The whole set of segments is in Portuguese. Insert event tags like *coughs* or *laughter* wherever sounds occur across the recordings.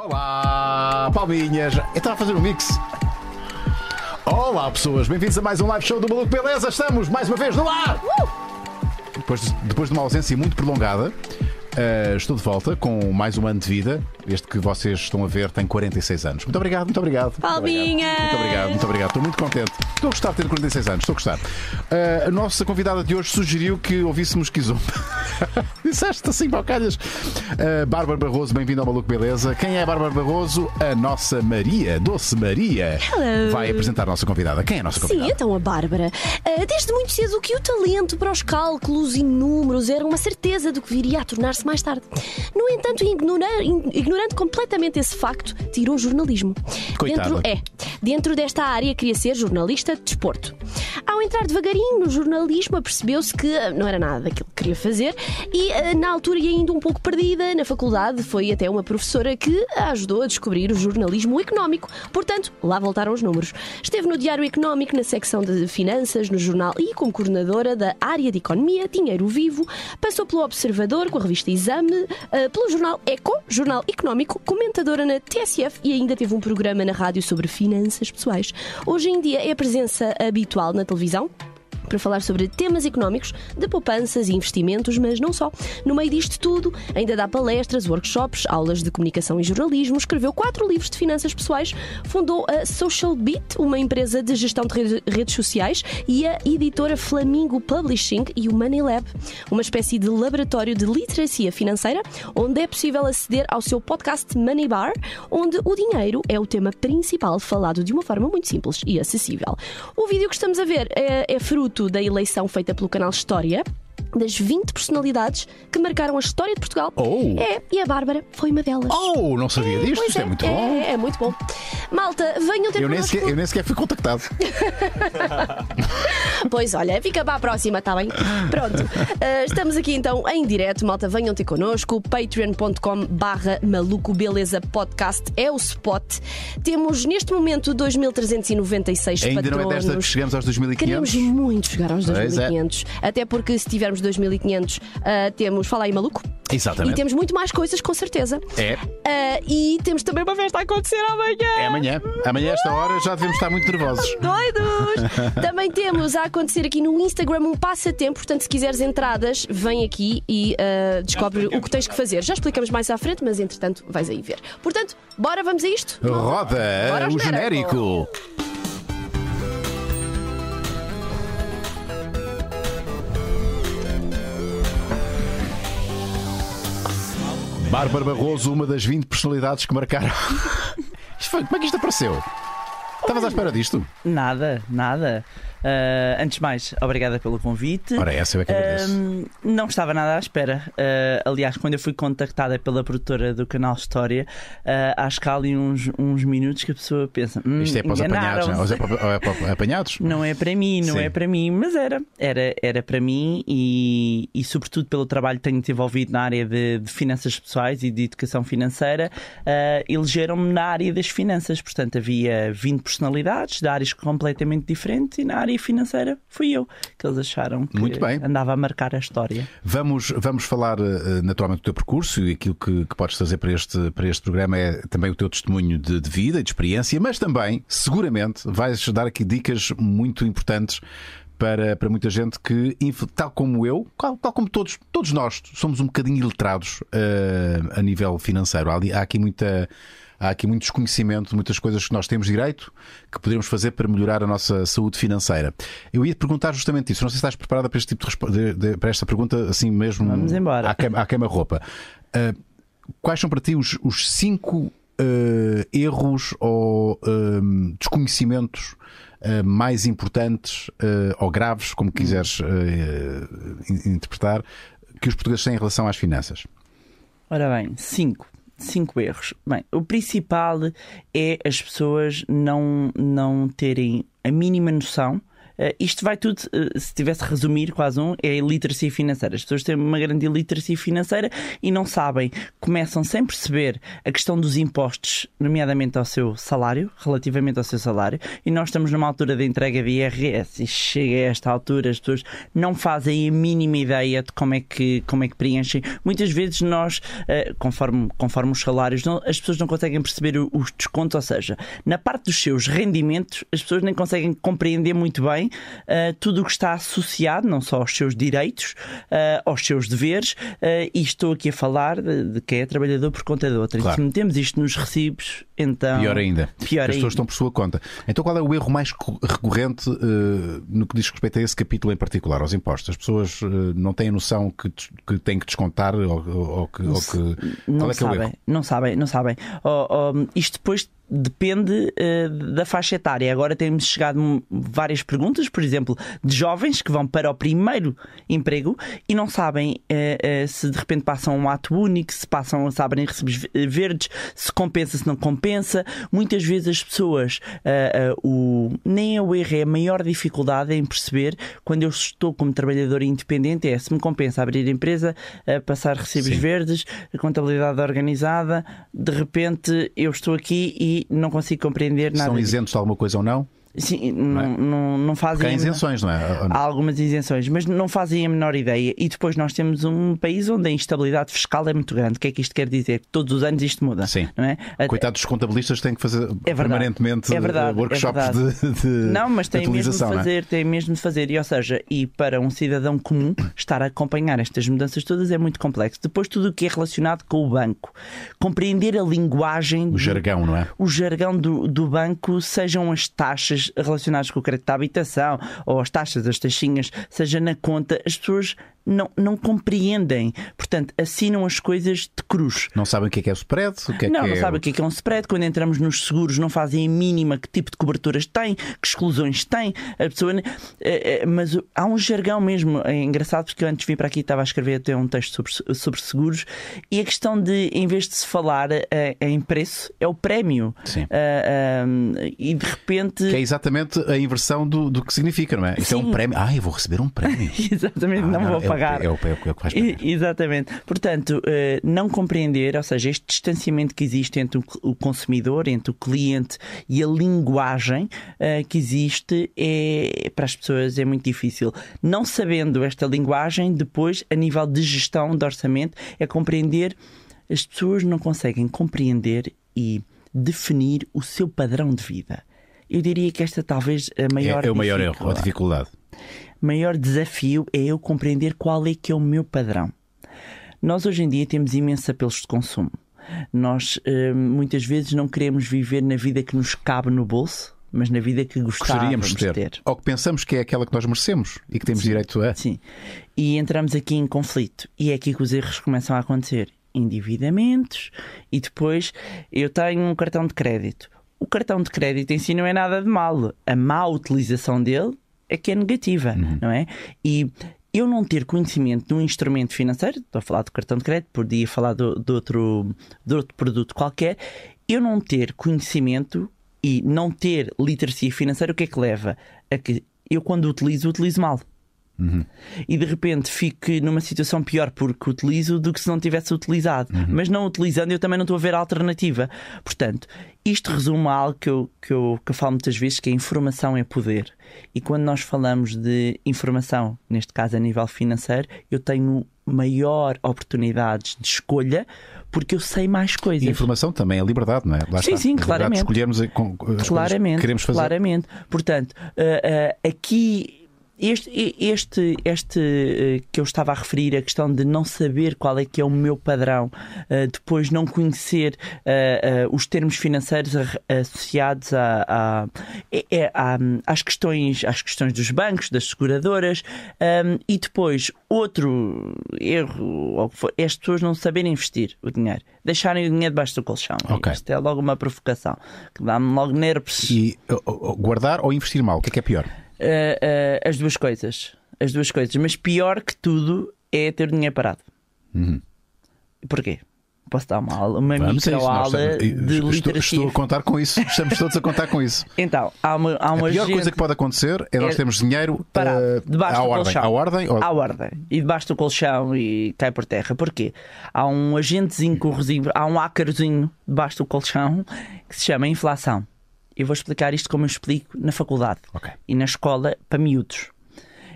Olá, palminhas. Eu estava a fazer um mix. Olá, pessoas. Bem-vindos a mais um live show do Maluco Beleza. Estamos mais uma vez no ar. Depois, de- depois de uma ausência muito prolongada, eh, estou de volta com mais um ano de vida. Este que vocês estão a ver tem 46 anos. Muito obrigado, muito obrigado. Palminhas! Muito obrigado, muito obrigado. Estou muito contente. Estou a gostar de ter 46 anos, estou a gostar. Eh, a nossa convidada de hoje sugeriu que ouvíssemos Kizomba. *laughs* Disseste assim, balcalhas. Uh, Bárbara Barroso, bem-vinda ao Maluco Beleza. Quem é a Bárbara Barroso? A nossa Maria, Doce Maria, Hello. vai apresentar a nossa convidada. Quem é a nossa Sim, convidada? então a Bárbara. ah, desde muito cedo que o talento para os cálculos e números era uma certeza do que viria a tornar-se mais tarde. No entanto, ignora- in- ignorando completamente esse facto, tirou jornalismo. Coitada. Dentro, é, dentro desta área queria ser jornalista de desporto. Ao entrar devagarinho no jornalismo, apercebeu-se que ah, não era nada daquilo que queria fazer e, na altura, e ainda um pouco perdida, na faculdade, foi até uma professora que a ajudou a descobrir o jornalismo económico. Portanto, lá voltaram os números. Esteve no Diário Económico, na secção de finanças, no jornal e como coordenadora da área de economia, Dinheiro Vivo. Passou pelo Observador, com a revista Exame, ah, pelo jornal Eco, jornal económico, comentadora na TSF e ainda teve um programa na rádio sobre finanças pessoais. Hoje em dia é a presença habitual na televisão para falar sobre temas económicos, de poupanças e investimentos, mas não só. No meio disto tudo, ainda dá palestras, workshops, aulas de comunicação e jornalismo, escreveu quatro livros de finanças pessoais, fundou a Social Beat, uma empresa de gestão de rede- redes sociais, e a editora Flamingo Publishing e o Money Lab, uma espécie de laboratório de literacia financeira, onde é possível aceder ao seu podcast Money Bar, onde o dinheiro é o tema principal falado de uma forma muito simples e acessível. O vídeo que estamos a ver é, é fruto da eleição feita pelo canal História. Das 20 personalidades que marcaram a história de Portugal. Oh. É, e a Bárbara foi uma delas. Oh, não sabia disto. Pois Isto é, muito bom. É, é muito bom. Malta, venham ter Eu nem, sequer, eu nem sequer fui contactado. *laughs* Pois olha, fica para a próxima, está bem? Pronto. Uh, estamos aqui então em direto, malta. Venham ter connosco. Patreon.com barra Maluco Beleza Podcast é o spot. Temos neste momento 2.396 Ainda patronos. não é desta que chegamos aos Queremos 2500. muito chegar aos Pois é. 2.500. Até porque se tivermos 2.500, uh, temos Fala aí Maluco. Exatamente. E temos muito mais coisas, com certeza. É, Uh, e temos também uma festa a acontecer amanhã. é amanhã. Amanhã, esta hora, já devemos estar muito nervosos. *laughs* Doidos! Também temos a acontecer aqui no Instagram um passatempo, portanto, se quiseres entradas, vem aqui e uh, descobre o que tens que fazer. Já explicamos mais à frente, mas entretanto vais aí ver. Portanto, bora, vamos a isto? Roda Bora o genérico. genérico. Bárbara Barroso, uma das 20 personalidades que marcaram. *laughs* Isto foi- Como é que isto apareceu? Estavas à espera disto? Nada, nada. Ah, antes de mais, obrigada pelo convite. Ora, essa eu é que agradeço. Ahm, não estava nada à espera. Ah, aliás, quando eu fui contactada pela produtora do canal História, acho que há ali uns, uns minutos que a pessoa pensa: hum, Isto é para os apanhados, não? enganaram-se. Ou é para, é para apanhados? *laughs* Não é para mim, não Sim. é para mim, mas era, era, era para mim e, e sobretudo pelo trabalho que tenho desenvolvido na área de, de finanças pessoais e de educação financeira, elegeram-me na área das finanças. Portanto, havia 20 personalidades de áreas completamente diferentes e na área financeira fui eu que eles acharam que Muito bem. andava a marcar a história. Vamos, vamos falar eh, naturalmente do teu percurso e aquilo que, que podes trazer para este, para este programa é também o teu testemunho de, de vida e de experiência, mas também, seguramente, vais dar aqui dicas muito importantes para, para muita gente que, tal como eu, tal, tal como todos, todos nós, somos um bocadinho iletrados eh, a nível financeiro. Há, há aqui muita. Há aqui muito desconhecimento de muitas coisas que nós temos direito que poderíamos fazer para melhorar a nossa saúde financeira. Eu ia te perguntar justamente isso. Não sei se estás preparada para este tipo de, de- para esta pergunta, assim mesmo Vamos embora. à queima- à queima-roupa. Ah, quais são para ti os, os cinco ah, erros ou ah, desconhecimentos ah, mais importantes ah, ou graves, como quiseres in- interpretar, que os portugueses têm em relação às finanças? Ora bem, cinco. Cinco erros. Bem, o principal é as pessoas não, não terem a mínima noção Uh, isto vai tudo, uh, se tivesse a resumir quase um, é a iliteracia financeira. As pessoas têm uma grande iliteracia financeira e não sabem, começam sem perceber a questão dos impostos, nomeadamente ao seu salário, relativamente ao seu salário, e nós estamos numa altura de entrega de IRS e chega a esta altura, as pessoas não fazem a mínima ideia de como é que, como é que preenchem. Muitas vezes nós, uh, conforme, conforme os salários, não, as pessoas não conseguem perceber os descontos, ou seja, na parte dos seus rendimentos, as pessoas nem conseguem compreender muito bem uh, tudo o que está associado, não só aos seus direitos, uh, aos seus deveres, uh, e estou aqui a falar de, de quem é trabalhador por conta de outra. Claro. E se metemos isto nos recibos, então. Pior ainda. Pior as pessoas estão por sua conta. Então qual é o erro mais recorrente no que diz respeito a esse capítulo em particular, aos impostos? As pessoas não têm noção que, que têm que descontar ou, ou que. Ou que... Não qual é sabem, é o erro? não sabem, não sabem. Oh, oh, isto depois depende uh, da faixa etária. Agora temos chegado várias perguntas, por exemplo, de jovens que vão para o primeiro emprego e não sabem uh, uh, se de repente passam um ato único, se passam, se abrem recibos verdes, se compensa, se não compensa. Muitas vezes as pessoas, o, nem é o erro, é a maior dificuldade em perceber quando eu estou como trabalhador independente, é se me compensa abrir a empresa, passar recibos Sim. verdes, a contabilidade organizada, de repente eu estou aqui e não consigo compreender nada. São isentos de alguma coisa ou não? Sim, não, é? não, não fazem. Porque há isenções, não é? Há algumas isenções, mas não fazem a menor ideia. E depois nós temos um país onde a instabilidade fiscal é muito grande. O que é que isto quer dizer? Todos os anos isto muda. Sim. Não é? Coitados dos contabilistas têm que fazer é permanentemente é verdade, workshops é de, de, Não, mas tem mesmo de é? fazer, tem mesmo de fazer. E, ou seja, e para um cidadão comum estar a acompanhar estas mudanças todas é muito complexo. Depois, tudo o que é relacionado com o banco, compreender a linguagem. O jargão, não é? O jargão do, do banco, sejam as taxas relacionadas com o crédito à habitação ou as taxas, as taxinhas, seja na conta, as pessoas não, não compreendem. Portanto, assinam as coisas de cruz. Não sabem o que é, que é o spread? O que é não, que não é... sabem o que é, que é um spread. Quando entramos nos seguros, não fazem a mínima que tipo de coberturas têm, que exclusões têm. A pessoa... Eh, eh, mas há um jargão mesmo. É engraçado porque eu antes vim para aqui estava a escrever até um texto sobre, sobre seguros e a questão de, em vez de se falar eh, em preço, é o prémio. Sim. Uh, e de repente. Que é exatamente a inversão do, do que significa, não é? Isso é um prémio. Ah, eu vou receber um prémio. *laughs* exatamente, ah, não, não, vou é pagar. É o, é o, que faz pagar. Exatamente. Portanto, uh, não compreender, ou seja, este distanciamento que existe entre o consumidor, entre o cliente e a linguagem uh, que existe é, para as pessoas é muito difícil. Não sabendo esta linguagem, depois, a nível de gestão de orçamento, é compreender. As pessoas não conseguem compreender e definir o seu padrão de vida. Eu diria que esta talvez a maior é, é o maior erro, a dificuldade. Maior desafio é eu compreender qual é que é o meu padrão. Nós hoje em dia temos imensos apelos de consumo. Nós eh, muitas vezes não queremos viver na vida que nos cabe no bolso, mas na vida que gostaríamos de ter. ter. Ou que pensamos que é aquela que nós merecemos e que temos Sim. direito a. Sim. E entramos aqui em conflito. E é aqui que os erros começam a acontecer. Endividamentos e depois eu tenho um cartão de crédito. O cartão de crédito em si não é nada de mal. A má utilização dele é que é negativa, uhum. não é? E eu não ter conhecimento de um instrumento financeiro, estou a falar do cartão de crédito, podia falar de, de, outro, de outro produto qualquer, eu não ter conhecimento e não ter literacia financeira, o que é que leva? A que eu, quando utilizo, utilizo mal. Uhum. E de repente fico numa situação pior porque utilizo do que se não tivesse utilizado. Uhum. Mas não utilizando, eu também não estou a ver a alternativa. Portanto, isto resume a algo que eu, que, eu, que eu falo muitas vezes: que a informação é poder. E quando nós falamos de informação, neste caso a nível financeiro, eu tenho maior oportunidades de escolha porque eu sei mais coisas. E informação também é liberdade, não é? Lá sim, está. sim, claramente. Escolhermos com, claramente, que queremos fazer. Claramente. Portanto, uh, uh, aqui este, este, este eh, que eu estava a referir, a questão de não saber qual é que é o meu padrão, eh, depois não conhecer uh, os termos financeiros associados a, a, é, a, às, questões, às questões dos bancos, das seguradoras, um, e depois outro erro é as pessoas não saberem investir o dinheiro, deixarem o dinheiro debaixo do colchão. Okay. Isto é logo uma provocação que dá-me logo nervos. E guardar ou investir mal, o que é que é pior? Uh, uh, as duas coisas. As duas coisas. Mas pior que tudo é ter dinheiro parado. Uhum. Porquê? Posso dar uma aula, uma Vamos a nós microaula de estou, literacia. estou a contar com isso. Estamos todos a contar com isso. Então, há uma, há A uma pior gente... coisa que pode acontecer é nós É termos dinheiro parado, eh, debaixo à do ordem. colchão. À ordem? ou- À ordem. E debaixo do colchão e cai por terra. Porquê? Há um agentezinho corrosivo, há um ácarozinho debaixo do colchão que se chama inflação. Eu vou explicar isto como eu explico na faculdade Ok. e na escola para miúdos.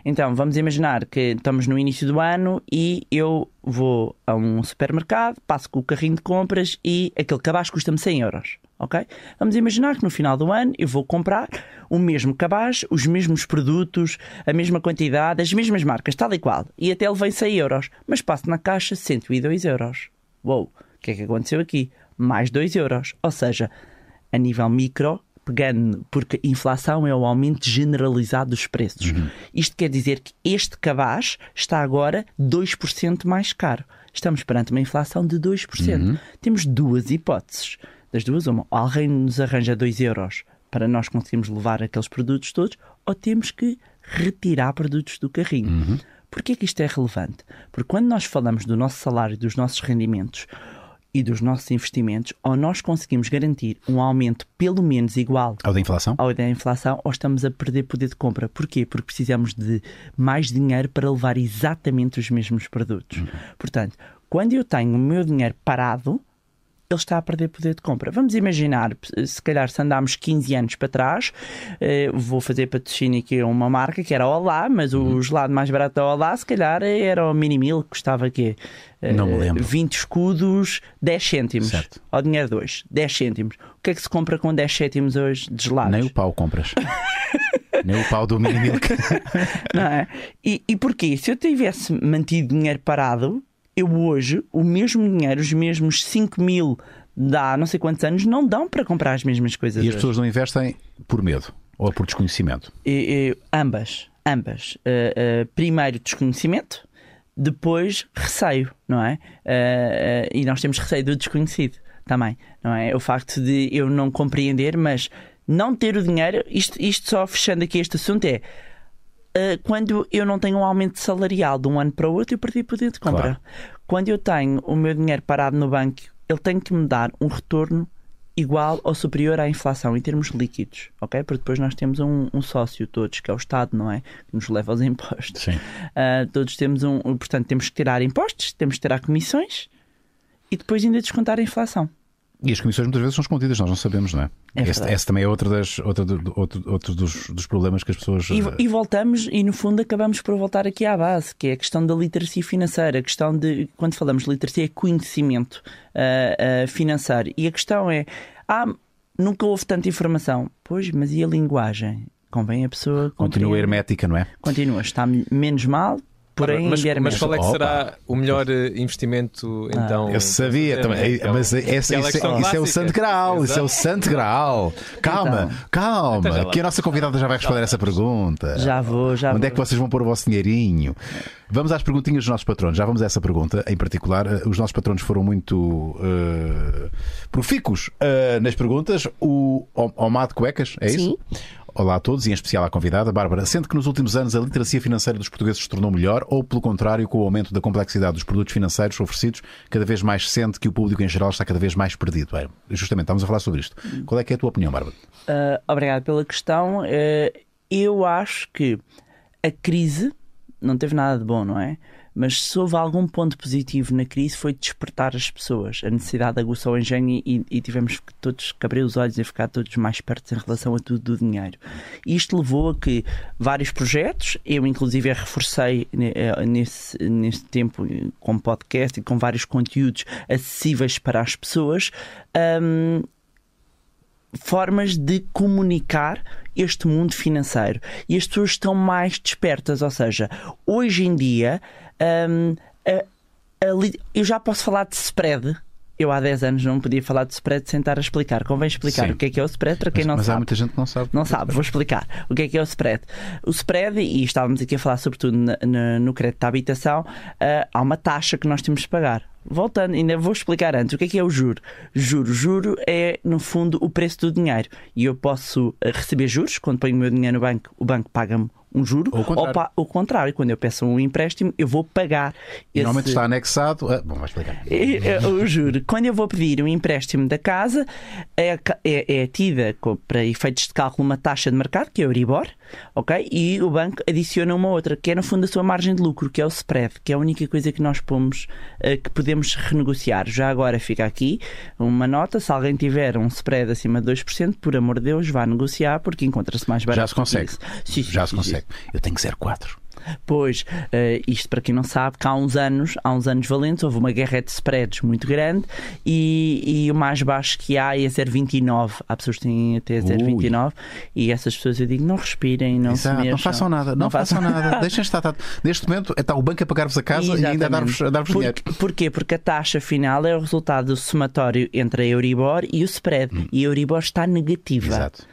Então, vamos imaginar que estamos no início do ano e eu vou a um supermercado, passo com o carrinho de compras e aquele cabaz custa-me 100 euros. Ok? Vamos imaginar que no final do ano eu vou comprar o mesmo cabaz, os mesmos produtos, a mesma quantidade, as mesmas marcas, tal e qual. E até levei 100 euros. Mas passo na caixa 102 euros. Uou! O que é que aconteceu aqui? Mais 2 euros. Ou seja, a nível micro, pegando, porque inflação é o aumento generalizado dos preços. Isto quer dizer que este cabaz está agora 2% mais caro. Estamos perante uma inflação de 2%. Temos duas hipóteses. Das duas, uma, alguém nos arranja 2 euros para nós conseguirmos levar aqueles produtos todos, ou temos que retirar produtos do carrinho. Porquê que isto é relevante? Porque quando nós falamos do nosso salário, dos nossos rendimentos e dos nossos investimentos, ou nós conseguimos garantir um aumento pelo menos igual Ao da inflação? ao da inflação, ou estamos a perder poder de compra. Porquê? Porque precisamos de mais dinheiro para levar exatamente os mesmos produtos. Portanto, quando eu tenho o meu dinheiro parado, ele está a perder poder de compra. Vamos imaginar, se calhar, se andarmos 15 anos para trás, eh, vou fazer patrocínio aqui a uma marca que era Olá, mas Uhum. o gelado mais barato da Olá, se calhar, era o Mini Mil, que custava quê? Eh, Não me lembro. 20 escudos, 10 cêntimos. Certo. Ao dinheiro 2, 10 cêntimos. O que é que se compra com 10 cêntimos hoje de gelados? Nem o pau compras. *laughs* Nem o pau do mini milk. Não é? E, e porquê? Se eu tivesse mantido dinheiro parado, eu hoje, o mesmo dinheiro, os mesmos 5 mil de há não sei quantos anos, não dão para comprar as mesmas coisas. E as hoje. pessoas não investem por medo ou por desconhecimento. E- e- ambas, ambas. Uh, uh, primeiro desconhecimento, depois receio, não é? Uh, e nós temos receio do desconhecido também, não é? O facto de eu não compreender, mas não ter o dinheiro, isto, isto só fechando aqui este assunto é. Uh, quando eu não tenho um aumento salarial de um ano para o outro, eu perdi poder de compra. Claro. Quando eu tenho o meu dinheiro parado no banco, ele tem que me dar um retorno igual ou superior à inflação em termos líquidos, ok? Porque depois nós temos um, um sócio todos, que é o Estado, não é? Que nos leva aos impostos. Sim. Ah, todos temos um, portanto, temos que tirar impostos, temos que tirar comissões e depois ainda descontar a inflação. E as comissões muitas vezes são escondidas, nós não sabemos, não é? É esse, esse também é outro, das, outro, do- outro, outro dos, dos problemas que as pessoas. E, eh, e voltamos, e no fundo acabamos por voltar aqui à base, que é a questão da literacia financeira, a questão de, quando falamos de literacia, é conhecimento ah, ah, financeiro. E a questão é, ah, nunca houve tanta informação. Pois, mas e a linguagem? Convém a pessoa Continua compreender. hermética, não é? Continua, está menos mal, porém mas, mas qual é que Opa. será o melhor eh, investimento então? Eu sabia É, também. então, mas esse- esse- aquela isso, é, isso é o santo grau. Isso é o santo grau. Calma, Então. calma. Então que a nossa convidada já vai responder essa pergunta. Já vou, já Onde vou. é que vocês vão pôr o vosso dinheirinho? Vamos às perguntinhas dos nossos patronos. Já vamos a essa pergunta em particular. Eh, Os nossos patronos foram muito eh, profícuos eh, nas perguntas. O Om- Omar de Cuecas, é isso? Sim. Olá a todos e em especial à convidada, Bárbara. Sente que nos últimos anos a literacia financeira dos portugueses se tornou melhor ou, pelo contrário, com o aumento da complexidade dos produtos financeiros oferecidos, cada vez mais sente que o público em geral está cada vez mais perdido? É, justamente, estamos a falar sobre isto. Qual é que é a tua opinião, Bárbara? Uh, obrigado pela questão. Uh, eu acho que a crise não teve nada de bom, não é? Mas se houve algum ponto positivo na crise foi despertar as pessoas. A necessidade aguçou o engenho e, e tivemos que todos abrir os olhos e ficar todos mais perto em relação a tudo do dinheiro. Isto levou a que vários projetos, eu inclusive reforcei ne- eh, nesse, nesse tempo eh, com podcast e com vários conteúdos acessíveis para as pessoas, hum, formas de comunicar este mundo financeiro. E as pessoas estão mais despertas, ou seja, hoje em dia hum, a- a eu já posso falar de spread. Eu há 10 anos não podia falar de spread sem estar a explicar. Convém explicar Sim. o que é que é o spread para quem mas não mas há sabe. muita gente que não sabe. Não sabe, vou explicar. O que é que é o spread? O spread, e estávamos aqui a falar sobretudo na- no crédito à habitação, ah, há uma taxa que nós temos de pagar. Voltando, ainda vou explicar antes o que é que é o juro. Juro, juro é no fundo o preço do dinheiro e eu posso eh, receber juros quando ponho o meu dinheiro no banco, o banco paga-me um juro Ou o contrário. pa- o contrário, quando eu peço um empréstimo, eu vou pagar E normalmente esse- está anexado. Ah, bom, vai explicar. é, Eu juro, quando eu vou pedir um empréstimo da casa, é, é, é tida para efeitos de cálculo uma taxa de mercado, que é o Euribor, ok? E o banco adiciona uma outra, que é no fundo a sua margem de lucro, que é o spread, que é a única coisa que nós pomos eh, que podemos renegociar. Já agora fica aqui uma nota: se alguém tiver um spread acima de 2%, por amor de Deus, vá negociar, porque encontra-se mais barato. Já se consegue. Sim, Já sim, se sim, consegue. Eu tenho 0,4. Pois, eh, isto para quem não sabe, que há uns anos, há uns anos valentes, houve uma guerra de spreads muito grande e, e o mais baixo que há é 0,29. Há pessoas que têm até 0,29 e essas pessoas eu digo, não respirem, não Exato, se mexam. não façam nada, não, façam nada. *laughs* Deixem estar. Tá. Neste momento está o banco a pagar-vos a casa e ainda a dar-vos a dar-vos Por- dinheiro. Porquê? Porque a taxa final é o resultado do somatório entre a Euribor e o spread. E a Euribor está negativa. Hum. Exato.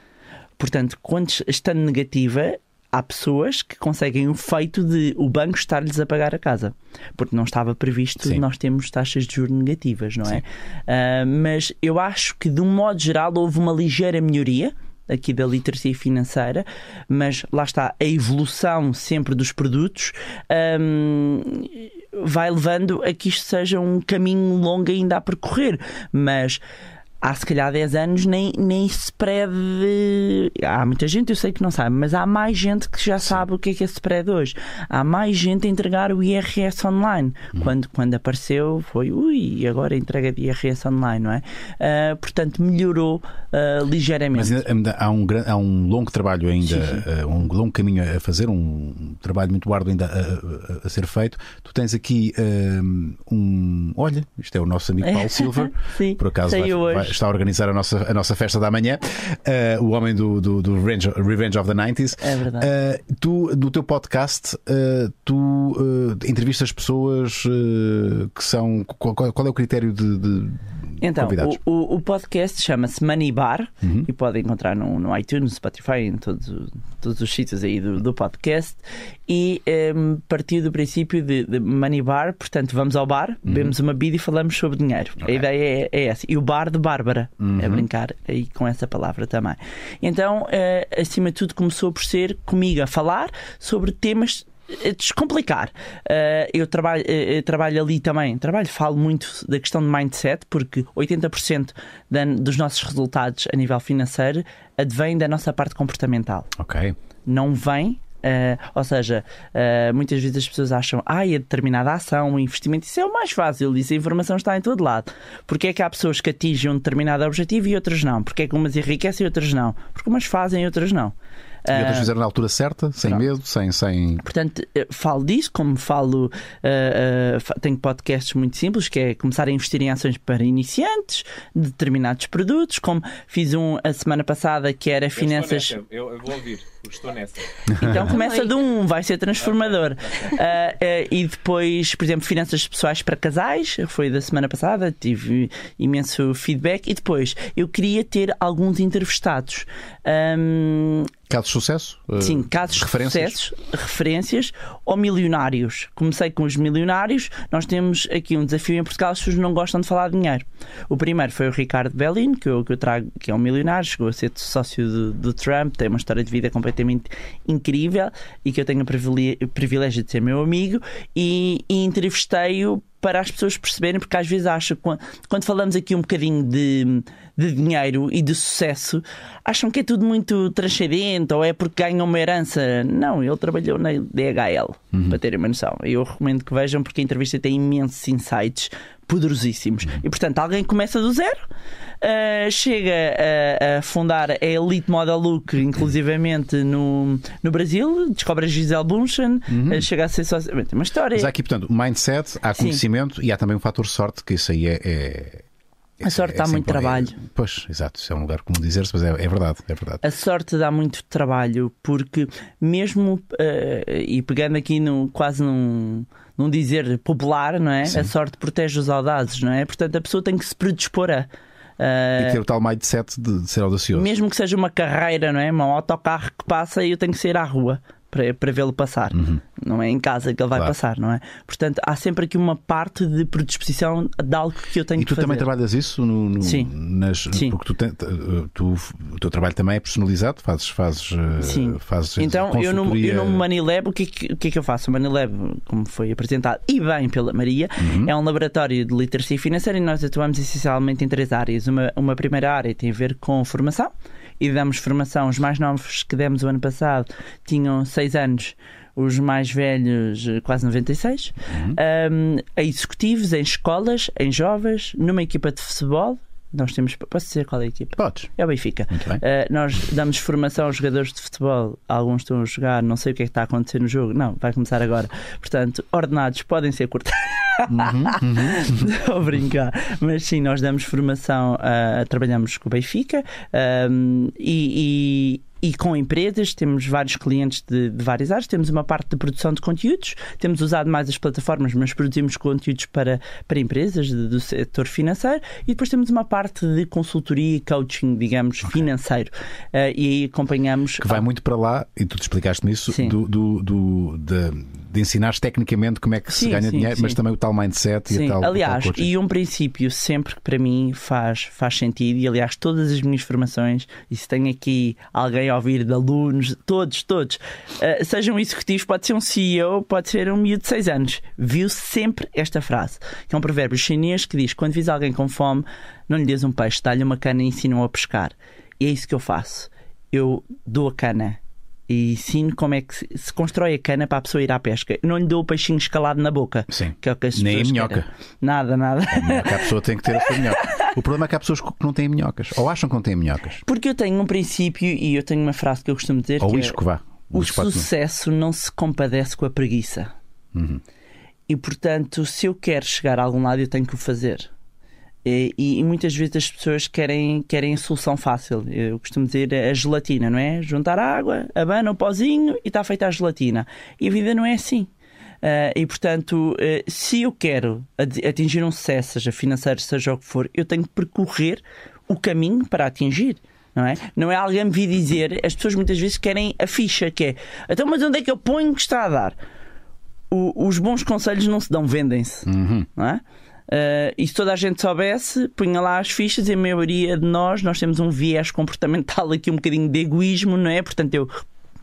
Portanto, quando estando negativa, há pessoas que conseguem o feito de o banco estar-lhes a pagar a casa. Porque não estava previsto Sim. nós temos taxas de juros negativas, não é? Sim. Ah, mas eu acho que, de um modo geral, houve uma ligeira melhoria aqui da literacia financeira, mas lá está, a evolução sempre dos produtos hum, vai levando a que isto seja um caminho longo ainda a percorrer. Mas há se calhar 10 anos nem, nem spread. Há muita gente, eu sei que não sabe, mas há mais gente que já sabe o que é que é spread hoje. Há mais gente a entregar o IRS online. Quando, quando apareceu, foi ui, agora entrega de IRS online, não é? Ah, portanto, melhorou ah, ligeiramente. Mas ainda- há um, há um longo trabalho ainda, eh, um longo caminho a fazer, um trabalho muito árduo ainda a, a- a ser feito. Tu tens aqui um. Olha, isto é o nosso amigo Paulo *laughs* Silver. Sim, Por acaso vai- vai- está a organizar a nossa, a nossa festa da manhã. Eh, o homem do, do, do Revenge, Revenge of the 90s. É verdade. Eh, tu, no teu podcast, eh, tu entrevistas pessoas que são. Qual, qual- qual é o critério de, de Então, convidados? o, o, o podcast chama-se Money Bar Uhum. e podem encontrar no, no iTunes, Spotify, em todos, todos os sítios aí do, do podcast. E em, partiu do princípio de, de Money Bar, portanto, vamos ao bar, bebemos uma bebida e falamos sobre dinheiro. Uhum. Ok. A ideia é, é essa. E o bar de Bárbara, Uhum. é brincar aí com essa palavra também. Então, eh, acima de tudo, começou por ser comigo a falar sobre temas descomplicar. Eh, eu, trabalho, eh, eu trabalho ali também, trabalho, falo muito da questão de mindset, porque 80% da- dos nossos resultados a nível financeiro advém da nossa parte comportamental. Ok. Não vem. eh, ou seja, eh, muitas vezes as pessoas acham ah, é determinada ação, um investimento, isso é o mais fácil, isso a informação está em todo lado. Porque é que há pessoas que atingem um determinado objetivo e outras não? Porque é que umas enriquecem e outras não? Porque umas fazem e outras não. E outras Ah, fizeram na altura certa, sem pronto. medo, sem. sem... Portanto, falo disso, como falo, eh, fa- tenho podcasts muito simples, que é começar a investir em ações para iniciantes, de determinados produtos, como fiz um a semana passada que era finanças. Eu, eu vou ouvir, eu estou nessa. Então começa de um, vai ser transformador. Ah, ah, e depois, por exemplo, finanças pessoais para casais, foi da semana passada, tive imenso feedback. E depois, eu queria ter alguns entrevistados. Ahm, Casos de sucesso? eh, Sim, casos referências? de sucessos, referências ou milionários. Comecei com os milionários. Nós temos aqui um desafio em Portugal, as pessoas não gostam de falar de dinheiro. O primeiro foi o Ricardo Bellin, que eu, que eu trago, que é um milionário, chegou a ser sócio do, do Trump, tem uma história de vida completamente incrível e que eu tenho o privilégio de ser meu amigo e, e entrevistei-o para as pessoas perceberem, porque às vezes acham, quando, quando falamos aqui um bocadinho de, de dinheiro e de sucesso, acham que é tudo muito transcendente ou é porque ganham uma herança. Não, ele trabalhou na DHL, para terem uma noção. Eu recomendo que vejam, porque a entrevista tem imensos insights poderosíssimos. E portanto, alguém começa do zero, uh, chega a, a fundar a Elite Model Look, inclusivamente no, no Brasil, descobre a Gisele Bunchen, uh, chega a ser sócio. Bem, tem uma história. Mas há aqui, portanto, mindset, há Sim. conhecimento e há também um fator sorte, que isso aí é. é- A sorte dá sempre- muito trabalho. pois, exato, isso é um lugar comum dizer-se, mas é, é verdade, é verdade. A sorte dá muito trabalho, porque mesmo, eh, e pegando aqui no, quase num, num dizer popular, não é? Sim. A sorte protege os audazes, não é? Portanto, a pessoa tem que se predispor a. eh, E ter o tal mindset de, de ser audacioso. mesmo que seja uma carreira, não é? Um autocarro que passa e eu tenho que sair à rua. Para, para vê-lo passar. Não é em casa que ele vai Claro. passar, não é? Portanto, há sempre aqui uma parte de predisposição de algo que eu tenho E tu que fazer. também trabalhas isso no, no- Sim. nas, Sim. porque tu, tu- o teu trabalho também é personalizado, fazes fazes eh, Sim. fazes Então, eu no, eu no Manilab, o que, é que, o que é que eu faço? O Manilab, como foi apresentado e bem pela Maria, Uhum. é um laboratório de literacia financeira e nós atuamos essencialmente em três áreas. Uma, uma primeira área tem a ver com formação e damos formação. Os mais novos que demos o ano passado tinham seis anos. Os mais velhos, eh, quase 96, Uhum. Um, a executivos, em escolas, em jovens, numa equipa de futebol. Nós temos. Posso dizer qual é a equipa? Podes. É o Benfica. Uh, nós damos formação aos jogadores de futebol. Alguns estão a jogar, não sei o que é que está a acontecer no jogo. Não, vai começar agora. Portanto, ordenados podem ser cortados. *laughs* Estou a brincar. Mas sim, nós damos formação, uh, trabalhamos com o Benfica um, e, e- e com empresas, temos vários clientes de, de várias áreas, temos uma parte de produção de conteúdos, temos usado mais as plataformas, mas produzimos conteúdos para, para empresas de- do setor financeiro e depois temos uma parte de consultoria e coaching, digamos, financeiro. Uh, e aí acompanhamos. Que vai muito para lá, e tu te explicaste-me isso, Sim. do, do, do- de, de ensinares tecnicamente como é que se Sim, ganha sim, dinheiro, sim. mas também o tal mindset e a tal. tal aliás, coaching. e um princípio sempre que para mim faz, faz sentido, e aliás, todas as minhas formações, e se tenho aqui alguém a ouvir de alunos, todos, todos, eh, sejam executivos, pode ser um CEO, pode ser um miúdo de 6 anos, viu sempre esta frase, que é um provérbio chinês que diz: quando vis alguém com fome, não lhe des um peixe, dá-lhe uma cana e ensina-o a pescar. E é isso que eu faço. Eu dou a cana e ensino como é que se- se constrói a cana para a pessoa ir à pesca. Não lhe dou o peixinho escalado na boca. Sim. Que é o que Nem a minhoca. querem. Nada, nada. Minhoca, a pessoa tem que ter a sua minhoca. O problema é que há pessoas que não têm minhocas, ou acham que não têm minhocas. Porque eu tenho um princípio e eu tenho uma frase que eu costumo dizer Ou que o é, isco, vá. o pode- sucesso não se compadece com a preguiça. Uhum. E portanto, se eu quero chegar a algum lado, eu tenho que o fazer. E, e muitas vezes as pessoas querem, querem a solução fácil. Eu costumo dizer a gelatina, não é? Juntar água, abana o pozinho e está feita a gelatina. E a vida não é assim. Ah, e portanto, eh, se eu quero atingir um sucesso, seja financeiro, seja o que for, eu tenho que percorrer o caminho para atingir. Não é? não é alguém me vir dizer, as pessoas muitas vezes querem a ficha, que é então, mas onde é que eu ponho que está a dar? O- os bons conselhos não se dão, vendem-se. Não é? Ah, e se toda a gente soubesse, punha lá as fichas e a maioria de nós, nós temos um viés comportamental aqui, um bocadinho de egoísmo, não é? Portanto, eu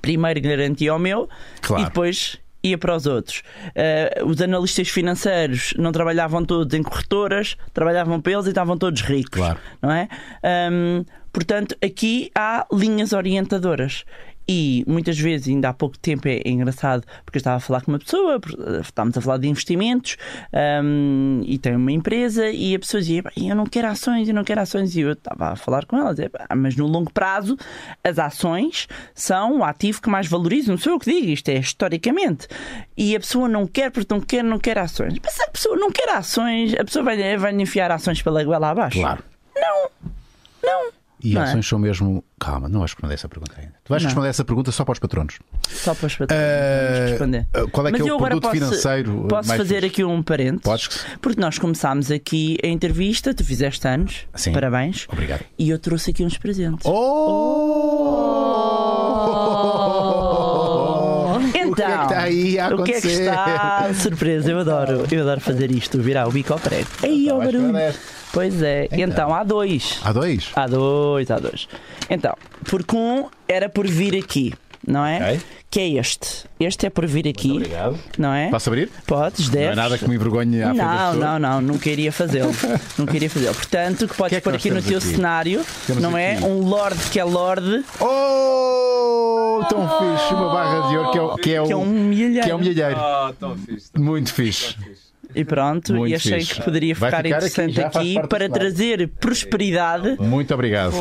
primeiro garantia ao meu Claro. e depois ia para os outros. Ah, os analistas financeiros não trabalhavam todos em corretoras, trabalhavam para eles e estavam todos ricos. Claro. Não é? Ahm, portanto, aqui há linhas orientadoras. E muitas vezes, ainda há pouco tempo, é, é engraçado porque eu estava a falar com uma pessoa, estávamos a falar de investimentos ahm, e tem uma empresa e a pessoa dizia: "Pá, Eu não quero ações, eu não quero ações. E eu estava a falar com ela, dizia, "Pá, mas no longo prazo as ações são o ativo que mais valoriza. Não sou eu que digo, isto é historicamente. E a pessoa não quer porque não quer, não quer ações. Mas se a pessoa não quer ações, a pessoa vai, vai enfiar ações pela goela abaixo. Claro. Não, não. E Não é? ações são mesmo. Calma, não vais responder essa pergunta ainda. Tu vais Não. responder essa pergunta só para os patronos. Só para os Eh, vamos responder. qual é que Mas é o produto posso, financeiro Posso mais fazer fixe? aqui um parênteses? Podes? Porque nós começámos aqui a entrevista, tu fizeste anos, Sim. parabéns. Obrigado. E eu trouxe aqui uns presentes. Oh! Então, o que é que está aí a o que é que acontecer? está? Surpresa, eu adoro, eu adoro fazer isto, virar o bico ao prego. Aí, ó barulho. Pois é, Então. então há dois. Há dois? Há dois, há dois. Então, porque um era por vir aqui, não é? Ok. Que é este. Este é por vir aqui, Obrigado. não é? Posso abrir? Podes, Não deves. é nada que me envergonhe à Não, não, não, nunca iria fazê-lo. *laughs* nunca iria fazê-lo. Portanto, que podes que é que pôr aqui no teu aqui? cenário, Temos não é? aqui. Um Lorde que é Lorde, Oh! Tão fixe, uma barra de ouro que é, o- que é, o, que é um milheiro. que é um milheiro. Ah, tão fixe. tão Muito fixe. E pronto, Muito e achei fixe. que poderia ficar, ficar aqui, interessante aqui, do para trazer prosperidade. Muito obrigado.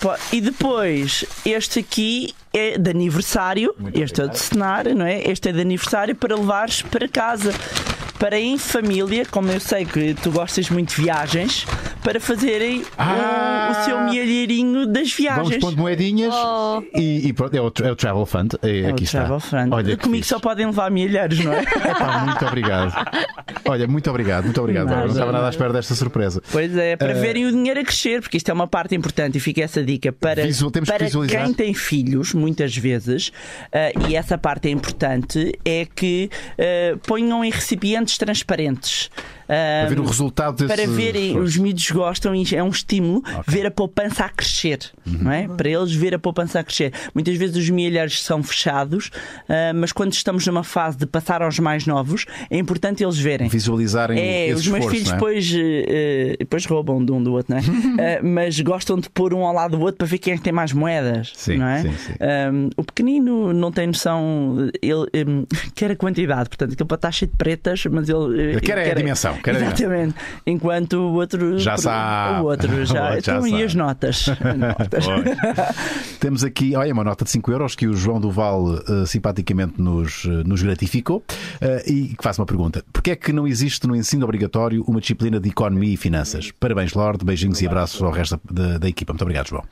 Pá, e depois, este aqui é de aniversário. Muito este é obrigado. de cenário, não é? Este é de aniversário para levares para casa. Para em família, como eu sei que tu gostas muito de viagens, para fazerem Ah! o, o seu milheirinho das Vamos viagens. pondo moedinhas Oh. e, e pronto, é o, é o Travel Fund. É, É o aqui está. Travel Fund. Olha, Comigo só podem levar milhares, não é? *laughs* Epá, muito obrigado. Olha, muito obrigado, muito obrigado. Nada. Não estava nada à espera desta surpresa. Pois é, para Eh, verem o dinheiro a crescer, porque isto é uma parte importante e fica essa dica para, Visual- para quem tem filhos, muitas vezes, eh, e essa parte é importante, é que eh, ponham em recipientes transparentes. Para ver o resultado desse para verem, os miúdos gostam e é um estímulo ver a poupança a crescer, Uhum. não é? Para eles ver a poupança a crescer. Muitas vezes os milhares são fechados, ah, mas quando estamos numa fase de passar aos mais novos, é importante eles verem. Visualizarem É, esse os meus esforço, filhos é? depois, eh, eh, depois roubam de um do outro, não é? *laughs* Mas gostam de pôr um ao lado do outro para ver quem é que tem mais moedas, Sim, não é? sim, sim. Um, o pequenino não tem noção, ele um, *laughs* quer a quantidade, portanto, aquele para estar cheio de pretas, mas ele. eh, Quer dimensão, quer a dimensão. *laughs* Exatamente. Enquanto o outro. Já sabe. O outro já. *laughs* O outro já então, e sabe. *laughs* as notas? notas. Temos aqui, olha, uma nota de 5 euros que o João Duval eh, simpaticamente nos, eh, nos gratificou eh, e que faz uma pergunta. Porquê é que não existe no ensino obrigatório uma disciplina de economia e finanças? Parabéns, Lorde, beijinhos e abraços ao resto da, da equipa. Muito obrigado, João.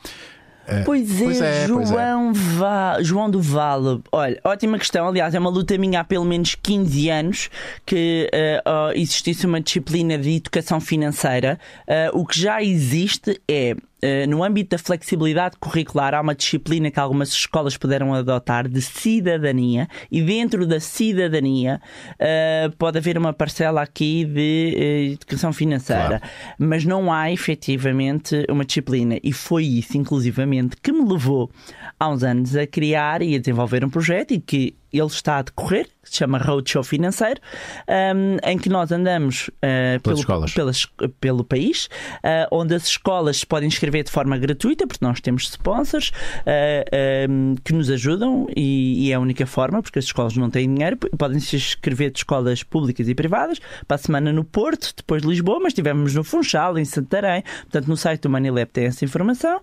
Pois é, Pois é, pois é. João, Va- João do Vale. Olha, ótima questão. Aliás, é uma luta minha há pelo menos 15 anos que ó, existisse uma disciplina de educação financeira. Eh, o que já existe é. Eh, no âmbito da flexibilidade curricular, há uma disciplina que algumas escolas puderam adotar de cidadania, e dentro da cidadania eh, pode haver uma parcela aqui de eh, educação financeira Claro. mas não há efetivamente uma disciplina. E foi isso, inclusivamente, que me levou há uns anos a criar e a desenvolver um projeto e que ele está a decorrer, que se chama Roadshow Financeiro, um, em que nós andamos uh, pelo, escolas. pelas- pelo país, uh, onde as escolas se podem inscrever de forma gratuita, porque nós temos sponsors uh, um, que nos ajudam e, e é a única forma, porque as escolas não têm dinheiro, podem se inscrever de escolas públicas e privadas, para a semana no Porto, depois Lisboa, mas estivemos no Funchal, em Santarém, portanto no site do Manilab tem essa informação,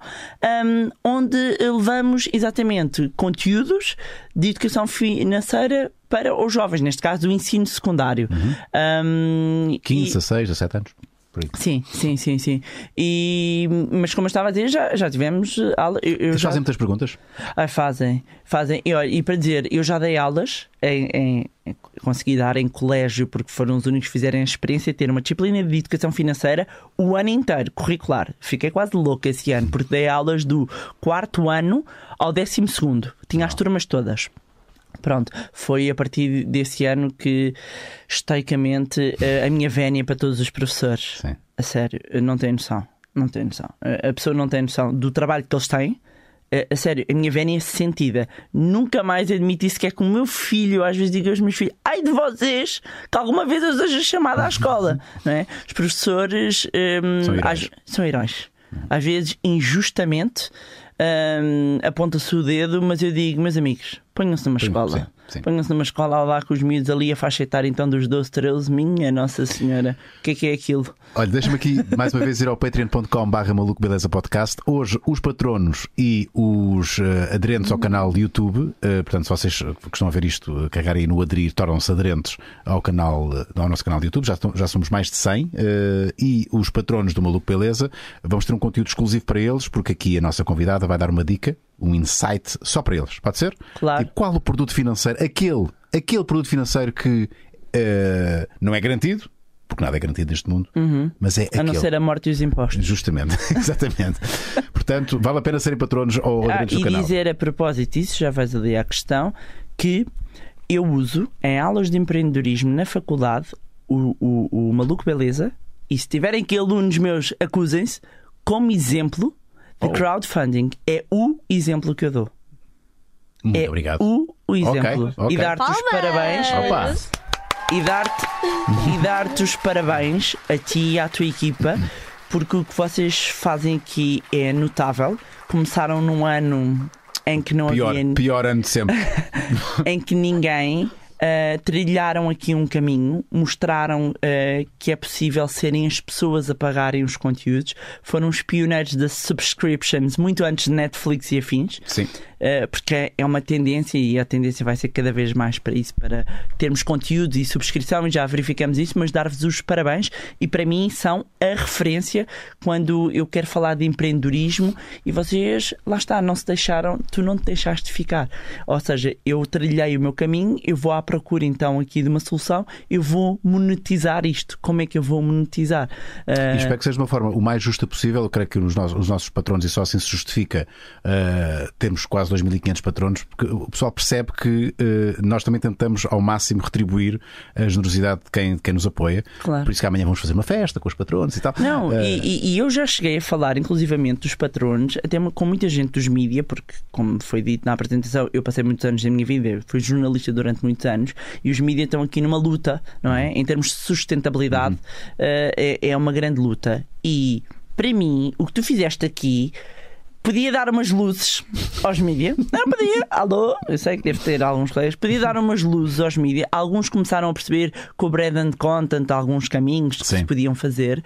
um, onde levamos exatamente conteúdos de educação financeira para os jovens, neste caso o ensino secundário. Um, 15, e- 16, 17 anos. Sim, sim, sim, sim. E, mas como eu estava a dizer, já, já tivemos aula. Eu, eu já... fazem muitas perguntas? Ai, fazem, fazem. E, olha, e para dizer, eu já dei aulas, em, em- em- consegui dar em colégio, porque foram os únicos que fizeram a experiência de ter uma disciplina de educação financeira o ano inteiro, curricular. Fiquei quase louca esse ano, porque dei aulas do quarto ano ao décimo segundo. Tinha as turmas todas. Pronto, foi a partir desse ano que, estoicamente, eh, a minha vénia para todos os professores. Sim. A sério, não tenho noção. Não tenho noção. A pessoa não tem noção do trabalho que eles têm. A- A sério, a minha vénia é sentida. Nunca mais admiti sequer que o meu filho, às vezes digo aos meus filhos, ai de vocês, que alguma vez eu seja chamada à escola. *laughs* não é? Os professores hum, São heróis. às- são heróis. Às vezes, injustamente, hum, aponta-se o dedo, mas eu digo, meus amigos, ponham-se numa Ponham- escola. Ponham-se numa escola lá com os miúdos ali a faixa etária então dos 12, 13, minha Nossa Senhora, o que é que é aquilo? Olha, deixa-me aqui mais uma vez ir ao patreon.com/barra maluco beleza podcast. Hoje, os patronos e os eh, aderentes ao canal YouTube, eh, portanto, se vocês que estão a ver isto, eh, carregarem no aderir, tornam-se aderentes ao, canal, ao nosso canal de YouTube, já, estão- já somos mais de 100. eh, e os patronos do Maluco Beleza, vamos ter um conteúdo exclusivo para eles, porque aqui a nossa convidada vai dar uma dica, um insight só para eles. Pode ser? Claro. E qual o produto financeiro, aquele, aquele produto financeiro que eh, não é garantido, porque nada é garantido neste mundo, mas é Uhum. A não aquele. ser a morte e os impostos. Justamente, *laughs* exatamente. Portanto, vale a pena serem patronos ou Ah, aderentes do e canal. dizer a propósito disso, já vais ali à questão, que eu uso em aulas de empreendedorismo na faculdade o, o, o Maluco Beleza, e se tiverem que alunos meus, acusem-se, como exemplo Oh. crowdfunding. É o exemplo que eu dou. Muito é obrigado. o, o exemplo. ok. E dar-te os parabéns. Opa! e dar-te e dar-te os parabéns a ti e à tua equipa porque o que vocês fazem aqui é notável. Começaram num ano em que não Pior, havia pior ano de sempre. *laughs* em que ninguém ah, trilharam aqui um caminho, mostraram ah, que é possível serem as pessoas a pagarem os conteúdos, foram os pioneiros das subscriptions muito antes de Netflix e afins. Sim. Uh, porque é uma tendência e a tendência vai ser cada vez mais para isso, para termos conteúdos e subscrição, e já verificamos isso, mas dar-vos os parabéns e para mim são a referência quando eu quero falar de empreendedorismo e vocês, lá está, não se deixaram, tu não te deixaste ficar. Ou seja, eu trilhei o meu caminho, eu vou à procura então aqui de uma solução, eu vou monetizar isto. Como é que eu vou monetizar? Uh... E espero que seja de uma forma o mais justa possível. Eu creio que os nossos, os nossos patronos, e só assim se justifica, uh, temos quase 2.500 patronos, porque o pessoal percebe que uh, nós também tentamos ao máximo retribuir a generosidade de quem, de quem nos apoia. Claro. Por isso que amanhã vamos fazer uma festa com os patronos e tal. Não, e, e, eu já cheguei a falar, inclusivamente, dos patronos, até com muita gente dos mídia, porque, como foi dito na apresentação, eu passei muitos anos da minha vida, fui jornalista durante muitos anos, e os mídia estão aqui numa luta, não é? Em termos de sustentabilidade, uhum. é, é uma grande luta. E para mim, o que tu fizeste aqui podia dar umas luzes aos mídia. Não, podia. Alô, eu sei que deve ter alguns colegas. Podia dar umas luzes aos mídia. Alguns começaram a perceber que o bread and content, alguns caminhos que Sim. se podiam fazer,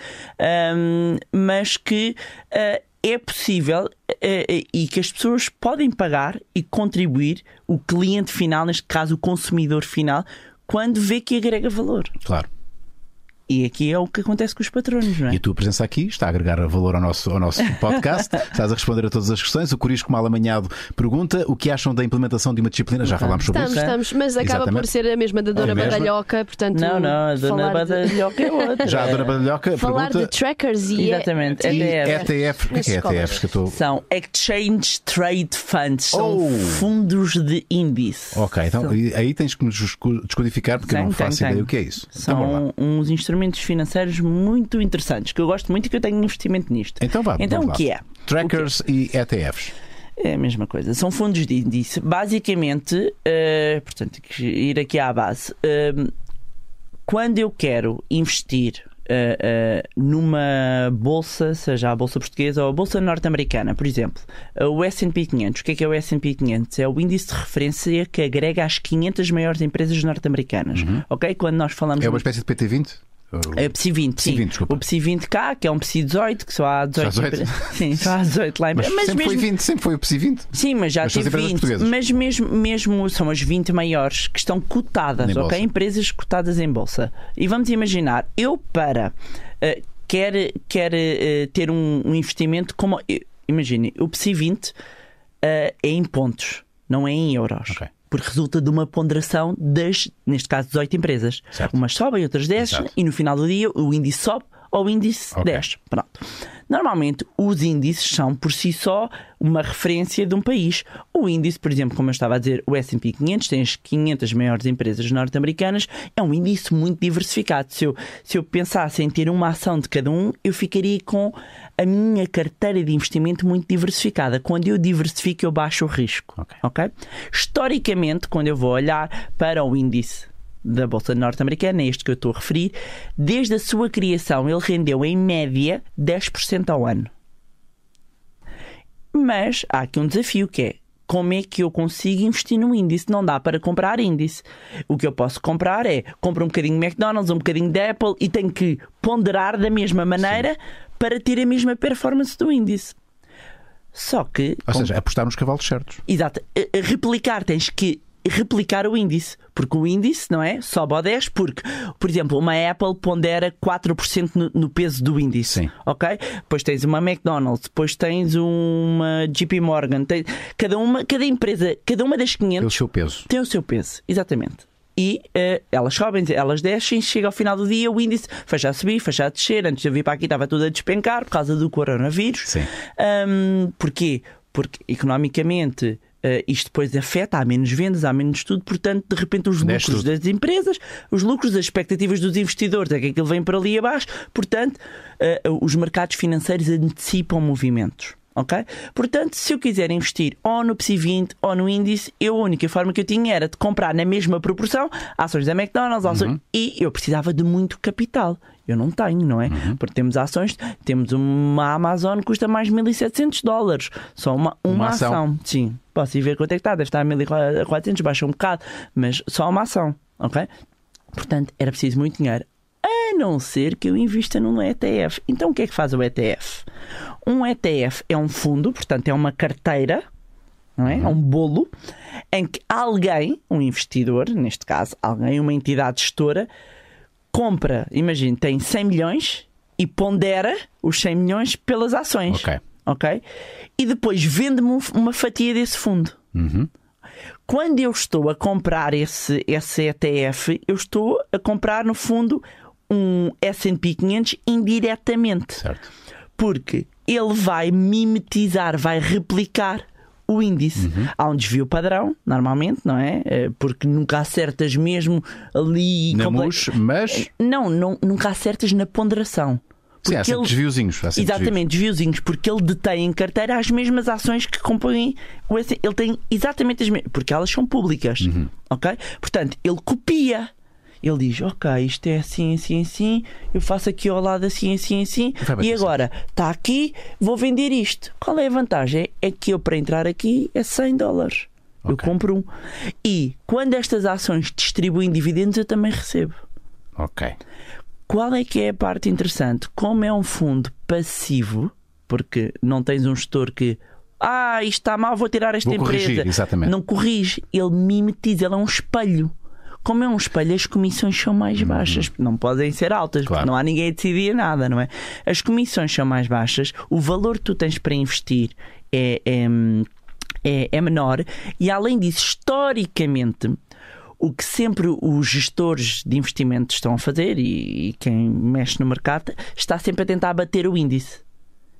um, mas que. Uh, é possível uh, e que as pessoas podem pagar e contribuir o cliente final, neste caso o consumidor final, quando vê que agrega valor. Claro. E aqui é o que acontece com os patronos, não é? E a tua presença aqui está a agregar valor ao nosso, ao nosso *laughs* podcast. Estás a responder a todas as questões. O Curisco Mal Amanhado pergunta o que acham da implementação de uma disciplina. Já falámos sobre estamos, isso. Estamos, mas acaba Exatamente. por ser a mesma da Dona Badalhoca, portanto. Não, não, a Dona Badalhoca de... é *laughs* outra. Já a Dona Badalhoca Falar pergunta... de trackers e. Exatamente, e ETF. O que é ETFs que eu estou. São Exchange Trade Funds, são oh. fundos de índice. Ok, então são... aí tens que nos descodificar porque tem, eu não faço tem, ideia tem. o que é isso. Então são então, uns instrumentos financeiros muito interessantes, que eu gosto muito e que eu tenho investimento nisto. Então vá. Então o que é? Trackers que... e ETFs. É a mesma coisa. São fundos de índice. Basicamente, uh, portanto, ir aqui à base. Uh, quando eu quero investir Uh, uh, numa bolsa, seja a bolsa portuguesa ou a bolsa norte-americana, por exemplo, o S&P 500. O que é, que é o S&P 500? É o índice de referência que agrega as 500 maiores empresas norte-americanas. Uhum. Ok? Quando nós falamos é uma espécie de PT20? É o PSI 20, sim. 20, o PSI 20K, que é um PSI 18, que só há 18. Só 18? *laughs* Sim, só há 18 lá em Mas, mas sempre mesmo... foi 20, sempre foi o PSI 20. Sim, mas já mas teve 20. Mas mesmo, mesmo são as 20 maiores que estão cotadas, em ok? Bolsa. Empresas cotadas em bolsa. E vamos imaginar, eu para uh, quer, quer uh, ter um, um, investimento como. Imagine, o PSI 20 uh, é em pontos, não é em euros. Okay porque resulta de uma ponderação das, neste caso, 18 empresas. Certo. Umas sobem, outras descem, e no final do dia o índice sobe ou o índice okay. desce. Pronto. Normalmente, os índices são por si só uma referência de um país. O índice, por exemplo, como eu estava a dizer, o S&P 500 tem as 500 maiores empresas norte-americanas, é um índice muito diversificado. Se eu, se eu pensasse em ter uma ação de cada um, eu ficaria com a minha carteira de investimento muito diversificada. Quando eu diversifico, eu baixo o risco. Okay. okay? Historicamente, quando eu vou olhar para o índice da Bolsa Norte-Americana, é este que eu estou a referir, desde a sua criação ele rendeu em média 10% ao ano. Mas há aqui um desafio que é como é que eu consigo investir no índice? Não dá para comprar índice. O que eu posso comprar é compro um bocadinho de McDonald's, um bocadinho de Apple e tenho que ponderar da mesma maneira Sim. Para ter a mesma performance do índice. Só que. Ou seja, apostar nos cavalos certos. Exato. Replicar, tens que replicar o índice. Porque o índice, não é? Sobe ao 10, porque, por exemplo, uma Apple pondera 4% no, no peso do índice. Sim. Ok? Depois tens uma McDonald's, depois tens uma JP Morgan. Tem, cada, uma, cada empresa, cada uma das 500 tem o seu peso. Tem o seu peso, exatamente e uh, elas sobem, elas descem, chega ao final do dia, o índice fecha a subir, fecha a descer. Antes de eu vir para aqui estava tudo a despencar por causa do coronavírus. Sim. Um, porquê? Porque economicamente Uh, isto depois afeta, há menos vendas, há menos tudo, portanto, de repente, os lucros das empresas, os lucros, as expectativas dos investidores é que aquilo vem para ali abaixo, portanto, uh, os mercados financeiros antecipam movimentos. Ok? Portanto, se eu quiser investir ou no PSI 20 ou no índice, eu, a única forma que eu tinha era de comprar na mesma proporção ações da McDonald's ações, uhum. e eu precisava de muito capital. Eu não tenho, não é? Uhum. Porque temos ações, temos uma Amazon que custa mais 1.700 dólares. Só uma, uma, uma ação. ação. Sim. Posso ir ver quanto é que está, deve estar a 1.400, baixa um bocado, mas só uma ação, ok? Portanto, era preciso muito dinheiro. A não ser que eu invista num ETF. Então, o que é que faz o ETF? Um ETF é um fundo, portanto, é uma carteira não é? É um bolo em que alguém, um investidor, neste caso, alguém, uma entidade gestora, compra, imagine, tem 100 milhões e pondera os 100 milhões pelas ações. Ok. Ok? E depois vende-me um- uma fatia desse fundo. Quando eu estou a comprar esse, esse ETF, eu estou a comprar, no fundo, um SP 500 indiretamente Certo. porque ele vai mimetizar, vai replicar o índice. Uhum. Há um desvio padrão, normalmente, não é? Eh, Porque nunca acertas mesmo ali. Na comple- mas. Não, não, nunca acertas na ponderação. Sim, há Porque sempre ele- desviozinhos. há sempre Exatamente, desviozinhos, porque ele detém em carteira as mesmas ações que compõem o Ele tem exatamente as mesmas, porque elas são públicas. Uhum. Ok? Portanto, ele copia. Ele diz: Ok, isto é assim, assim, assim. Eu faço aqui ao lado assim, assim, assim. E agora, está aqui, vou vender isto. Qual é a vantagem? É que eu, para entrar aqui, é 100 dólares. Eu Ok. compro um. E quando estas ações distribuem dividendos, eu também recebo. Ok. Qual é que é a parte interessante? Como é um fundo passivo, porque não tens um gestor que ah, isto está mal, vou tirar esta Vou empresa. corrigir, exatamente. Não corrige, ele mimetiza, ele é um espelho. Como é um espelho, as comissões são mais baixas, não podem ser altas, Uhum. Claro. porque não há ninguém a decidir nada, não é? As comissões são mais baixas, o valor que tu tens para investir é, é, é, é menor, e além disso, historicamente, o que sempre os gestores de investimento estão a fazer e, e quem mexe no mercado está sempre a tentar bater o índice.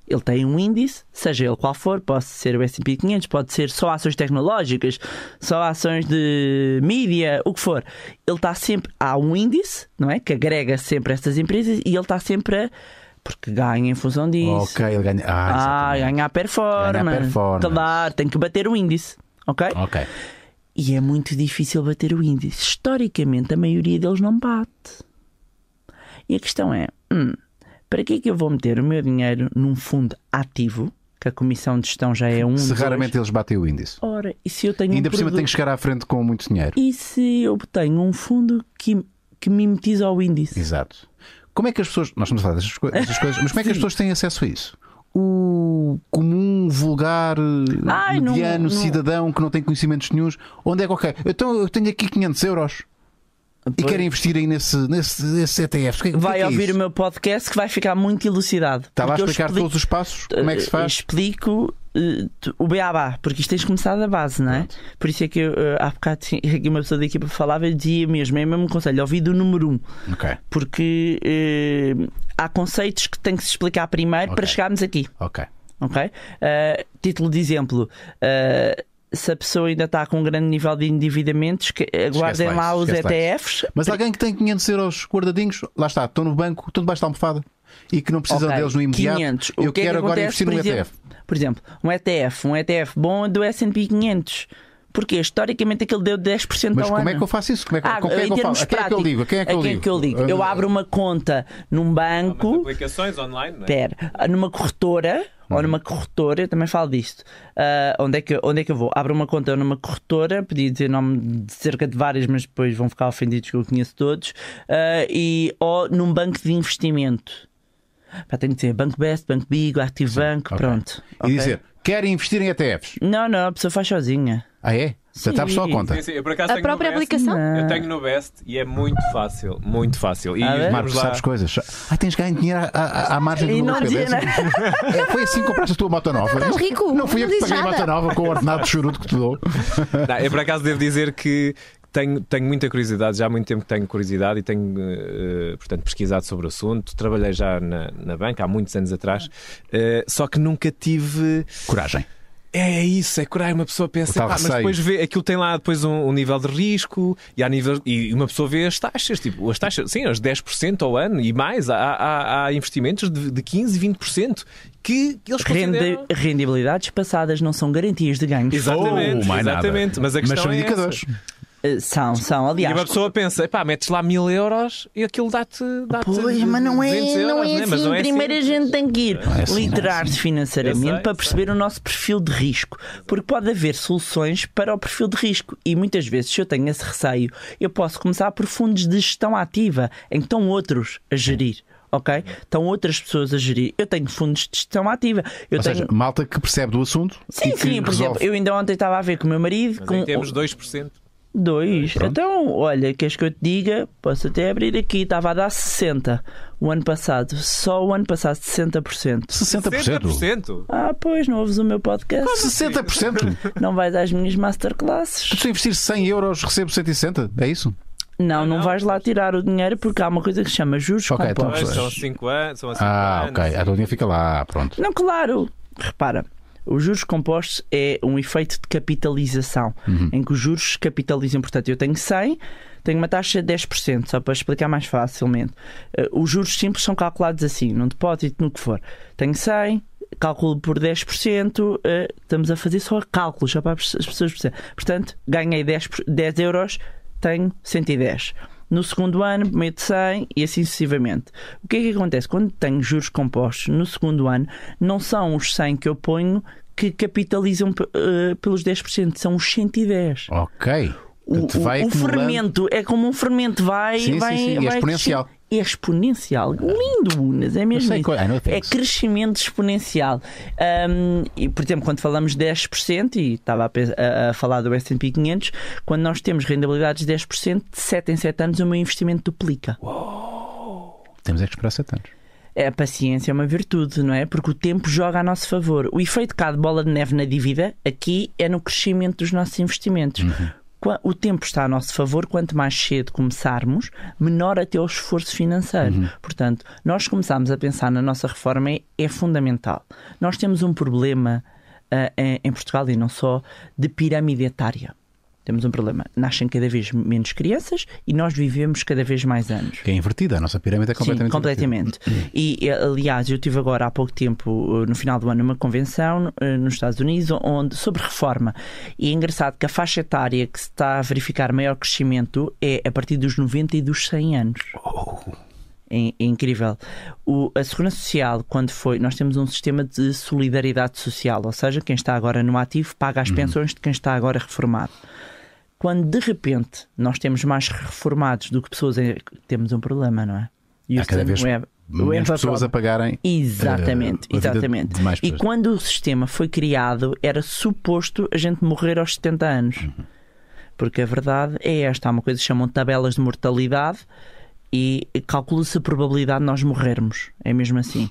Ele tem um índice, seja ele qual for, pode ser o S&P 500, pode ser só ações tecnológicas, só ações de mídia, o que for. Ele está sempre há um índice, não é, que agrega sempre estas empresas e ele está sempre a porque ganha em função disso. Ok, ele ganha. Ah, Ah, exatamente. ganhar performance. Ganhar performance. Claro, tem que bater o índice. Ok? Ok. E é muito difícil bater o índice. Historicamente, a maioria deles não bate. E a questão é: hum, para que é que eu vou meter o meu dinheiro num fundo ativo, que a comissão de gestão já é um. Se dois? raramente eles batem o índice. Ora, e se eu tenho E ainda um por cima produto- tem que chegar à frente com muito dinheiro. E se eu tenho um fundo que, que mimetiza o índice? Exato. Como é que as pessoas. Nós estamos a falar destas coi- destas coisas, mas como é que as *laughs* pessoas têm acesso a isso? O comum, vulgar, Ai, não- mediano não- cidadão que não tem conhecimentos nenhums, onde é que, ok, então eu tenho aqui 500 euros e quero investir aí nesse, nesse, nesse ETF. Que, é- que Vai que é ouvir isso? o meu podcast que vai ficar muito elucidado. Está lá a explicar explico- todos os passos? Como é que se Eh, faz? Explico tu- o beabá, porque isto tens de começar da base, não é? Pronto. Por isso é que eu, eh, há bocado aqui *laughs* uma pessoa da equipa falava e dizia mesmo, é mesmo um conselho, ouvi do número um, Ok, porque eh, há conceitos que tem que se explicar primeiro Ok. para chegarmos aqui, ok. ok? Eh, título de exemplo. eh, se a pessoa ainda está com um grande nível de endividamentos, que, aguardem lá os esquece lá ETFs. Mas alguém que tem 500 euros guardadinhos, lá está, estão no banco, estão debaixo da almofada e que não precisam Ok, deles no imediato. 500. O Eu que é que quero agora acontece, investir por ETF. Por exemplo, um ETF, um ETF bom é do S&P 500. Porque historicamente aquele deu 10% Mas ao como ano. é que eu faço isso? Como é que, Ah, com quem é que eu falo? termos A quem é que eu ligo? A quem é que eu quem ligo? que eu ligo? Eu abro uma conta num banco, aplicações online, não é? Pera, numa corretora ou Uhum. numa corretora, eu também falo disto. Ah, onde, é que, onde é que eu vou? Abro uma conta numa corretora, podia dizer nome de cerca de várias, mas depois vão ficar ofendidos que eu conheço todos, ah, e, ou num banco de investimento. Pá, tem que dizer Banco Best, Banco Big, Active Bank, ok. pronto. E Ok? dizer, querem investir em ETFs? Não, não, a pessoa faz sozinha. Ah, é? Portanto, abres só a conta. Sim, sim. Eu, por acaso, A tenho própria no Best. aplicação? Eu tenho no Best e é muito fácil, muito fácil. E Ah, é? Marcos, lá. sabes coisas. Ah, tens ganho dinheiro à, à, à margem do E não lucro. dizia é? *laughs* É, foi assim que compraste a tua moto nova. estás Não- rico, Não fui eu não que paguei a moto nova com o ordenado de churuto que te dou. Não, eu por acaso devo dizer que tenho, tenho muita curiosidade, já há muito tempo que tenho curiosidade e tenho, eh, portanto, pesquisado sobre o assunto. Trabalhei já na, na banca há muitos anos atrás, eh, só que nunca tive. Coragem. É, é isso, é coragem. Uma pessoa pensa, "Pá, mas receio." depois vê, aquilo tem lá depois um, um nível de risco e, há nível, e uma pessoa vê as taxas, tipo, as taxas, sim, as 10% ao ano e mais. Há, há, há investimentos de, de 15%, 20% que eles Rende, consideram. rendibilidades passadas não são garantias de ganhos. Exatamente, Oh, mais nada. exatamente. Mas a Mas questão são é indicadores. essa. Eh, São, são. E Aliás, uma pessoa pensa, pá, metes lá mil euros e aquilo dá-te. Dá Pois, mas não é, 200 euros, não é né? assim. Mas não é Primeiro assim. a gente tem que ir é assim, não é literar-se Eu financeiramente sei, para sei. perceber o nosso perfil de risco. Porque pode haver soluções para o perfil de risco. E muitas vezes, se eu tenho esse receio, eu posso começar por fundos de gestão ativa, em que estão outros a gerir. ok? Estão outras pessoas a gerir. Eu tenho fundos de gestão ativa. Eu Ou tenho... seja, malta que percebe do assunto Sim, e que sim, por resolve. exemplo, eu ainda ontem estava a ver com o meu marido Mas com aí temos 2%. Dois. Pronto. Então, olha, queres que eu te diga? Posso até abrir aqui, estava a dar 60 o ano passado. Só o ano passado, 60%. 60%. 60%? Ah, pois, não ouves o meu podcast? 60%? *laughs* Não vais às minhas masterclasses? Se eu investir 100 euros, recebo 160? É isso? Não, não não, vais lá tirar o dinheiro porque há uma coisa que se chama juros Ok, então compostos. Pois, são 5 anos. São a cinco Ah, anos. ok. A linha fica lá, pronto. Não, claro. Repara, os juros compostos é um efeito de capitalização, em que os juros se capitalizam. Portanto, eu tenho 100, tenho uma taxa de 10%, só para explicar mais facilmente. Eh, Os juros simples são calculados assim, num depósito, no que for. Tenho 100, cálculo por 10%, eh, estamos a fazer só cálculos, só para as pessoas perceberem. Portanto, ganhei 10, por- 10 euros, tenho 110. No segundo ano, meto 100 e assim sucessivamente. O que é que acontece? Quando tenho juros compostos no segundo ano, não são os 100 que eu ponho que capitalizam eh, pelos 10%, são os 110. Ok. O, o- o fermento é como um fermento, vai. Sim, sim, vai, sim, é vai exponencial. crescer. É exponencial. Lindo, Unas, é mesmo sei know É crescimento exponencial. Ahm, e, por exemplo, quando falamos 10%, e estava a, a- falar do SP 500, quando nós temos rentabilidades de 10%, de 7 em 7 anos o meu investimento duplica. Temos é que esperar 7 anos. A paciência é uma virtude, não é? Porque o tempo joga a nosso favor. O efeito cá de bola de neve na dívida aqui é no crescimento dos nossos investimentos. Qua- O tempo está a nosso favor, quanto mais cedo começarmos, menor até o esforço financeiro. Portanto, nós começarmos a pensar na nossa reforma é, é fundamental. Nós temos um problema ah, em, em Portugal e não só de pirâmide etária. Temos um problema. Nascem cada vez menos crianças e nós vivemos cada vez mais anos. Que é invertida. A nossa pirâmide é completamente Sim, completamente. *clears throat* E, eh, aliás, eu tive agora há pouco tempo, eh, no final do ano, uma convenção eh, nos Estados Unidos onde, sobre reforma. E é engraçado que a faixa etária que se está a verificar maior crescimento é a partir dos 90 e dos 100 anos. É, é incrível. O- a Segurança Social, quando foi. Nós temos um sistema de solidariedade social, ou seja, quem está agora no ativo paga as pensões de quem está agora reformado. Quando de repente nós temos mais reformados do que pessoas, em- temos um problema, não é? E Há cada vez o menos Web pessoas a pagarem. Exatamente, a exatamente. E quando o sistema foi criado, era suposto a gente morrer aos 70 anos. Uhum. Porque a verdade é esta: há uma coisa que chamam tabelas de mortalidade e calcula-se a probabilidade de nós morrermos. É mesmo assim.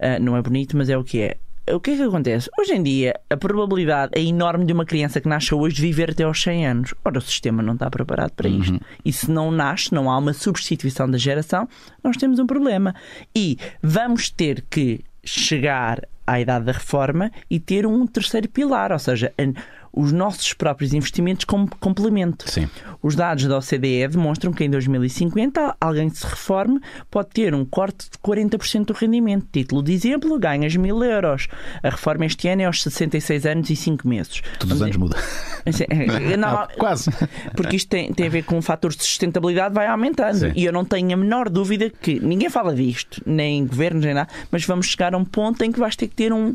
Ah, não é bonito, mas é o que é. O que é que acontece? Hoje em dia, a probabilidade é enorme de uma criança que nasce hoje viver até aos 100 anos. Ora, o sistema não está preparado para isto. E se não nasce, não há uma substituição da geração, nós temos um problema. E vamos ter que chegar à idade da reforma e ter um terceiro pilar, ou seja, os nossos próprios investimentos como complemento. Sim. Os dados da OCDE demonstram que em 2050 alguém que se reforme pode ter um corte de 40% do rendimento. Título de exemplo, ganhas mil euros. A reforma este ano é aos 66 anos e 5 meses. Todos os anos muda. *laughs* Assim, é, não, Ah, quase. porque isto tem, tem a ver com um fator de sustentabilidade vai aumentando. Sim. E eu não tenho a menor dúvida que ninguém fala disto, nem governos, nem nada, mas vamos chegar a um ponto em que vais ter que ter um,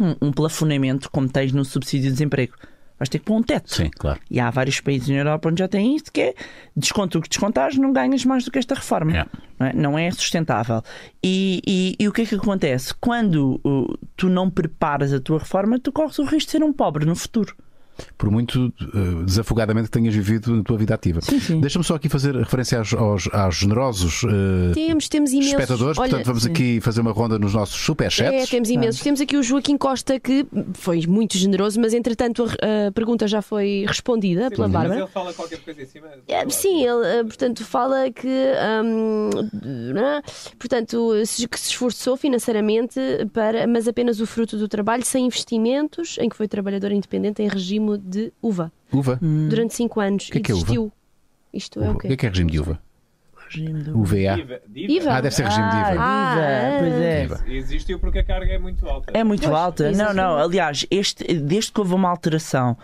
um, um plafonamento, como tens no subsídio de desemprego. Vais ter que pôr um teto. Sim, claro. E há vários países na Europa onde já têm isto, que é desconto o que descontares, não ganhas mais do que esta reforma. Yeah. Não, é? Não é sustentável. E, e- e o que é que acontece? Quando uh, tu não preparas a tua reforma, tu corres o risco de ser um pobre no futuro. Por muito eh, desafogadamente que tenhas vivido na tua vida ativa. Sim, sim. Deixa-me só aqui fazer referência aos, aos- aos generosos eh, Temos, temos imensos. espectadores. Olha, Portanto, vamos aqui fazer uma ronda nos nossos É, superchats. temos imensos. Temos aqui o Joaquim Costa, que foi muito generoso, mas entretanto a, a pergunta já foi respondida pela Mas Bárbara. ele fala qualquer coisa em cima. É, Sim, ele, eh, portanto, fala que, hum, né, portanto, se- que se esforçou financeiramente, para, mas apenas o fruto do trabalho, sem investimentos, em que foi trabalhador independente em regime de uva Uva. durante 5 anos que é e que é uva? Isto é Uva. o O que é quê? que é regime de uva? Regime do- UVA. Diva, diva. IVA. Ah, deve ser regime de IVA. Ah, diva, pois é. Diva. Existiu porque a carga é muito alta. É muito Pois, alta. Não, não. Aliás, este, desde que houve uma alteração,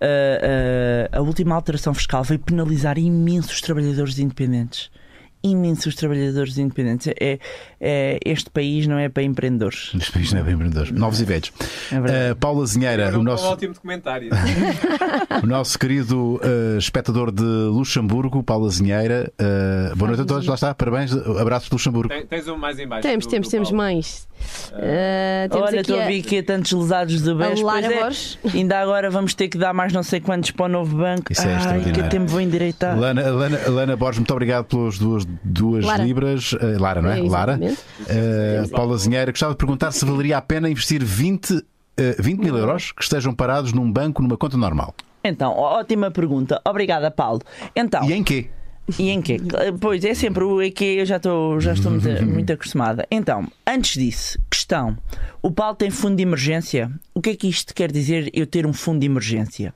ah, ah, a última alteração fiscal veio penalizar imensos trabalhadores independentes. Imensos trabalhadores independentes. É, é- este país não é para empreendedores. Este país não é bem empreendedor. Novos e velhos. É. Uh, Paula Zinheira, o um nosso, ótimo documentário. *laughs* *laughs* o nosso querido uh, espectador de Luxemburgo, Paula Zinheira. Uh, boa noite a todos, lá está. Parabéns, abraços de Luxemburgo. Tem- tens um mais em baixo. Temos, do- temos, do temos mais. Ah, temos Olha, estou a ver que tantos lesados do Pois é, ainda agora vamos ter que dar mais não sei quantos para o novo banco. Isso é Ai, que tempo vou endireitar. Lana, Lana, Lana Borges, muito obrigado pelas duas, duas Lara. libras. Uh, Lara, não é? É, Lara. Uh, Paula Zinheira, gostava de perguntar se valeria a pena investir 20, uh, 20 mil euros que estejam parados num banco numa conta normal. Então, ótima pergunta. Obrigada, Paulo. Então, E em quê? E em quê? *laughs* Pois é sempre o EQ, eu já estou, já estou muito, *laughs* muito acostumada. Então, antes disso, questão: o Paulo tem fundo de emergência? O que é que isto quer dizer eu ter um fundo de emergência?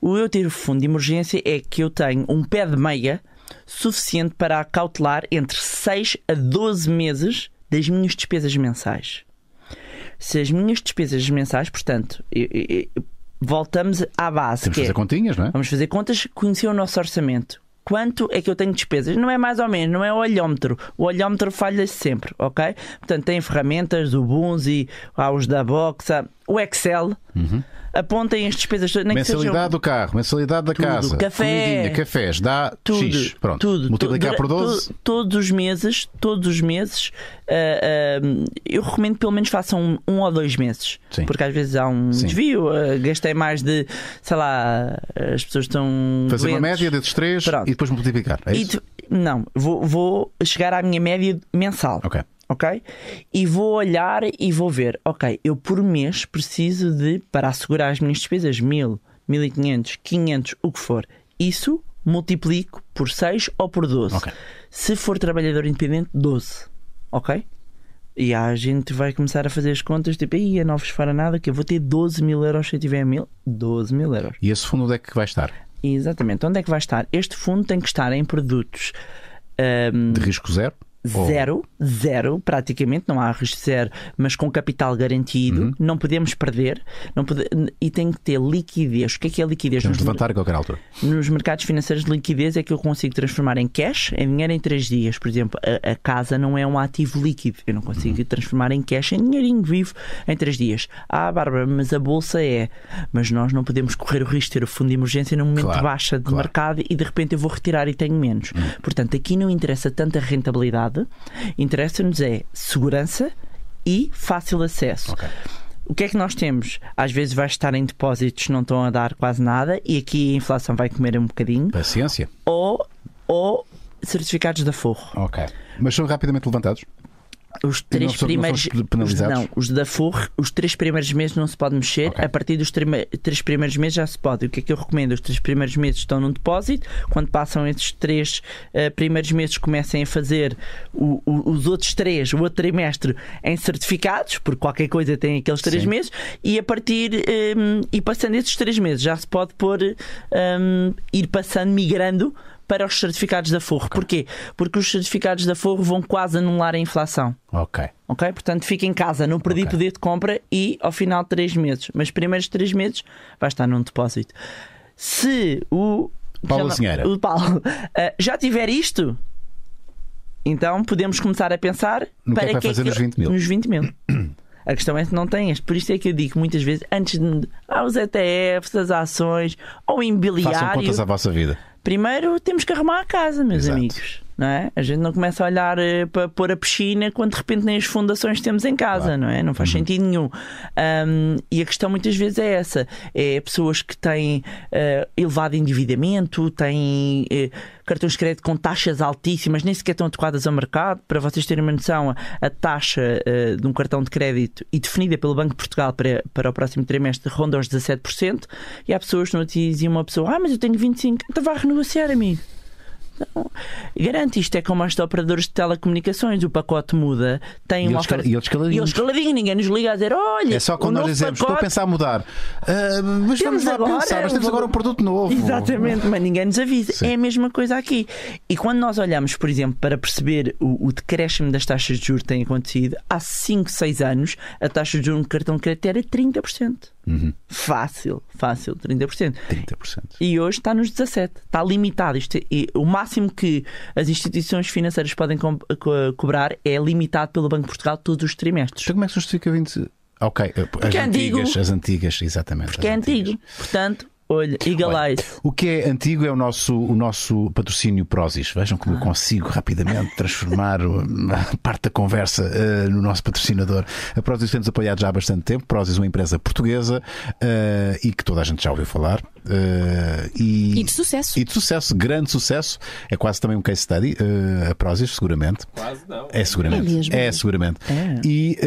O eu ter fundo de emergência é que eu tenho um pé de meia suficiente para acautelar entre 6 a 12 meses das minhas despesas mensais. Se as minhas despesas mensais, portanto, eu- eu- voltamos à base. Temos que que é- fazer continhas, não é? Vamos fazer contas, conhecer o nosso orçamento. Quanto é que eu tenho de despesas? Não é mais ou menos, não é o olhómetro. O olhómetro falha sempre, ok? Portanto, tem ferramentas, o Bunzi, há os da Boxa, o Excel. Apontem as despesas, nem Mensalidade sejam do carro, mensalidade da Tudo. casa, Café. comidinha, cafés, dá tudo, X. Pronto. tudo. Multiplicar Tu- por dura- 12. tu- todos os meses, todos os meses, ah, ah, eu recomendo que pelo menos façam um, um ou dois meses. Sim. Porque às vezes há um Sim. desvio, ah, gastei mais de, sei lá, as pessoas estão. Fazer uma doentes. média desses três Pronto. e depois multiplicar. É isso? tu- não, vou, vou chegar à minha média mensal. Ok. Ok? E vou olhar e vou ver, ok, eu por mês preciso de, para assegurar as minhas despesas, mil, mil e quinhentos, quinhentos, o que for. Isso multiplico por 6 ou por 12. Ok. Se for trabalhador independente, 12. Ok? E a gente vai começar a fazer as contas, tipo, aí não vos fará nada, que eu vou ter 12 mil euros se eu tiver mil. 12 mil euros. E esse fundo onde é que vai estar? Exatamente. Onde é que vai estar? Este fundo tem que estar em produtos ahm, De risco zero? Ou- Zero, zero, praticamente, não há risco zero, mas com capital garantido, Uhum. não podemos perder não pode- e tem que ter liquidez. O que é que é liquidez? Temos Nos, levantar a qualquer altura. nos mercados financeiros de liquidez é que eu consigo transformar em cash, em dinheiro em três dias. Por exemplo, a, a casa não é um ativo líquido, eu não consigo Uhum. transformar em cash, em dinheirinho vivo, em três dias. Ah, Bárbara, mas a bolsa é. Mas nós não podemos correr o risco de ter o fundo de emergência num momento Claro, de baixa de claro. mercado e de repente eu vou retirar e tenho menos. Portanto, aqui não interessa tanta rentabilidade, interessa-nos é segurança e fácil acesso. Ok. O que é que nós temos? Às vezes vai estar em depósitos, não estão a dar quase nada e aqui a inflação vai comer um bocadinho, Paciência. ou, ou certificados da Forro. Ok. Mas são rapidamente levantados? Os três não não primeiros. Os, não, os da Forro, os três primeiros meses não se pode mexer. Ok. A partir dos três primeiros meses já se pode. O que é que eu recomendo? Os três primeiros meses estão num depósito. Quando passam esses três eh, primeiros meses, comecem a fazer o- o- os outros três, o outro trimestre, em certificados, porque qualquer coisa tem aqueles três Sim. meses. E a partir. hum, e passando esses três meses, já se pode pôr. hum, ir passando, migrando. Para os certificados da Forro. Porquê? Porque os certificados da Forro vão quase anular a inflação. Ok. Ok? Portanto, fica em casa, não perdi Ok. poder de compra e ao final de 3 meses. Mas primeiros 3 meses vai estar num depósito. Se o. Paulo Senheira. O Paulo *laughs* eh, já tiver isto, então podemos começar a pensar No que é para que vai fazer que- nos 20 mil? Nos 20 mil. *clears throat* A questão é se não tem este. Por isso é que eu digo muitas vezes, antes de. Ah, os ETFs, as ações, ou o Façam imobiliário. contas à vossa vida. Primeiro temos que arrumar a casa, meus Exato. amigos. Não é? A gente não começa a olhar eh, para pôr a piscina quando de repente nem as fundações temos em casa, Claro. Uhum. não é? Não faz sentido nenhum. Ahm, e a questão muitas vezes é essa: é pessoas que têm eh, elevado endividamento, têm eh, cartões de crédito com taxas altíssimas, nem sequer estão adequadas ao mercado. Para vocês terem uma noção, a- taxa eh, de um cartão de crédito e definida pelo Banco de Portugal para, para o próximo trimestre ronda os 17%. E há pessoas que não diziam uma pessoa: Ah, mas eu tenho 25%, então vá renegociar, amigo. Não. Garante isto é como as operadores de telecomunicações, o pacote muda, tem E uma oferta. e eles caladinhos. Eles caladinhos, ninguém nos liga a dizer: olha, É só quando nós dizemos, estou a pacote- pensar a mudar. Ah, mas Temos vamos lá agora pensar, mas temos agora um produto novo. Exatamente, mas ninguém nos avisa. Sim. É a mesma coisa aqui. E quando nós olhamos, por exemplo, para perceber o, o decréscimo das taxas de juros que tem acontecido, há 5, 6 anos a taxa de juros no cartão de crédito era 30%. Fácil, fácil, 30%. 30%. E hoje está nos 17%. Está limitado. Isto é- e o máximo que as instituições financeiras podem co- co- cobrar é limitado pelo Banco de Portugal todos os trimestres. Então como é que justifica 20? Ok, as é antigo. antigas, as antigas, exatamente. Porque é as antigas. antigo. Portanto, olha, egalize. O que é antigo é o nosso, o nosso patrocínio Prozis. Vejam como eu consigo rapidamente transformar parte da conversa eh, no nosso patrocinador. A Prozis tem-nos apoiado já há bastante tempo. Prozis é uma empresa portuguesa eh, e que toda a gente já ouviu falar. eh, e, E de sucesso. E de sucesso, grande sucesso. É quase também um case study. a Prozis, seguramente. Quase não. É seguramente. É mesmo. É seguramente. É. E,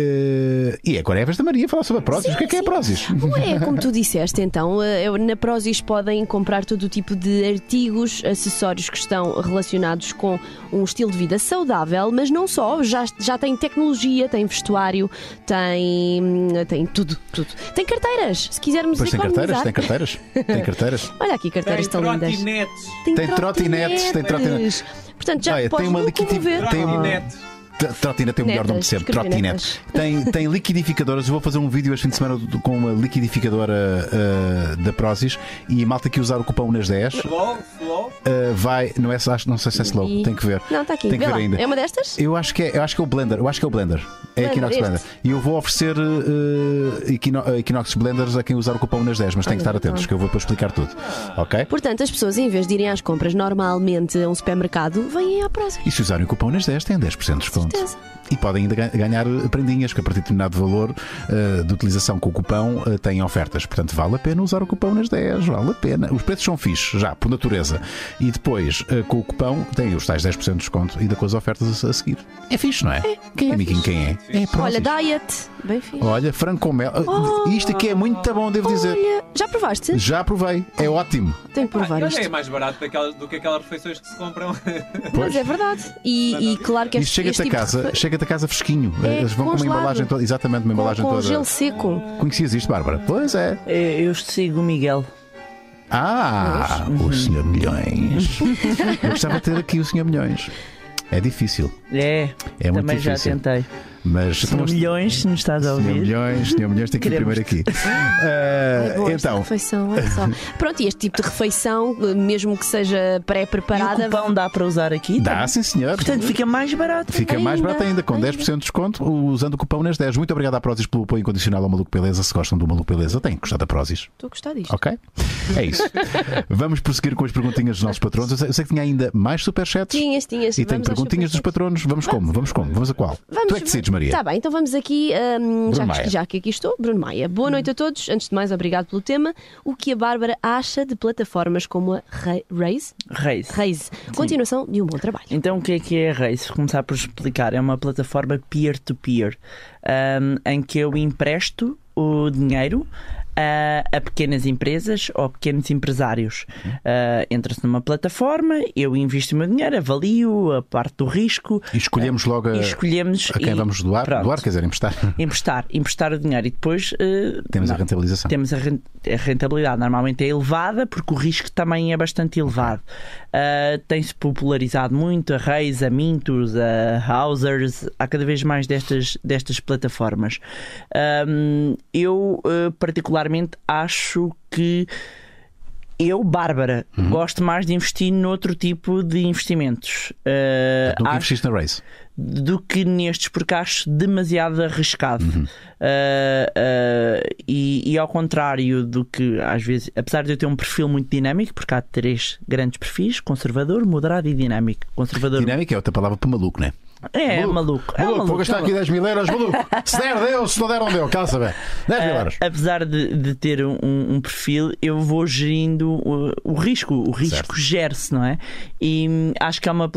e agora é a vez da Maria falar sobre a Prozis. o que é que é a Prozis? É como tu disseste, então, eh, na Prozis podem comprar todo o tipo de artigos, acessórios que estão relacionados com um estilo de vida saudável, mas não só, já, já tem tecnologia, tem vestuário, tem, tem tudo, tudo. Tem carteiras, se quisermos Pois tem carteiras, tem carteiras. Tem *laughs* carteiras. Olha aqui, carteiras tão lindas. trotinetes. Tem trotinetes, tem trotinetes. Portanto, já Olha, podes tem uma liquidez- tem uma- Trotinetes. T- Trotinete tem o melhor nome de sempre, trotinete. *laughs* Tem, tem liquidificadoras. Eu vou fazer um vídeo este fim de semana com uma liquidificadora ah, da Prozis e malta que usar o cupom nas 10 Slow, slow. ah, vai. Não, é, acho, não sei se é slow, E- tem que ver. Não, está aqui. Tem que Vê ver lá. ainda. É uma destas? Eu acho que é, eu acho que é o Blender. Eu acho que é o Blender. É Blender, Equinox. Blender. E eu vou oferecer uh, Equino- Equinox Blenders a quem usar o cupom nas 10, mas tem que estar Olha, atentos, então. que eu vou depois explicar tudo. Ok? Portanto, as pessoas, em vez de irem às compras normalmente a um supermercado, vêm à Prozis. E se usarem o cupom nas 10, têm 10% de desconto. Certeza. E podem ainda ga- ganhar prendinhas, que a partir de determinado valor uh, de utilização com o cupom uh, têm ofertas. Portanto, vale a pena usar o cupom nas 10, vale a pena. Os preços são fixos, já, por natureza. E depois, uh, com o cupom, têm os tais 10% de desconto e ainda com as ofertas a, a seguir. É fixe, não é? quem é, é amiguinho? fixe. Quem é? É Olha, Prozis. diet. Bem fixe. Olha, frango com mel. Uh, Isto aqui é muito bom, devo dizer. Olha, já provaste? Já provei, é ótimo. Tenho que provar Ah, isto. é mais barato daquelas- do que aquelas refeições que se compram. Mas é verdade. E, e claro que este, chega-te este a tipo de casa, refe- chega-te a casa fresquinho. É, Eles vão com uma embalagem toda, exatamente, uma com, embalagem com toda. gelo seco. Conhecias isto, Bárbara? Pois é. Eu, eu sigo o Miguel. Ah, o Senhor Milhões. Eu gostava de ter aqui o Senhor Milhões. É difícil, É, é muito também já difícil. tentei. Mas Senhor Milhões, se nos estás a Senhor ouvir. Milhões, Senhor Milhões, tem que ir primeiro aqui. É *laughs* Ah, boa então, refeição, olha só. *laughs* Pronto, e este tipo de refeição, mesmo que seja E o pré-preparada, cupão dá para usar aqui? dá sim, senhor. Portanto, fica mais barato. Fica mais Ainda, barato ainda, com ainda. 10% de desconto, usando o cupom nas 10. Muito obrigado à Prozis pelo apoio incondicional ao Maluco Beleza. Se gostam do Maluco Beleza, têm que gostar da Prozis. estou a gostar disto. Ok? É isso. *laughs* Vamos prosseguir com as perguntinhas dos nossos patronos. Eu sei, eu sei que tinha ainda mais superchats. Tinhas, tinhas. E tem Vamos perguntinhas dos patronos. Vamos como? Vamos como? Vamos a qual? Vamos, tu é que decides, Maria. Está bem, então vamos aqui, hum, já, que, já que aqui estou, Bruno Maia. Boa noite a todos. Antes de mais, obrigado pelo tema. O que a Bárbara acha de plataformas como a Ra- Raise? Reis. Raise. Continuação de um bom trabalho. Então, o que é que é a? Vou começar por explicar. É uma plataforma peer-to-peer ahm, em que eu empresto o dinheiro a, a pequenas empresas ou pequenos empresários. Ah, Entra-se numa plataforma, eu invisto o meu dinheiro, avalio a parte do risco E escolhemos logo a, e escolhemos a quem e- vamos doar. pronto. Doar, quer dizer, emprestar. *laughs* emprestar, emprestar o dinheiro e depois eh, Temos a não, rentabilização. temos a ren- a rentabilidade. Normalmente é elevada porque o risco também é bastante elevado. Uh, Tem-se popularizado muito a Reis, a Mintos, a Housers, há cada vez mais destas, destas plataformas. Um, eu, uh, particularmente, acho que. Eu, Bárbara, Uhum. gosto mais de investir noutro tipo de investimentos. Uh, Nunca acho- investiste na Race. do que nestes, porque acho demasiado arriscado. Uhum. Uh, uh, e, e ao contrário do que, às vezes, apesar de eu ter um perfil muito dinâmico, porque há três grandes perfis: conservador, moderado e dinâmico. Conservador Dinâmica é outra palavra para maluco, não é? É maluco. É Maluco, maluco, vou gastar é aqui maluco. 10 mil euros, maluco. *laughs* Se der, deu. Se não der, não deu. Quer saber? 10 mil euros. Uh, apesar de, de ter um, um perfil, eu vou gerindo o, o risco. O risco gere-se, não é? E hum, acho que é uma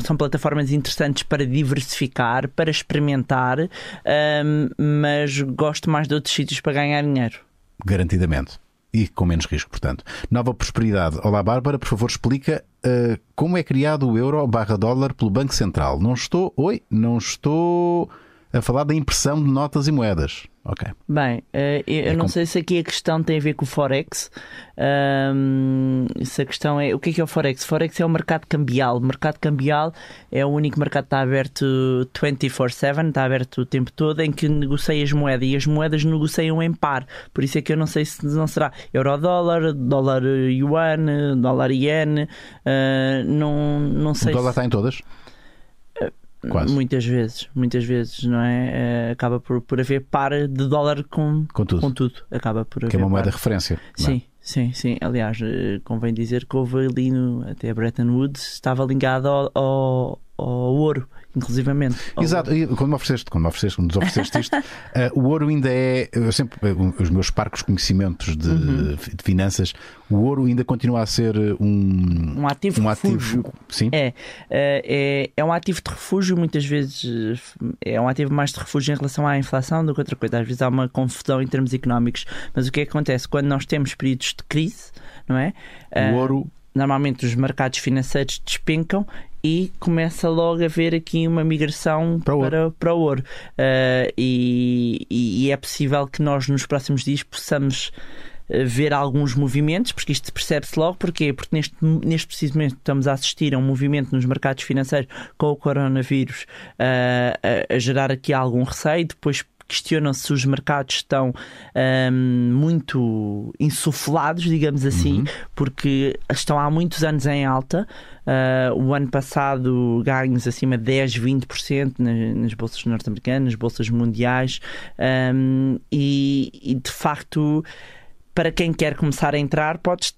são plataformas interessantes para diversificar, para experimentar, hum, mas gosto mais de outros sítios para ganhar dinheiro. Garantidamente. E com menos risco, portanto. Nova Prosperidade. Olá, Bárbara, por favor, explica uh, como é criado o euro barra dólar pelo Banco Central. Não estou. Oi, não estou a falar da impressão de notas e moedas. Ok. Bem, eh, eu É não com- sei se aqui a questão tem a ver com o Forex. Ahm, se a questão é o que é que é o Forex? Forex é o mercado cambial. O mercado cambial é o único mercado que está aberto 24-7, está aberto o tempo todo, em que negocia as moedas e as moedas negociam em par. Por isso é que eu não sei se não será euro-dólar, dólar yuan, dólar iene. ah, não, não O sei dólar se- está em todas? Quase. Muitas vezes, muitas vezes, não é? Eh, acaba por, por haver par de dólar com, Com tudo. com tudo. Acaba por Que é uma moeda de referência. não é? Sim, sim, sim. Aliás, eh, convém dizer que houve ali no, até Bretton Woods estava ligado ao, ao, ao ouro, inclusivamente. Exato, e quando me ofereceste, quando me ofereceste, quando nos ofereceste isto, *laughs* eh, o ouro ainda é. Eu sempre, eh, os meus parcos conhecimentos de, Uhum. de finanças, o ouro ainda continua a ser um. Um ativo um refúgio. ativo. Sim. É, eh, é, é um ativo de refúgio, muitas vezes eh, é um ativo mais de refúgio em relação à inflação do que outra coisa. Às vezes há uma confusão em termos económicos. Mas o que é que acontece? Quando nós temos períodos de crise, não é? Eh, O ouro. normalmente os mercados financeiros despencam e começa logo a haver aqui uma migração Para o ouro. para, para o ouro. Uh, e, e é possível que nós nos próximos dias possamos uh, ver alguns movimentos, porque isto percebe-se logo. Porquê? Porque neste, neste preciso momento estamos a assistir a um movimento nos mercados financeiros com o coronavírus uh, a, a gerar aqui algum receio. Depois questionam-se se os mercados estão hum, muito insuflados, digamos assim, porque estão há muitos anos em alta. Uh, o ano passado ganhos acima de 10, 20% nas, nas bolsas norte-americanas, nas bolsas mundiais, hum, e, e, de facto. Para quem quer começar a entrar, pode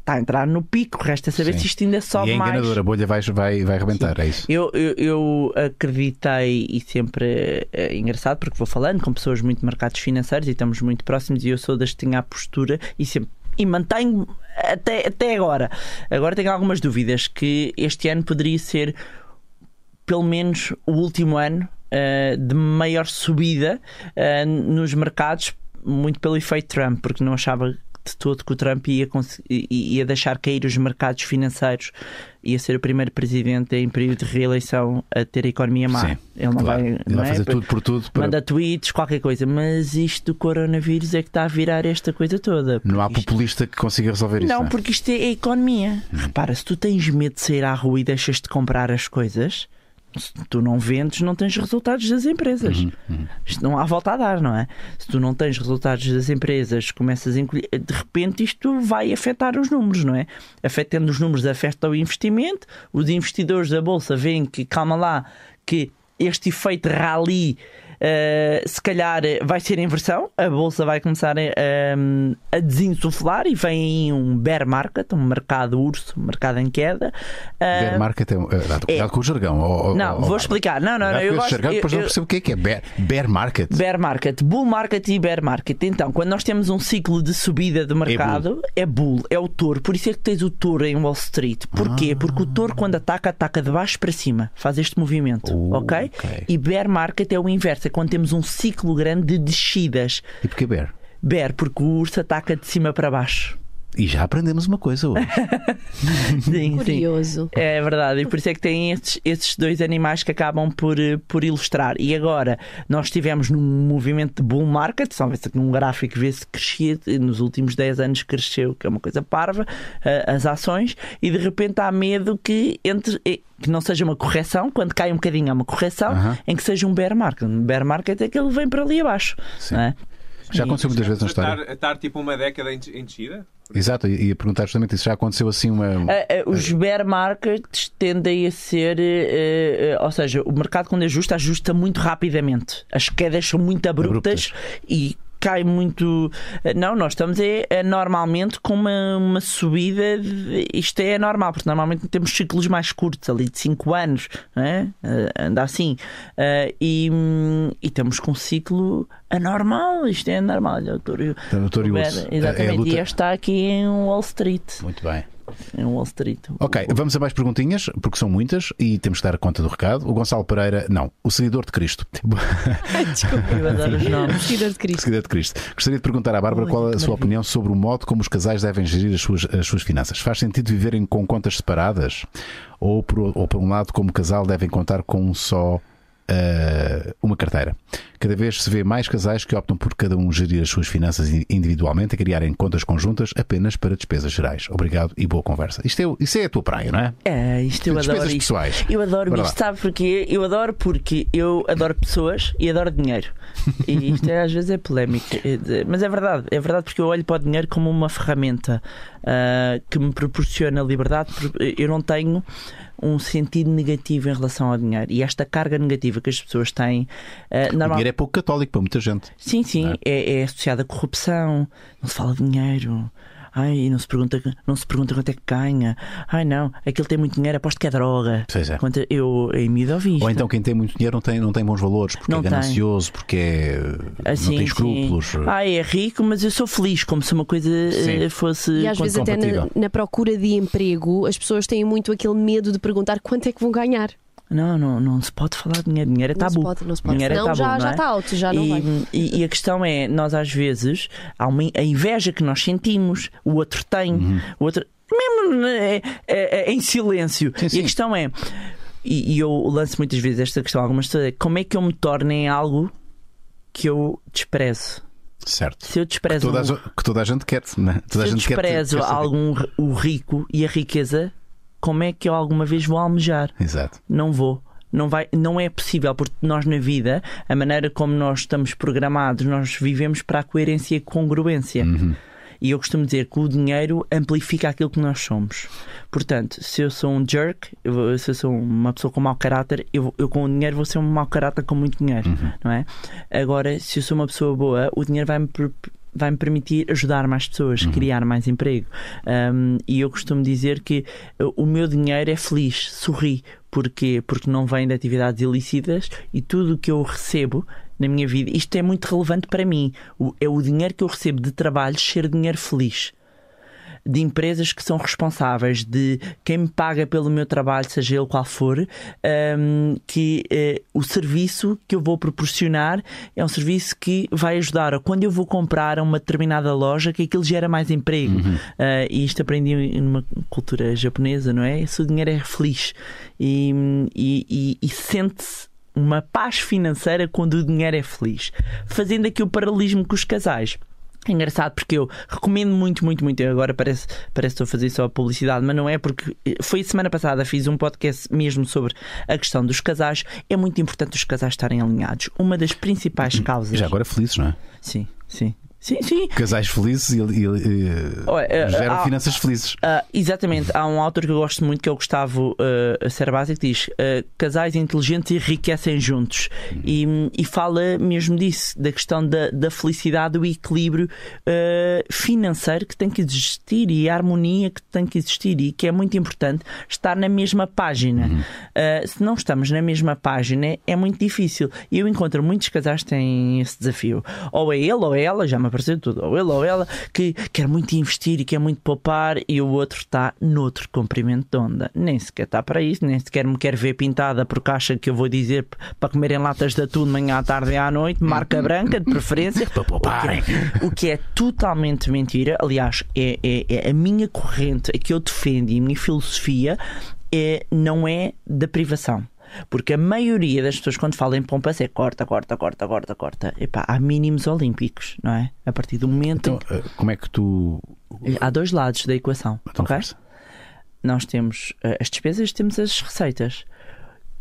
está a entrar no pico. Resta saber Sim. se isto ainda E sobe é mais. enganadora, a bolha vai, vai, vai arrebentar, é isso. Eu, eu, eu acreditei e sempre é engraçado porque vou falando com pessoas muito de mercados financeiros e estamos muito próximos e eu sou das que tinha a postura e sempre e mantenho até, até agora. Agora tenho algumas dúvidas que este ano poderia ser pelo menos o último ano eh, de maior subida eh, nos mercados, muito pelo efeito Trump, porque não achava de todo que o Trump ia, ia deixar cair os mercados financeiros, ia ser o primeiro presidente em período de reeleição a ter a economia má. Sim, Ele não claro. vai, Ele não vai é? fazer tudo por tudo. Para... Manda tweets, qualquer coisa, mas isto do coronavírus é que está a virar esta coisa toda. Não há isto- populista que consiga resolver isso. não, Não, é? porque isto é a economia. Repara, se tu tens medo de sair à rua e deixas de comprar as coisas, se tu não vendes, não tens resultados das empresas. Uhum, Isto não há volta a dar, não é? Se tu não tens resultados das empresas, começas a encolher, de repente isto vai afetar os números, não é? Afetando os números, afeta o investimento. Os investidores da bolsa veem que, calma lá, que este efeito rally. Eh, se calhar vai ser inversão, a bolsa vai começar a, a desinsuflar e vem aí um bear market, um mercado urso, um mercado em queda. Eh, Bear market é. uh, dá cuidado com o jargão. ó, não, ó, vou explicar. Não, não, não. Eu gosto, jargão, depois eu- não percebo o que é que é bear, bear market. Bear market, bull market e bear market. Então, quando nós temos um ciclo de subida de mercado, é bull, é, o touro. Por isso é que tens o touro em Wall Street. Porquê? Porque o touro, quando ataca, ataca de baixo para cima. Faz este movimento. Oh, ok? ok. E bear market é o inverso. É quando temos um ciclo grande de descidas. E porquê bear? Bear, porque o urso ataca de cima para baixo. E já aprendemos uma coisa hoje. *laughs* Sim, sim. Curioso. É verdade, e por isso é que tem esses, esses dois animais que acabam por, eh, por ilustrar. E agora, nós estivemos num movimento de bull market, só vê-se aqui num gráfico, vê-se que crescia, nos últimos 10 anos cresceu, que é uma coisa parva, eh, as ações, e de repente há medo que entre. eh, Que não seja uma correção, quando cai um bocadinho há uma correção, em que seja um bear market. Um bear market é que ele vem para ali abaixo. Sim. não é? Já aconteceu muitas vezes na história. Estar, estar tipo uma década em, em descida? Exato, e ia perguntar justamente isso. Já aconteceu assim uma. Eh, eh, os bear markets tendem a ser, eh, ou seja, o mercado quando ajusta, ajusta muito rapidamente. As quedas são muito abruptas, e cai muito. eh, Não, nós estamos é, é normalmente com uma, uma subida. de- Isto é normal, porque normalmente temos ciclos mais curtos, ali de 5 anos, não é? Eh, anda assim. Eh, e, e estamos com um ciclo anormal. Isto é normal. É Exatamente. luta- E este está aqui em Wall Street. Muito bem. Em Wall Street. Ok, vamos a mais perguntinhas, porque são muitas e temos que dar conta do recado. O Gonçalo Pereira, não, o seguidor de Cristo. *laughs* Desculpa. Eu adoro os nomes. Seguidor de Cristo. seguidor de Cristo. Gostaria de perguntar à Bárbara qual a sua opinião sobre o modo como os casais devem gerir as suas, as suas finanças. Faz sentido viverem com contas separadas? Ou por, ou por um lado, como casal, devem contar com um só uh, uma carteira. Cada vez se vê mais casais que optam por cada um gerir as suas finanças individualmente, a criarem contas conjuntas apenas para despesas gerais. Obrigado e boa conversa. Isto é, isso é a tua praia, não é? É, isto eu despesas adoro. pessoais. Isto. Eu adoro Bora isto, lá. sabe porquê? Eu adoro porque eu adoro pessoas e adoro dinheiro. E isto é, às vezes é polémico. Mas é verdade, é verdade porque eu olho para o dinheiro como uma ferramenta ah, que me proporciona liberdade. Eu não tenho um sentido negativo em relação ao dinheiro. E esta carga negativa que as pessoas têm, O normal- dinheiro é pouco católico para muita gente. Sim, sim, é, é associado à corrupção, não se fala de dinheiro. Ai, não se pergunta, não se pergunta quanto é que ganha. Ai, não, aquele tem muito dinheiro, aposto que é droga. Pois é. Quanto eu em mídia ouvi isto. Ou então quem tem muito dinheiro não tem, não tem bons valores, porque Não é tem. ganancioso, porque é, Assim, não tem sim. escrúpulos. Ai, é rico, mas eu sou feliz, como se uma coisa Sim. eh, fosse. E às vezes até na, na procura de emprego as pessoas têm muito aquele medo de perguntar quanto é que vão ganhar. Não, não, não se pode falar de dinheiro. Dinheiro é Não se tabu. pode, não se pode. Dinheiro é Senão tabu, já, não já é? está alto, já não e, vai. e- e a questão é, nós às vezes, há uma, a inveja que nós sentimos, o outro tem, Uhum. o outro. Mesmo é, é- é em silêncio. Sim, E sim. a questão é, e, e eu lanço muitas vezes esta questão a algumas pessoas, é como é que eu me torno em algo que eu desprezo? Certo. Se eu desprezo Toda a, um- que toda a gente quer. Não é? Toda a se eu gente quer- desprezo quer saber. algum o rico e a riqueza, como é que eu alguma vez vou almejar? Exato. Não vou. Não, vai, não é possível, porque nós na vida, a maneira como nós estamos programados, nós vivemos para a coerência e congruência. E eu costumo dizer que o dinheiro amplifica aquilo que nós somos. Portanto, se eu sou um jerk, eu se eu sou uma pessoa com mau caráter, eu, eu com o dinheiro vou ser um mau caráter com muito dinheiro, não é? Agora, se eu sou uma pessoa boa, o dinheiro vai-me per- vai-me permitir ajudar mais pessoas, criar mais emprego. Um, e eu costumo dizer que uh, o meu dinheiro é feliz, sorri. Porquê? Porque não vem de atividades ilícitas e tudo o que eu recebo na minha vida, isto é muito relevante para mim. O- é o dinheiro que eu recebo de trabalho ser dinheiro feliz de empresas que são responsáveis, de quem me paga pelo meu trabalho, seja ele qual for, hum, que eh, o serviço que eu vou proporcionar é um serviço que vai ajudar a quando eu vou comprar a uma determinada loja que aquilo gera mais emprego. Ah, e isto aprendi numa cultura japonesa, não é? Se o dinheiro é feliz e, e, e- e sente-se uma paz financeira quando o dinheiro é feliz. Fazendo aqui o paralelismo com os casais. É engraçado porque eu recomendo muito, muito, muito. Eu agora parece, parece que estou a fazer só publicidade, mas não é porque foi semana passada, fiz um podcast mesmo sobre a questão dos casais. É muito importante os casais estarem alinhados. Uma das principais causas. Já agora felizes, não é? Sim, sim. Sim, sim. Casais felizes e, e- e- Olha, eh, geram há- finanças felizes. Ah, exatamente, há um autor que eu gosto muito que é o Gustavo uh, Cerbasi que diz ah, casais inteligentes enriquecem juntos e, e fala mesmo disso, da questão da, da felicidade, do equilíbrio ah, financeiro que tem que existir e a harmonia que tem que existir e que é muito importante estar na mesma página. Ah, se não estamos na mesma página é muito difícil e eu encontro muitos casais que têm esse desafio. Ou é ele ou é ela, já me apareceu tudo, ou ele ou ela que quer muito investir e quer muito poupar e o outro está noutro comprimento de onda. Nem sequer está para isso, nem sequer me quer ver pintada porque acha que eu vou dizer para comerem latas de atum de manhã à tarde e à noite, marca branca de preferência. *laughs* Para pouparem. O que é totalmente mentira, aliás, é, é- é a minha corrente, a que eu defendo e a minha filosofia é, não é da privação. Porque a maioria das pessoas, quando falam em poupança, é corta, corta, corta, corta, corta. Epá, há mínimos olímpicos, não é? A partir do momento. Então, eh, como é que tu. Há dois lados da equação. Então, ok? força. Nós temos eh, as despesas, temos as receitas.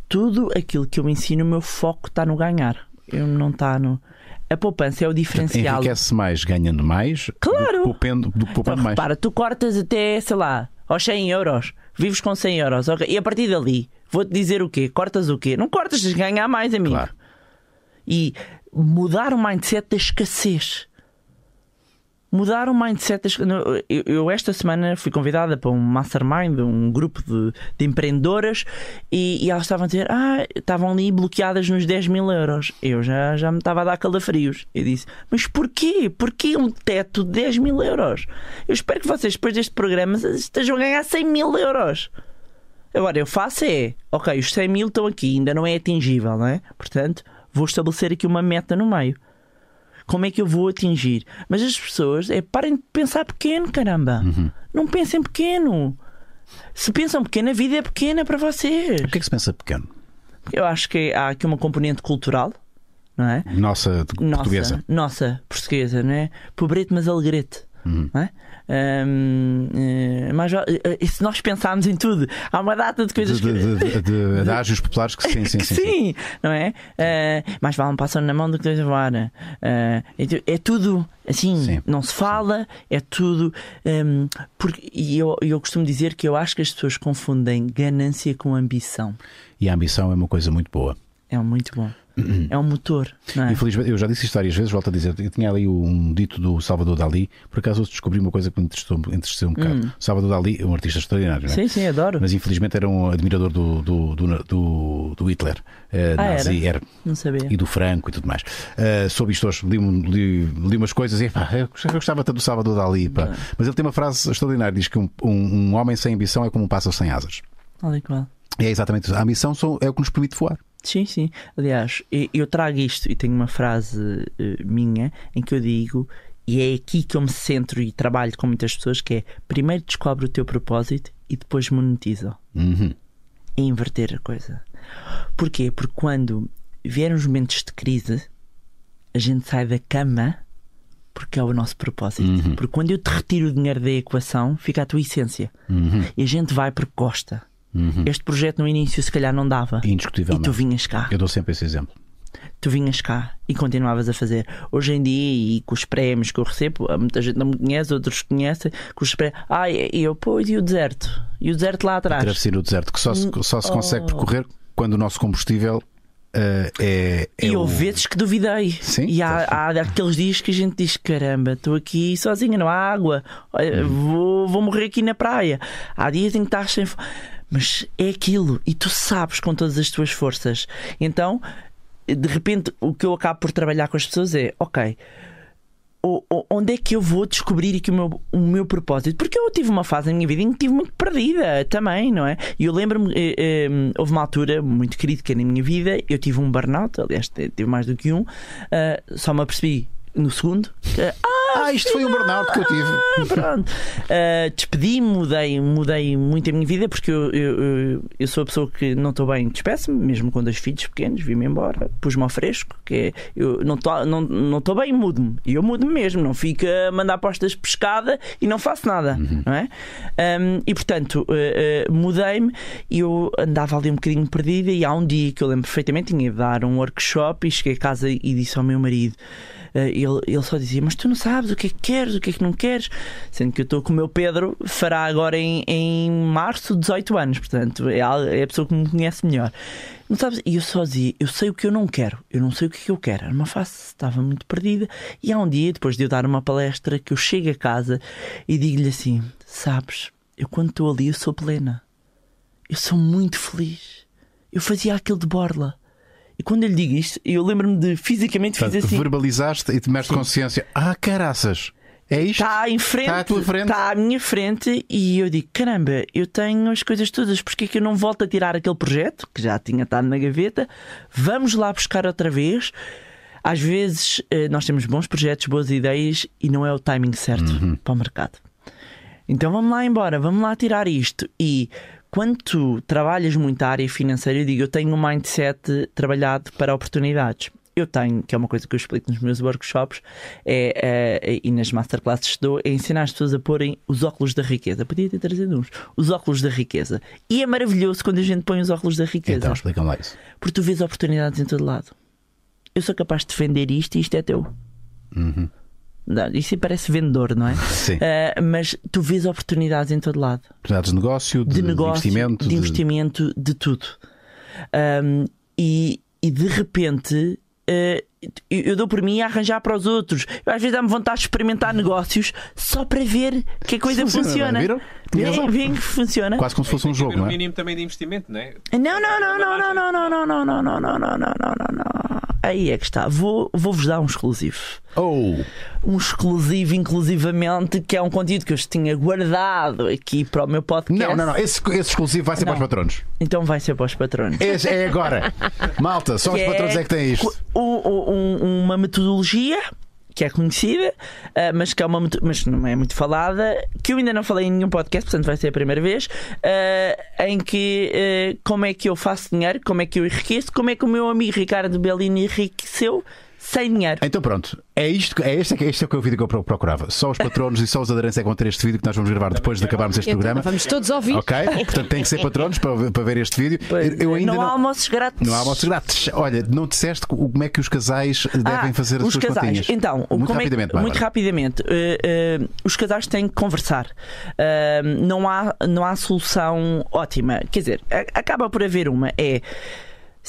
Tudo aquilo que eu ensino, o meu foco está no ganhar. Eu não está no. A poupança é o diferencial. Enriquece mais ganhando mais Claro. do do poupando Então, mais. repara, tu cortas até, sei lá, aos 100 euros, vives com 100 euros, ok? e a partir dali, vou-te dizer o quê? Cortas o quê? Não cortas, tens de ganhar mais, amigo. Claro. E mudar o mindset da escassez. Mudar o mindset. Das... Eu, eu esta semana fui convidada para um mastermind, um grupo de, de empreendedoras, e, e elas estavam a dizer: Ah, estavam ali bloqueadas nos 10 mil euros. Eu já, já me estava a dar calafrios. Eu disse: Mas porquê? Porquê um teto de 10 mil euros? Eu espero que vocês, depois deste programa, estejam a ganhar 100 mil euros. Agora, eu faço é, ok, os 100 mil estão aqui, ainda não é atingível, não é? Portanto, vou estabelecer aqui uma meta no meio. Como é que eu vou atingir? Mas as pessoas, é parem de pensar pequeno, caramba. Não pensem pequeno. Se pensam pequeno, a vida é pequena para vocês. O que é que se pensa pequeno? Eu acho que há aqui uma componente cultural, não é? Nossa, Nossa, portuguesa. nossa, portuguesa, não é? Pobrete, mas alegrete. Uhum. Não é? Hum, eh, mas eh, eh, se nós pensarmos em tudo, há uma data de De, coisas que. de, de, *laughs* de adágios populares que sim, sim, que sim. sim, sim. não é? Eh, mais vale um pássaro na mão do que dois a voar. Eh, é, é tudo assim, Sim. não se fala, é tudo. hum, porque, e eu, eu costumo dizer que eu acho que as pessoas confundem ganância com ambição. E a ambição é uma coisa muito boa. É muito bom. É um motor, é? Infelizmente, eu já disse isto várias vezes, volto a dizer. Eu tinha ali um dito do Salvador Dali, por acaso hoje descobri uma coisa que me entristeceu, entristeceu um bocado. Salvador Dali é um artista extraordinário, não é? Sim, sim, adoro. Mas infelizmente era um admirador do, do, do, do, Hitler, eh, Ah, nazi, era. Não sabia. e do Franco e tudo mais. Uh, soube isto hoje, li, li, li umas coisas e pá, eu eu gostava tanto do Salvador Dali. Pá. Mas ele tem uma frase extraordinária: diz que um, um, um homem sem ambição é como um pássaro sem asas. Olha qual. E é exatamente isso. A ambição é o que nos permite voar. Sim, sim. Aliás, eu trago isto e tenho uma frase eh, minha em que eu digo, e é aqui que eu me centro e trabalho com muitas pessoas, que é primeiro descobre o teu propósito e depois monetiza. Uhum. É inverter a coisa. Porquê? Porque quando vierem os momentos de crise, a gente sai da cama porque é o nosso propósito. Porque quando eu te retiro o dinheiro da equação, fica a tua essência. E a gente vai porque gosta. Este projeto no início se calhar não dava. E Indiscutivelmente. tu vinhas cá Eu dou sempre esse exemplo. tu vinhas cá e continuavas a fazer. Hoje em dia, e com os prémios que eu recebo, muita gente não me conhece, outros conhecem, com os prémios. Ah, e eu, pois, e o deserto? E o deserto lá atrás? Travessia no deserto, que só se, só se consegue Oh. percorrer quando o nosso combustível uh, é, é E o- houve vezes que duvidei. Sim, e há, há aqueles dias que a gente diz: caramba, estou aqui sozinha, não há água, olha, Hum. vou, vou morrer aqui na praia. Há dias em que estás sem. Mas é aquilo, e tu sabes com todas as tuas forças. Então, de repente, o que eu acabo por trabalhar com as pessoas é: ok. Onde é que eu vou descobrir aqui o meu, o meu propósito? Porque eu tive uma fase na minha vida em que estive muito perdida também, não é? E eu lembro-me, eh, eh, houve uma altura muito crítica na minha vida, eu tive um burnout, aliás, tive mais do que um, ah, só me apercebi no segundo. que, Ah, isto foi um burnout que eu tive. ah, pronto. Uh, Despedi-me, mudei, mudei muito a minha vida porque eu, eu, eu- sou a pessoa que não estou bem, despeço-me, mesmo com dois filhos pequenos, vim-me embora, pus-me ao fresco, que é, eu não estou não, não tô bem, mudo-me. E eu mudo-me mesmo, não fico a mandar postas de pescada e não faço nada, não é? Um, e portanto, uh, uh, mudei-me e eu andava ali um bocadinho perdida. E há um dia que eu lembro perfeitamente, tinha de dar um workshop e cheguei a casa e disse ao meu marido. Uh, ele, ele só dizia: Mas tu não sabes o que é que queres, o que é que não queres. Sendo que eu estou com o meu Pedro, fará agora em, em março 18 anos, portanto é a, é a pessoa que me conhece melhor. Não sabes? E eu só dizia: Eu sei o que eu não quero, eu não sei o que é que eu quero. Era uma face, estava muito perdida. E há um dia, depois de eu dar uma palestra, que eu chego a casa e digo-lhe assim: Sabes, eu quando estou ali, eu sou plena, eu sou muito feliz. Eu fazia aquilo de borla. E quando eu lhe digo isto, eu lembro-me de fisicamente Portanto, fiz assim. verbalizaste e tomaste consciência. Ah, caraças. É isto? Está em frente, Está à tua frente. está à minha frente e eu digo: caramba, eu tenho as coisas todas, porque é que eu não volto a tirar aquele projeto que já tinha estado na gaveta? Vamos lá buscar outra vez. Às vezes eh, nós temos bons projetos, boas ideias e não é o timing certo Uhum. para o mercado. Então vamos lá embora, vamos lá tirar isto. E quando tu trabalhas muito a área financeira, eu digo, eu tenho um mindset trabalhado para oportunidades. Eu tenho, que é uma coisa que eu explico nos meus workshops é, é, e nas masterclasses que dou, é ensinar as pessoas a porem os óculos da riqueza. Podia ter trazido uns. Os óculos da riqueza. E é maravilhoso quando a gente põe os óculos da riqueza. Então, explica-me lá isso. Porque tu vês oportunidades em todo lado. Eu sou capaz de defender isto e isto é teu. Não, Isso parece vendedor, não é? Sim. Ah, mas tu vês oportunidades em todo lado Oportunidades de negócio, de, de negócio, investimento. de, investimento, de tudo. Um, e, e de repente eh, eu, eu dou por mim a arranjar para os outros. Eu às vezes dá-me vontade de experimentar negócios só para ver que a coisa Funciona, funciona. viram? Vêem que funciona. Quase como se fosse um jogo, não um é? mínimo também de investimento, não é? Não, não, não, não, não, não, não, não, não, não, não, não, não, não, não, não. Aí é que está. Vou, vou-vos dar um exclusivo. Oh, Um exclusivo, inclusivamente, que é um conteúdo que eu tinha guardado aqui para o meu podcast. não, não, não. Esse, esse exclusivo vai ser para os Não. patronos. Então vai ser para os patronos. Esse é agora. *laughs* Malta, só os Que patronos é que têm isto. o- o- um- uma metodologia que é conhecida, ah, mas que é uma meto- mas não é muito falada, que eu ainda não falei em nenhum podcast, portanto vai ser a primeira vez, uh, em que uh, como é que eu faço dinheiro, como é que eu enriqueço, como é que o meu amigo Ricardo Bellini enriqueceu sem dinheiro. Então pronto, é isto, é este, é este é o que é o vídeo que eu procurava. Só os patronos e só os aderentes é que vão ter este vídeo que nós vamos gravar depois de acabarmos este Então, programa. vamos todos ouvir. Ok? Portanto, tem que ser patronos para, para ver este vídeo. Pois, eu ainda não, não, há almoços grátis. não há almoços grátis. Olha, não disseste como é que os casais devem Ah, fazer as os suas casais. continhas. Então, muito como é- rapidamente, muito rapidamente, eh, eh, os casais têm que conversar. Eh, não, há, não há solução ótima. Quer dizer, acaba por haver uma. É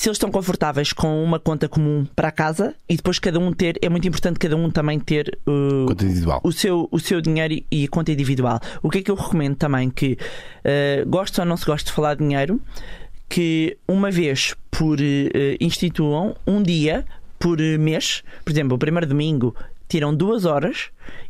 se eles estão confortáveis com uma conta comum para a casa e depois cada um ter. É muito importante cada um também ter uh, Conta individual. o seu, o seu dinheiro e a conta individual. O que é que eu recomendo também? Que uh, gosto ou não se gosta de falar de dinheiro, que uma vez por uh, instituam um dia por uh, mês, por exemplo, o primeiro domingo tiram duas horas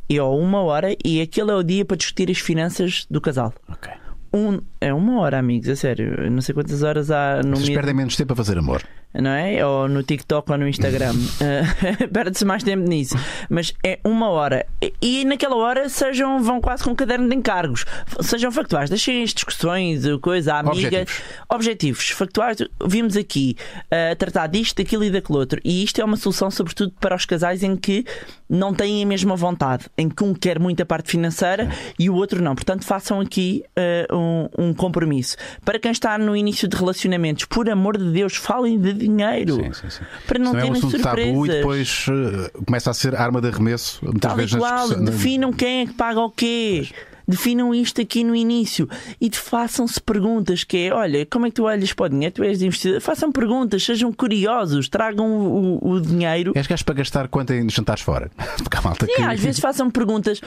e ou uma hora e aquele é o dia para discutir as finanças do casal. Ok. Um, é uma hora, amigos, a sério. Eu Não sei quantas horas há no Vocês mês perdem menos tempo a fazer amor. Não é? Ou no TikTok ou no Instagram. *laughs* Eh, *laughs* Perde-se mais tempo nisso. Mas é uma hora. E- E naquela hora sejam, vão quase com um caderno de encargos. Sejam factuais. Deixem as discussões, coisa, amiga. Objetivos. Objetivos. Factuais. Vimos aqui a tratar disto, daquilo e daquele outro. E isto é uma solução, sobretudo, para os casais em que não têm a mesma vontade. Em que um quer muito a parte financeira e o outro não. Portanto, façam aqui eh, um, um compromisso. Para quem está no início de relacionamentos, por amor de Deus, falem de dinheiro. Sim, sim, sim. Para não não é um terem surpresas. tabu e depois eh, começa a ser arma de arremesso. Muitas Tal vezes qual, definam quem é que paga o quê. Definam isto aqui no início e façam-se perguntas que é, olha, como é que tu olhas para o dinheiro? Tu és investidor? Façam perguntas, sejam curiosos, tragam o, o dinheiro. És gajo para gastar quanto em jantares fora? *laughs* Porque há malta Sim, que. às vezes façam perguntas.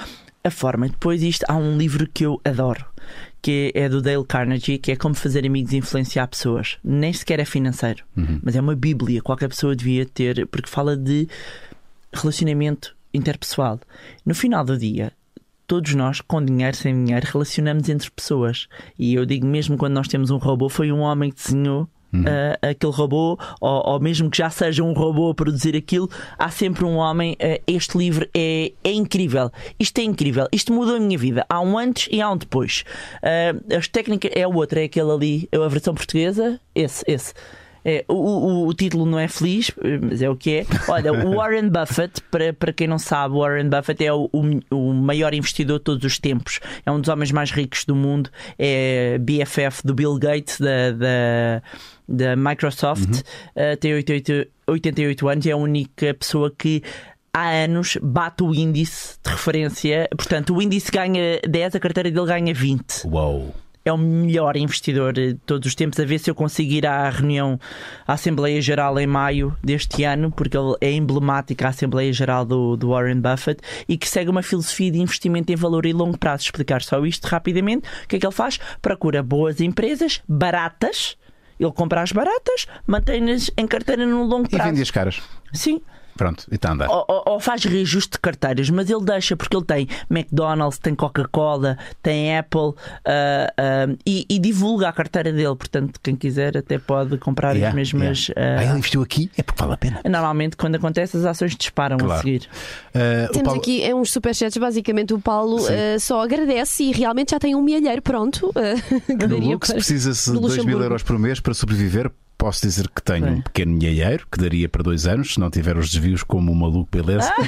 A forma, depois isto, há um livro que eu adoro, que é do Dale Carnegie, que é Como Fazer Amigos e Influenciar Pessoas. Nem sequer é financeiro, mas é uma bíblia, qualquer pessoa devia ter, porque fala de relacionamento interpessoal. No final do dia, todos nós, com dinheiro, sem dinheiro, relacionamos entre pessoas. E eu digo mesmo quando nós temos um robô, foi um homem que desenhou ah, aquele robô, ou, ou mesmo que já seja um robô a produzir aquilo, há sempre um homem. ah, este livro é, é incrível. Isto é incrível. Isto mudou a minha vida. Há um antes e há um depois. Ah, as técnicas é o outro, é aquele ali, é a versão portuguesa, esse, esse. É, o, o- o título não é feliz, mas é o que é. Olha, o *laughs* Warren Buffett, para, para quem não sabe, o Warren Buffett é o, o, maior investidor de todos os tempos. É um dos homens mais ricos do mundo. É BFF do Bill Gates, da, da, da Microsoft. Uh, tem 88, 88 anos e é a única pessoa que. Há anos bate o índice de referência, portanto, o índice ganha 10, a carteira dele ganha 20 Uou! É o melhor investidor de todos os tempos. A ver se eu consigo ir à reunião, à Assembleia Geral em maio deste ano, porque ele é emblemática a Assembleia Geral do, do Warren Buffett e que segue uma filosofia de investimento em valor e longo prazo. Explicar só isto rapidamente. O que é que ele faz? Procura boas empresas, baratas. Ele compra as baratas, mantém-nas em carteira no longo E prazo. vende as caras. Sim, Pronto, e está a andar. ou, ou- ou faz reajuste de carteiras, mas ele deixa porque ele tem McDonald's, tem Coca-Cola, tem Apple ah, ah, e, e divulga a carteira dele. Portanto, quem quiser até pode comprar Yeah, as mesmas. yeah. ah, Ah, ele investiu aqui, é porque vale a pena. Normalmente, quando acontece, as ações disparam a Claro. seguir. Ah, o Temos Paulo- aqui é uns superchats, basicamente o Paulo só agradece e realmente já tem um milheiro pronto. eh, *laughs* que No daria para- precisa-se de 2 mil euros por mês para sobreviver. Posso dizer que tenho Bem. um pequeno milheiro que daria para dois anos, se não tiver os desvios como o maluco, beleza. *laughs*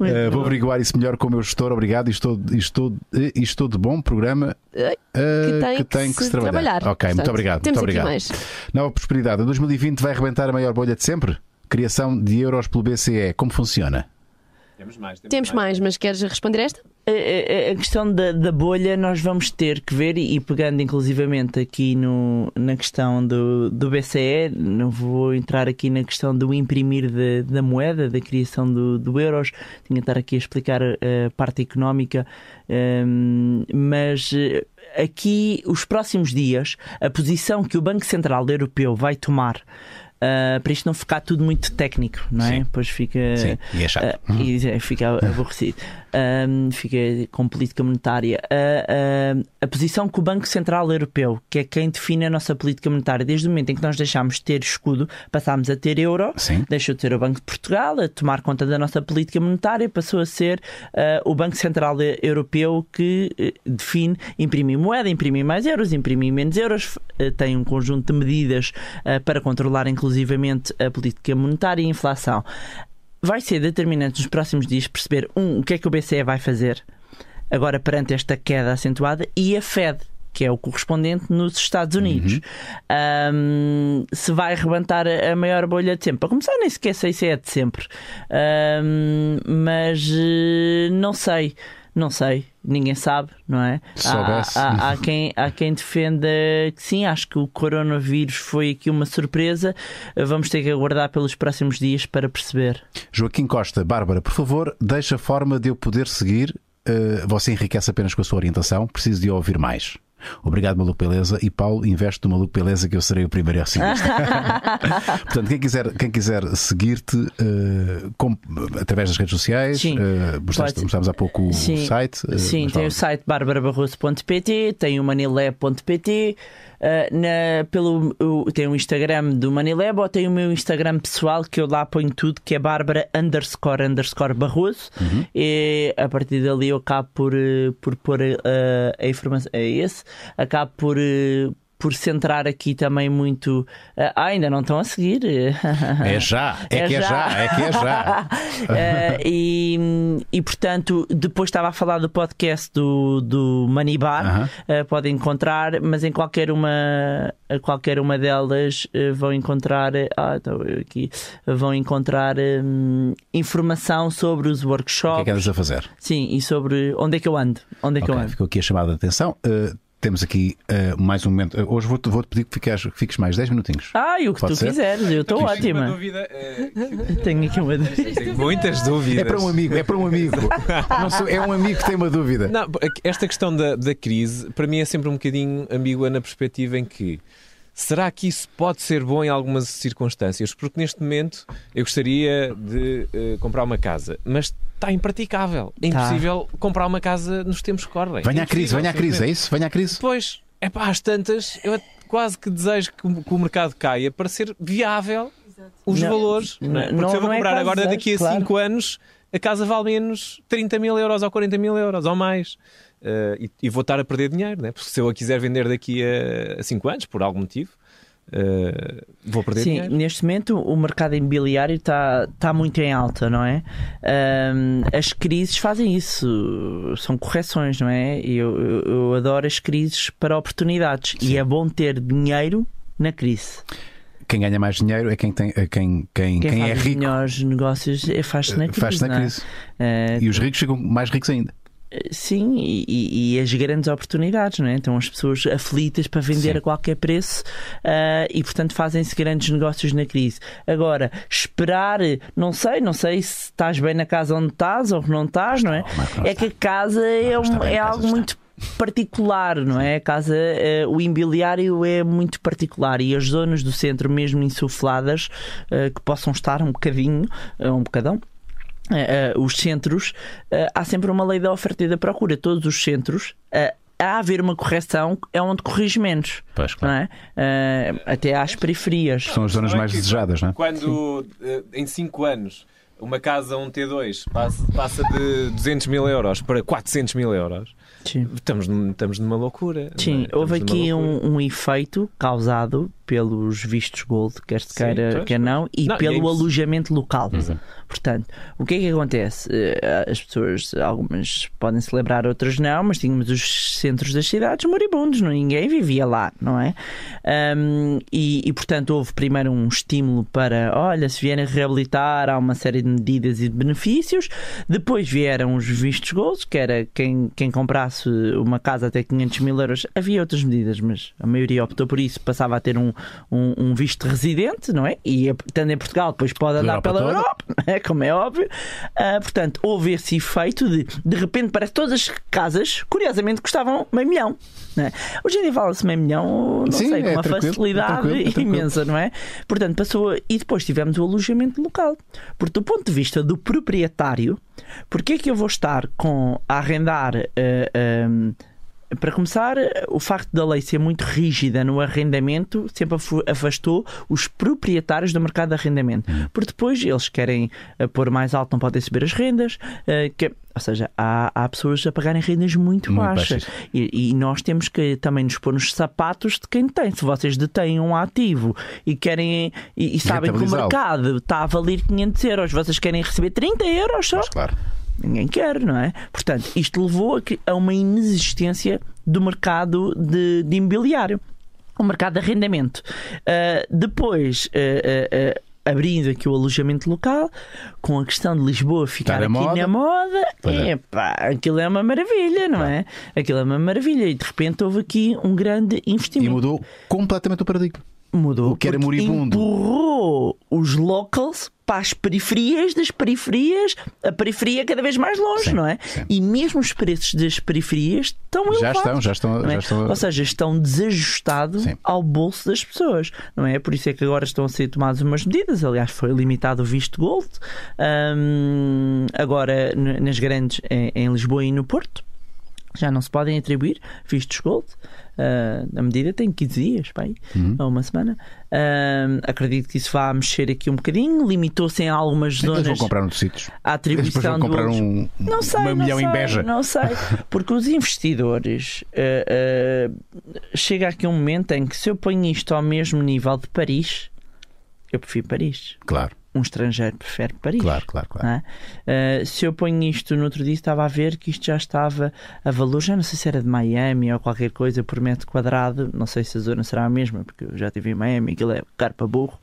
Muito Ah, vou averiguar isso melhor com o meu gestor. Obrigado. E estou, e estou, e estou de bom programa Eh, ah, que tem que, se se trabalhar. trabalhar. Ok, muito Portanto, obrigado. Temos muito aqui obrigado. mais. Nova prosperidade. Em 2020 vai arrebentar a maior bolha de sempre? Criação de euros pelo BCE. Como funciona? Temos mais. Temos mais, mas queres responder esta? A- questão da, da bolha nós vamos ter que ver, e, e pegando inclusivamente aqui no, na questão do, do BCE, não vou entrar aqui na questão do imprimir de- da moeda, da criação do, do euros, tinha que estar aqui a explicar a, a parte económica, hum, mas eh, aqui os próximos dias, a posição que o Banco Central Europeu vai tomar uh, para isto não ficar tudo muito técnico, não é? Sim. Depois fica. Sim, e é chato. Uh, e é, fica aborrecido. Um, fica com política monetária. Uh, uh, a posição que o Banco Central Europeu, que é quem define a nossa política monetária, desde o momento em que nós deixámos de ter escudo, passámos a ter euro, Sim. deixou de ser o Banco de Portugal, a tomar conta da nossa política monetária, passou a ser o Banco Central Europeu que eh, define imprimir moeda, imprimir mais euros, imprimir menos euros, eh, tem um conjunto de medidas para controlar inclusivamente a política monetária e a inflação vai ser determinante nos próximos dias perceber, um, o que é que o BCE vai fazer agora perante esta queda acentuada e a Fed, que é o correspondente nos Estados Unidos. Uhum. Um, se vai arrebentar a maior bolha de sempre. Para começar, nem sequer sei se é de sempre. Um, mas eh, não sei. Não sei, ninguém sabe, não é? Há, há, há, quem, há quem defenda que sim, acho que o coronavírus foi aqui uma surpresa. Vamos ter que aguardar pelos próximos dias para perceber. Joaquim Costa, Bárbara, por favor, deixa a forma de eu poder seguir. Uh, você enriquece apenas com a sua orientação, preciso de ouvir mais. Obrigado, Maluco Beleza. E Paulo, investe no Maluco Beleza que eu serei o primeiro a seguir. *laughs* Portanto, quem quiser, quem quiser seguir-te uh, com, através das redes sociais, Sim, uh, mostraste, mostramos há pouco Sim. o site. Uh, Sim, tem o site barbarabarroso.pt, tem o manilé.pt. Uh, na, pelo, tem o Instagram do Manilab ou tem o meu Instagram pessoal que eu lá ponho tudo, que é Bárbara underscore underscore Barroso. Uhum. E a partir dali eu acabo por, uh, por pôr a informação. É esse. Acabo por por centrar aqui também muito. Ah, ainda não estão a seguir. É já, *laughs* é, é que já. é já, é que é já. uh, *laughs* e, e portanto, depois estava a falar do podcast do, do Manibar, uh -huh. uh, podem encontrar, mas em qualquer uma, qualquer uma delas vão encontrar. Ah, estou aqui. Vão encontrar um, informação sobre os workshops. O que é que andas a fazer? Sim, e sobre onde é que eu ando. Onde é que okay, eu ando. Ficou aqui a chamada de atenção. Temos aqui uh, mais um momento. Uh, hoje vou-te vou -te pedir que fiques, que fiques mais 10 minutinhos. Ah, e o que Pode tu ser? quiseres, eu estou ótima. Uma dúvida, uh, Tenho aqui uma dúvida. tenho muitas dúvidas. É para um amigo, é para um amigo. *laughs* Não sou, é um amigo que tem uma dúvida. Não, esta questão da, da crise, para mim, é sempre um bocadinho ambígua na perspectiva em que. Será que isso pode ser bom em algumas circunstâncias? Porque neste momento eu gostaria de uh, comprar uma casa, mas está impraticável. É Tá. impossível comprar uma casa nos tempos que correm. Venha à crise, venha à crise, é isso? Venha à crise. Pois, é pá, às tantas, eu quase que desejo que, o- que o mercado caia para ser viável os Não, valores. Não, é? Porque não- se eu vou não é comprar quase agora desejo, daqui a claro. 5 anos, a casa vale menos 30 mil euros ou 40 mil euros ou mais. Eh, e, e vou estar a perder dinheiro, né? porque se eu a quiser vender daqui a 5 anos, por algum motivo, eh, vou perder Sim, dinheiro. neste momento o mercado imobiliário está tá muito em alta, não é? As crises fazem isso, são correções, não é? E Eu, eu, eu adoro as crises para oportunidades e é bom ter dinheiro na crise. Quem ganha mais dinheiro é quem, tem, é quem, quem, Quem, quem faz é os rico. melhores negócios é- faz-se na crise. Faz-se na é? crise. Ah, E os ricos ficam mais ricos ainda. Sim, e, e- as grandes oportunidades, não é? Então as pessoas aflitas para vender Sim. a qualquer preço ah, e, portanto, fazem-se grandes negócios na crise. Agora, esperar, não sei, não sei se estás bem na casa onde estás ou que não estás, não é? Não, É que a casa é, um- é algo está. muito particular, não é? A casa, eh, o imobiliário é muito particular e as zonas do centro, mesmo insufladas, eh, que possam estar um bocadinho, um bocadão. Eh, os centros, eh, há sempre uma lei da oferta e da procura. Todos os centros, eh, a haver uma correção, é onde corrige menos, Pois, não claro. é? Até às periferias. São as zonas é mais que desejadas, não é? Quando em 5 anos uma casa, um T2, passa, passa de 200 mil euros para 400 mil euros, Sim. estamos, estamos numa loucura. não Sim, é? houve aqui um, um efeito causado pelos vistos gold, quer se Sim, queira, pois, quer não, e Não, e pelo é imposs- alojamento local. Uhum. Portanto, o que é que acontece? Eh, As pessoas, algumas podem celebrar, outras não, mas tínhamos os centros das cidades moribundos, não? ninguém vivia lá, não é? Ahm, e, e, portanto, houve primeiro um estímulo para, olha, se vierem reabilitar, há uma série de medidas e de benefícios. Depois vieram os vistos gold, que era quem, quem comprasse uma casa até 500 mil euros. Havia outras medidas, mas a maioria optou por isso, passava a ter um, um, um visto de residente, não é? E estando em Portugal, depois pode andar Europa pela toda. Europa, é, como é óbvio. Ah, portanto, houve esse efeito de de repente parece que todas as casas, curiosamente, custavam meio milhão. É? Hoje em dia fala-se meio milhão, não Sim, sei, é com uma tranquilo, é facilidade tranquilo, é *laughs* tranquilo. imensa, não é? Portanto, passou. E depois tivemos o alojamento local. Porque, do ponto de vista do proprietário, porque é que eu vou estar com a arrendar. ah, ah, para começar, o facto da lei ser muito rígida no arrendamento sempre afastou os proprietários do mercado de arrendamento. Hum. Porque depois eles querem eh, pôr mais alto, não podem subir as rendas. eh, que- ou seja, há, há pessoas a pagarem rendas muito, Muito baixas. baixas. E, e nós temos que também nos pôr nos sapatos de quem tem. Se vocês detêm um ativo e querem e, e sabem que o mercado está a valer 500 euros, vocês querem receber 30 euros só. Mas claro. Ninguém quer, não é? Portanto, isto levou a, uma inexistência do mercado de, de imobiliário, o mercado de arrendamento. Ah, depois. ah, ah, Abrindo aqui o alojamento local, com a questão de Lisboa ficar aqui na moda. na moda, é. epá, aquilo é uma maravilha, não é? Aquilo é uma maravilha. E de repente houve aqui um grande E investimento mudou completamente o paradigma. Mudou. O que era moribundo. Empurrou os locals para as periferias das periferias, a periferia cada vez mais longe, Sim, não é? sim. E mesmo os preços das periferias estão Já elevados. estão, já estão. é? Já estão... Ou seja, estão desajustados Sim. ao bolso das pessoas, não é? Por isso é que agora estão a ser tomadas umas medidas. Aliás, foi limitado o visto gold, hum, agora nas grandes, em, em Lisboa e no Porto. Já não se podem atribuir vistos gold. Ah, a medida tem 15 dias, pai, Uhum. ou uma semana. Ah, acredito que isso vá mexer aqui um bocadinho. Limitou-se em algumas Eles vão zonas comprar noutros sítios. a atribuição vão comprar um, não sei, uma não milhão sei, em Beja. Não sei. *laughs* Porque os investidores. eh, eh, chega aqui um momento em que se eu ponho isto ao mesmo nível de Paris, eu prefiro Paris. Claro, Um estrangeiro prefere Paris. claro, claro. claro. é? Eh, se eu ponho isto no outro dia, estava a ver que isto já estava a valor, já não sei se era de Miami ou qualquer coisa por metro quadrado, não sei se a zona será a mesma, porque eu já estive em Miami, aquilo é caro para burro.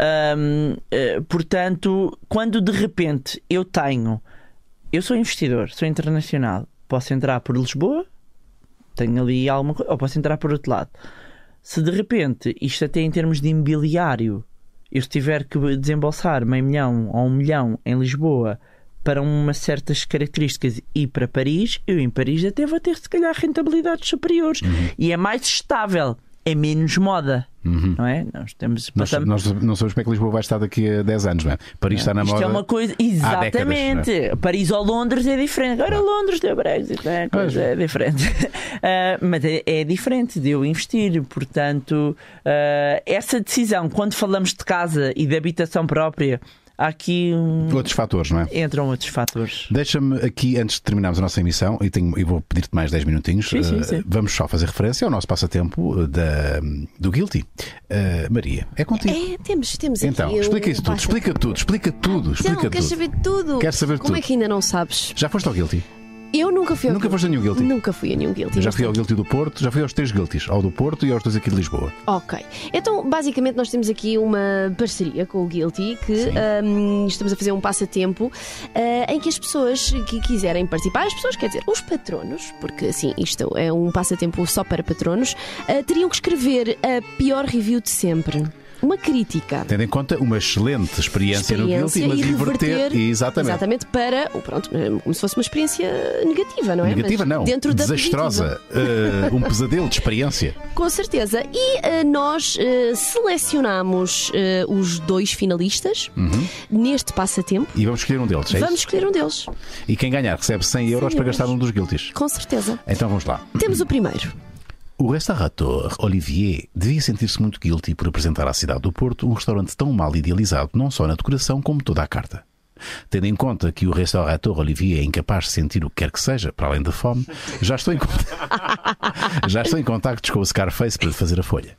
Ahm, eh, portanto, quando de repente eu tenho, eu sou investidor, sou internacional, posso entrar por Lisboa, tenho ali alguma coisa, ou posso entrar por outro lado. Se de repente isto até em termos de imobiliário eu tiver que desembolsar meio milhão ou um milhão em Lisboa para umas certas características e para Paris, eu em Paris até vou ter se calhar rentabilidades superiores. E é mais estável, é menos moda, não é? Nós temos Nós, passamos- nós não sabemos como é que Lisboa vai estar daqui a 10 anos, não é? Paris está na isto moda. é uma coisa. Exatamente. Paris ou Londres é diferente. Agora Londres deu Brexit, é, coisa é diferente. *laughs* Ah, mas é, é diferente de eu investir. Portanto, ah, essa decisão, quando falamos de casa e de habitação própria, há aqui um- Outros fatores, não é? entram outros fatores. Deixa-me aqui, antes de terminarmos a nossa emissão, e, tenho, e vou pedir-te mais 10 minutinhos, Sim, sim, eh, sim. vamos só fazer referência ao nosso passatempo eh, da, do Guilty. Eh, Maria, é contigo. É, temos, temos Então, aqui. explica isso tudo, explica tudo, explica tudo, explica Então, queres tudo. saber tudo? Quero saber Como é tudo. que ainda não sabes? Já foste ao Guilty? Eu nunca fui ao Nunca foste a nenhum Guilty? Nunca fui a nenhum guilty. Eu já fui ao Guilty do Porto, já fui aos três Guiltys, ao do Porto e aos dois aqui de Lisboa. Ok. Então, basicamente, nós temos aqui uma parceria com o Guilty que hum, estamos a fazer um passatempo ah, em que as pessoas que quiserem participar, as pessoas, quer dizer, os patronos, porque assim, isto é um passatempo só para patronos, ah, teriam que escrever a pior review de sempre. Uma crítica. Tendo em conta uma excelente experiência, no Guilty, mas reverter. reverter Exatamente. exatamente para, pronto, como se fosse uma experiência negativa, não é? Negativa Mas não, Dentro desastrosa, Eh, um pesadelo de experiência. *laughs* Com certeza. E eh, nós eh, selecionamos os dois finalistas Uhum. neste passatempo. E vamos escolher um deles, é Vamos isso? escolher um deles, E quem ganhar recebe 100 euros 100 para euros. gastar num dos Guiltys. com certeza. Então vamos lá. Temos o primeiro. O restaurateur Olivier devia sentir-se muito guilty por apresentar à cidade do Porto um restaurante tão mal idealizado, não só na decoração como toda a carta. Tendo em conta que o restaurateur Olivier é incapaz de sentir o que quer que seja, para além da fome, já estou em, *laughs* já estou em contactos com o Scarface para lhe fazer a folha.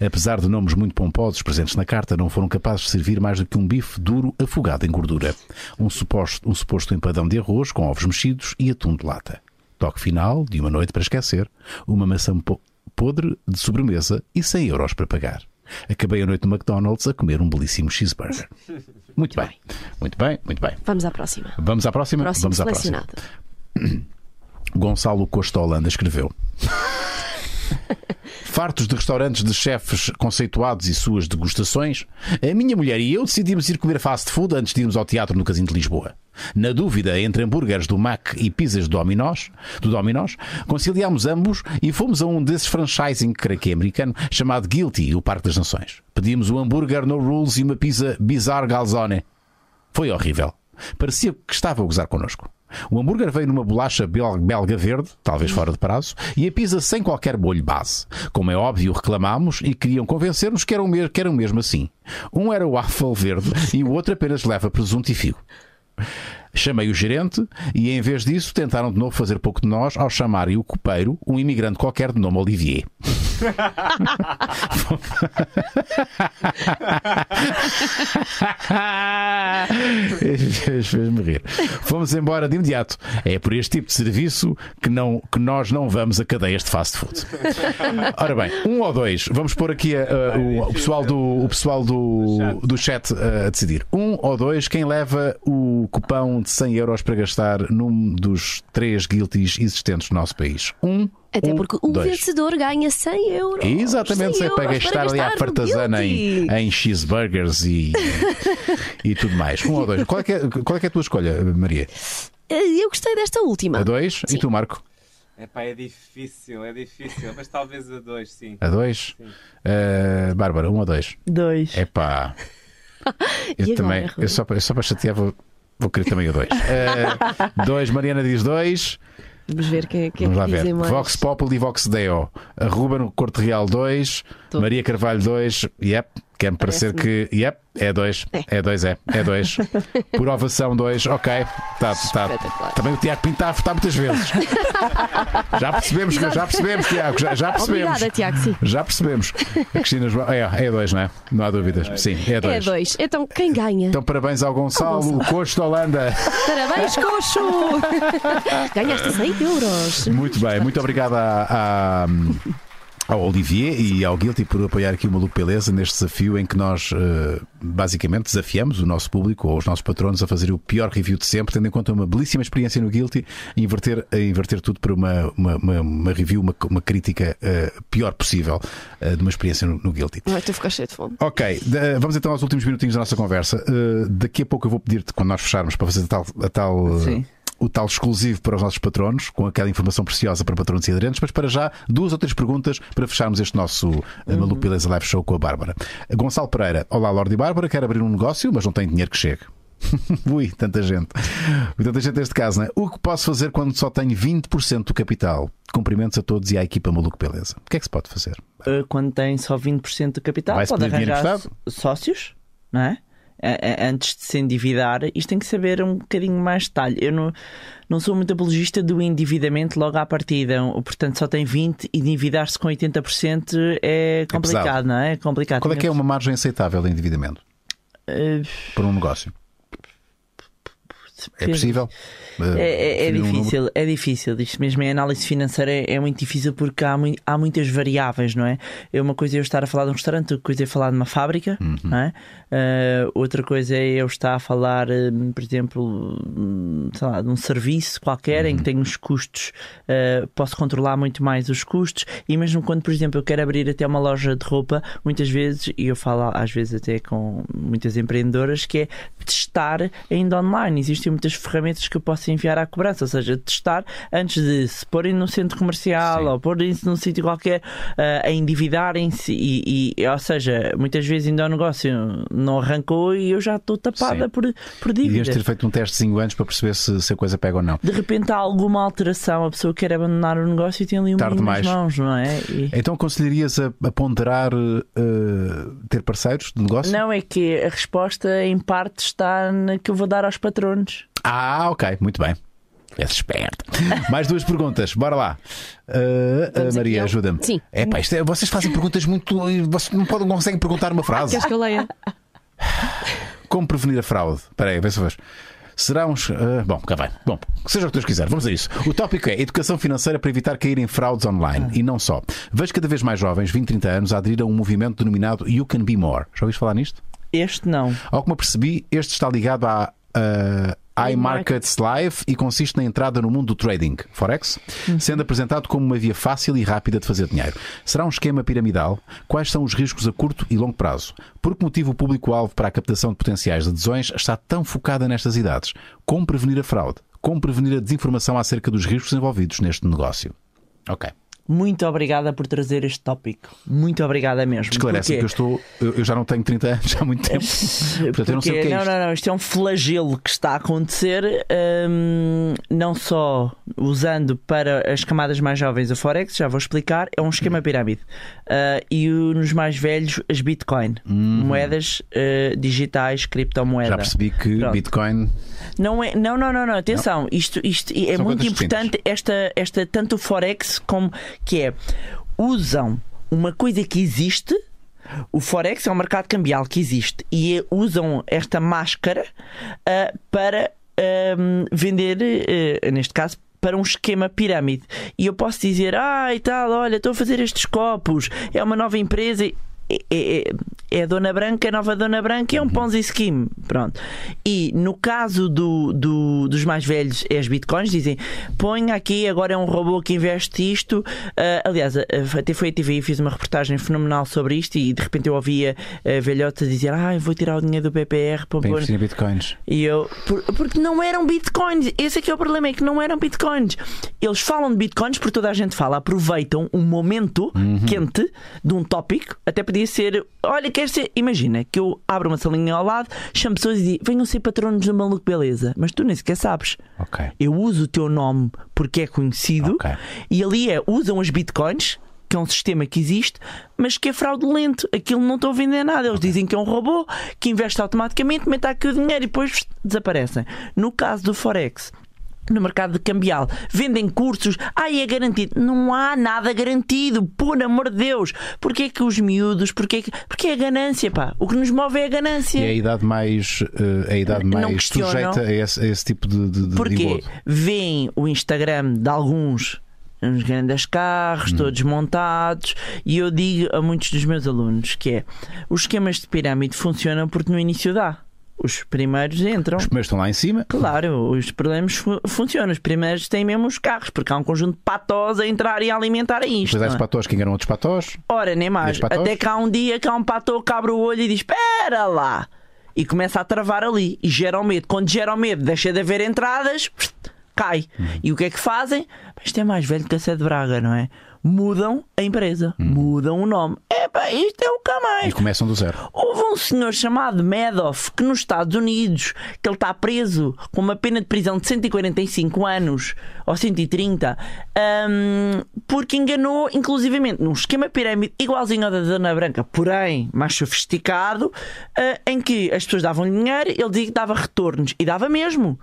Apesar de nomes muito pomposos presentes na carta, não foram capazes de servir mais do que um bife duro afogado em gordura, um suposto, um suposto empadão de arroz com ovos mexidos e atum de lata. Toque final de uma noite para esquecer, uma maçã po- podre de sobremesa e 100 euros para pagar. Acabei a noite no McDonald's a comer um belíssimo cheeseburger. *laughs* Muito bem, muito bem, muito bem. Vamos à próxima. Vamos à próxima? Próximo Vamos à próxima. *coughs* Gonçalo Costa Holanda escreveu. *laughs* *laughs* Fartos de restaurantes de chefes conceituados e suas degustações, a minha mulher e eu decidimos ir comer fast food antes de irmos ao teatro no Casino de Lisboa. Na dúvida entre hambúrgueres do Mac e pizzas do Dominos, do Dominos, conciliámos ambos e fomos a um desses franchising, creio que é americano, chamado Guilty, o Parque das Nações. Pedimos um hambúrguer no rules e uma pizza bizarre galzone. Foi horrível. Parecia que estava a gozar connosco. O hambúrguer veio numa bolacha bel- belga verde, talvez fora de prazo, e a pizza sem qualquer molho base. Como é óbvio, reclamámos e queriam convencer-nos que que eram mesmo assim. Um era o waffle verde e o outro apenas leva presunto e figo. Chamei o gerente e, em vez disso, tentaram de novo fazer pouco de nós ao chamarem o copeiro, um imigrante qualquer de nome Olivier. Fez-me rir. Fomos embora de imediato. É por este tipo de serviço que, não, que nós não vamos a cadeias de fast food. Ora bem, um ou dois. Vamos pôr aqui a- a- o, o pessoal, do, o pessoal do, do chat a decidir. Um ou dois, quem leva o cupão de 100 euros para gastar num dos três guilties existentes no nosso país? Um Até ou porque o dois. vencedor ganha 100 euros. Exatamente, 100 é para euros gastar ali à fartazana em, em cheeseburgers e, *laughs* e tudo mais. Um ou dois. Qual é, que é, qual é que é a tua escolha, Maria? Eu gostei desta última. A dois? E tu, Marco? É pá, é difícil, é difícil, mas talvez a dois, sim. A dois? Uh, Bárbara, um ou dois? Dois. É pá. *laughs* Eu E também, eu só, eu só para chatear vou, vou querer também a dois. Uh, *laughs* dois, Mariana diz dois. Vamos ver quem, quem Vamos é lá que ver. dizem mais. Vox Populi e Vox Deo. A Ruben Corte Real 2. Tô. Maria Carvalho 2. Yep. Quer-me parecer que. Yep. É 2. É 2, é. É 2. *laughs* Por ovação 2. Ok. Tá, tá. Também o Tiago Pinto está a votar muitas vezes. *laughs* Já percebemos, já percebemos, Tiago. Já, já percebemos. Obrigada, Tiago, sim. Já percebemos. A Cristina João. É, é 2, não é? Não há dúvidas. Sim, é É 2. dois. Então, quem ganha? Então, parabéns ao Gonçalo, o Costo da Holanda. Parabéns, coxo! *laughs* Ganhaste 100 euros. Muito bem, muito obrigado a- a- ao Olivier e ao Guilty por apoiar aqui o Maluco Beleza neste desafio em que nós eh, basicamente desafiamos o nosso público ou os nossos patronos a fazer o pior review de sempre, tendo em conta uma belíssima experiência no Guilty e inverter, a inverter tudo para uma, uma, uma, uma review, uma, uma crítica eh, pior possível eh, de uma experiência no, no Guilty. Ai, estou a ficar cheio de fome. Ok, vamos então aos últimos minutinhos da nossa conversa. Uh, daqui a pouco eu vou pedir-te, quando nós fecharmos, para fazer a tal, a tal, Sim. O tal exclusivo para os nossos patronos, com aquela informação preciosa para patronos e aderentes, mas para já, duas ou três perguntas para fecharmos este nosso uh, Maluco Beleza Live Show com a Bárbara. Gonçalo Pereira, olá Lorde e Bárbara, quero abrir um negócio, mas não tenho dinheiro que chegue. *laughs* Ui, tanta gente. Tanta gente neste caso, não é? O que posso fazer quando só tenho 20% do capital? Cumprimentos a todos e à equipa Maluco Beleza. O que é que se pode fazer? Uh, Quando tem só 20% do capital, pode arranjar sócios, não é? Antes de se endividar, isto tem que saber um bocadinho mais detalhe. Eu não, não sou muito apologista do endividamento logo à partida. Portanto, só tem 20 e endividar-se com 80% é complicado, pesado. não é? É complicado. Qual é que é uma margem aceitável de endividamento Uh, para um negócio? É possível? Uh, É, é- é definir um difícil, é difícil. Isto mesmo em análise financeira é, é muito difícil porque há, há muitas variáveis, não é? É uma coisa é eu estar a falar de um restaurante, outra coisa é falar de uma fábrica, Uhum. não é? Ah, outra coisa é eu estar a falar, hum, por exemplo, sei lá, de um serviço qualquer Uhum. em que tenho os custos, ah, posso controlar muito mais os custos e mesmo quando, por exemplo, eu quero abrir até uma loja de roupa, muitas vezes, e eu falo às vezes até com muitas empreendedoras, que é testar ainda online. Existem muitas ferramentas que eu posso enviar à cobrança, ou seja, testar antes de se porem num centro comercial Sim. ou porem-se num sítio qualquer ah, a endividarem-se e, e- ou seja, muitas vezes ainda o negócio não arrancou e eu já estou tapada Sim. por, por Devias dívidas. ter feito um testezinho antes para perceber se, se a coisa pega ou não. De repente há alguma alteração, a pessoa quer abandonar o negócio e tem ali um Tarde nas mãos, não é? E- Então aconselharias a, a ponderar uh, ter parceiros de negócio? Não, é que a resposta em parte está na que eu vou dar aos patronos. Ah, ok, muito bem. És esperto. *laughs* Mais duas perguntas, bora lá. Uh, uh, Maria, ajuda-me. Sim. É pá, isto é- vocês fazem perguntas muito. Vocês não, podem, não conseguem perguntar uma frase. Queres que eu leia? Como prevenir a fraude? Espera aí, vê se faz. Será uns. ah, bom, cá vai. Bom, seja o que Deus quiser, vamos a isso. O tópico é educação financeira para evitar cair em fraudes online. E não só. Vejo cada vez mais jovens, 20, 30 anos, a aderir a um movimento denominado You Can Be More. Já ouviste falar nisto? Este não. Ao que me apercebi, este está ligado à, ah, iMarkets Live e consiste na entrada no mundo do trading, Forex, sendo apresentado como uma via fácil e rápida de fazer dinheiro. Será um esquema piramidal? Quais são os riscos a curto e longo prazo? Por que motivo o público-alvo para a captação de potenciais adesões está tão focada nestas idades? Como prevenir a fraude? Como prevenir a desinformação acerca dos riscos envolvidos neste negócio? Ok. Muito obrigada por trazer este tópico. Muito obrigada mesmo. Esclarece que eu estou. Eu eu já não tenho 30 anos há muito tempo. *laughs* Portanto, eu não sei o que é não, isto. não, não, isto é um flagelo que está a acontecer, hum, não só usando para as camadas mais jovens a Forex, já vou explicar, é um esquema pirâmide. Ah, e o- nos mais velhos, as Bitcoin, moedas ah, digitais, criptomoeda. Já percebi que Pronto. Bitcoin. Não, é, não, não, não, não, atenção, isto, isto é São muito importante, esta, esta, tanto o Forex como que é usam uma coisa que existe. O Forex é um mercado cambial que existe e é- usam esta máscara ah, para vender, neste caso, para um esquema pirâmide. E eu posso dizer, ah, e tal, olha, estou a fazer estes copos, é uma nova empresa. É, é, é a Dona Branca, a nova Dona Branca, é um Ponzi Scheme. Pronto. E no caso do, do- dos mais velhos, é as bitcoins, dizem: põe aqui, agora é um robô que investe isto. Ah, aliás, a- a- até foi a TVI, fiz uma reportagem fenomenal sobre isto e de repente eu ouvia a velhota dizer: ah, vou tirar o dinheiro do PPR para pôr. Bitcoins. E eu, por- porque não eram bitcoins. Esse é que é o problema, é que não eram bitcoins. Eles falam de bitcoins porque toda a gente fala, aproveitam um momento quente de um tópico, até podia ser, olha, quer ser. Imagina que eu abro uma salinha ao lado, chamo pessoas e digo, venham ser patronos do maluco beleza, mas tu nem sequer sabes. Ok. Eu uso o teu nome porque é conhecido Ok. e ali é usam as bitcoins, que é um sistema que existe, mas que é fraudulento. Aquilo não estão a vender nada. Eles dizem que é um robô que investe automaticamente, mete aqui o dinheiro e depois desaparecem. No caso do Forex. No mercado de cambial, vendem cursos, ai é garantido. Não há nada garantido, por amor de Deus. Porquê que os miúdos, porquê que. Porque é a ganância, pá. O que nos move é a ganância. E é a idade mais, eh, a idade mais sujeita a esse, a esse tipo de, de, de Porque veem o Instagram de alguns uns grandes carros, Hum. todos montados, e eu digo a muitos dos meus alunos que é os esquemas de pirâmide funcionam porque no início dá. Os primeiros entram. Os primeiros estão lá em cima. Claro, os problemas fu- funcionam. Os primeiros têm mesmo os carros, porque há um conjunto de patós a entrar e a alimentar isto. Depois há é? patós que enganam outros patós. Ora, nem mais. Até que há um dia que há um patô que abre o olho e diz: Espera lá! E começa a travar ali. E gera o medo. Quando gera o medo, deixa de haver entradas, cai. Uhum. E o que é que fazem? Isto é mais velho que a Sé de Braga, não é? Mudam a empresa, mudam o nome. Epá, isto é o que há Uhum. E mais. começam do zero. Houve um senhor chamado Madoff que nos Estados Unidos que ele está preso com uma pena de prisão de 145 anos ou 130 hum, porque enganou inclusivamente num esquema pirâmide igualzinho ao da Dona Branca, porém mais sofisticado, ah, em que as pessoas davam dinheiro, ele dizia que dava retornos e dava mesmo.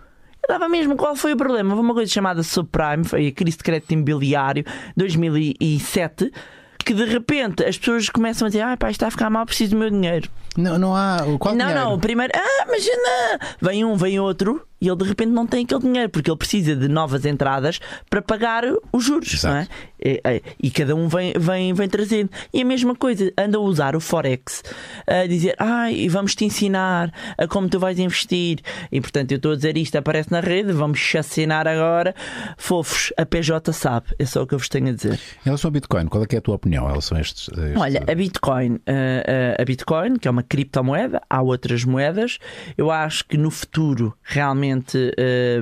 Dava mesmo. Qual foi o problema? Houve uma coisa chamada subprime, foi a crise de crédito imobiliário 2007, que de repente as pessoas começam a dizer: ah, pá, isto está a ficar mal, preciso do meu dinheiro. Não, não há. Qual não, dinheiro? não, o primeiro, ah, não. Vem um, vem outro, e ele de repente não tem aquele dinheiro, porque ele precisa de novas entradas para pagar os juros. Exato. Não é? E, e- e cada um vem, vem, vem trazendo. E a mesma coisa, anda a usar o Forex a dizer, ai, vamos te ensinar a como tu vais investir. E portanto, eu estou a dizer isto, aparece na rede, vamos chacinar agora. Fofos, a PJ sabe, é só o que eu vos tenho a dizer. Em relação ao Bitcoin, qual é, é a tua opinião em relação a estes. estes- Olha, a Bitcoin, eh, eh, a Bitcoin, que é uma criptomoeda, há outras moedas. Eu acho que no futuro realmente eh,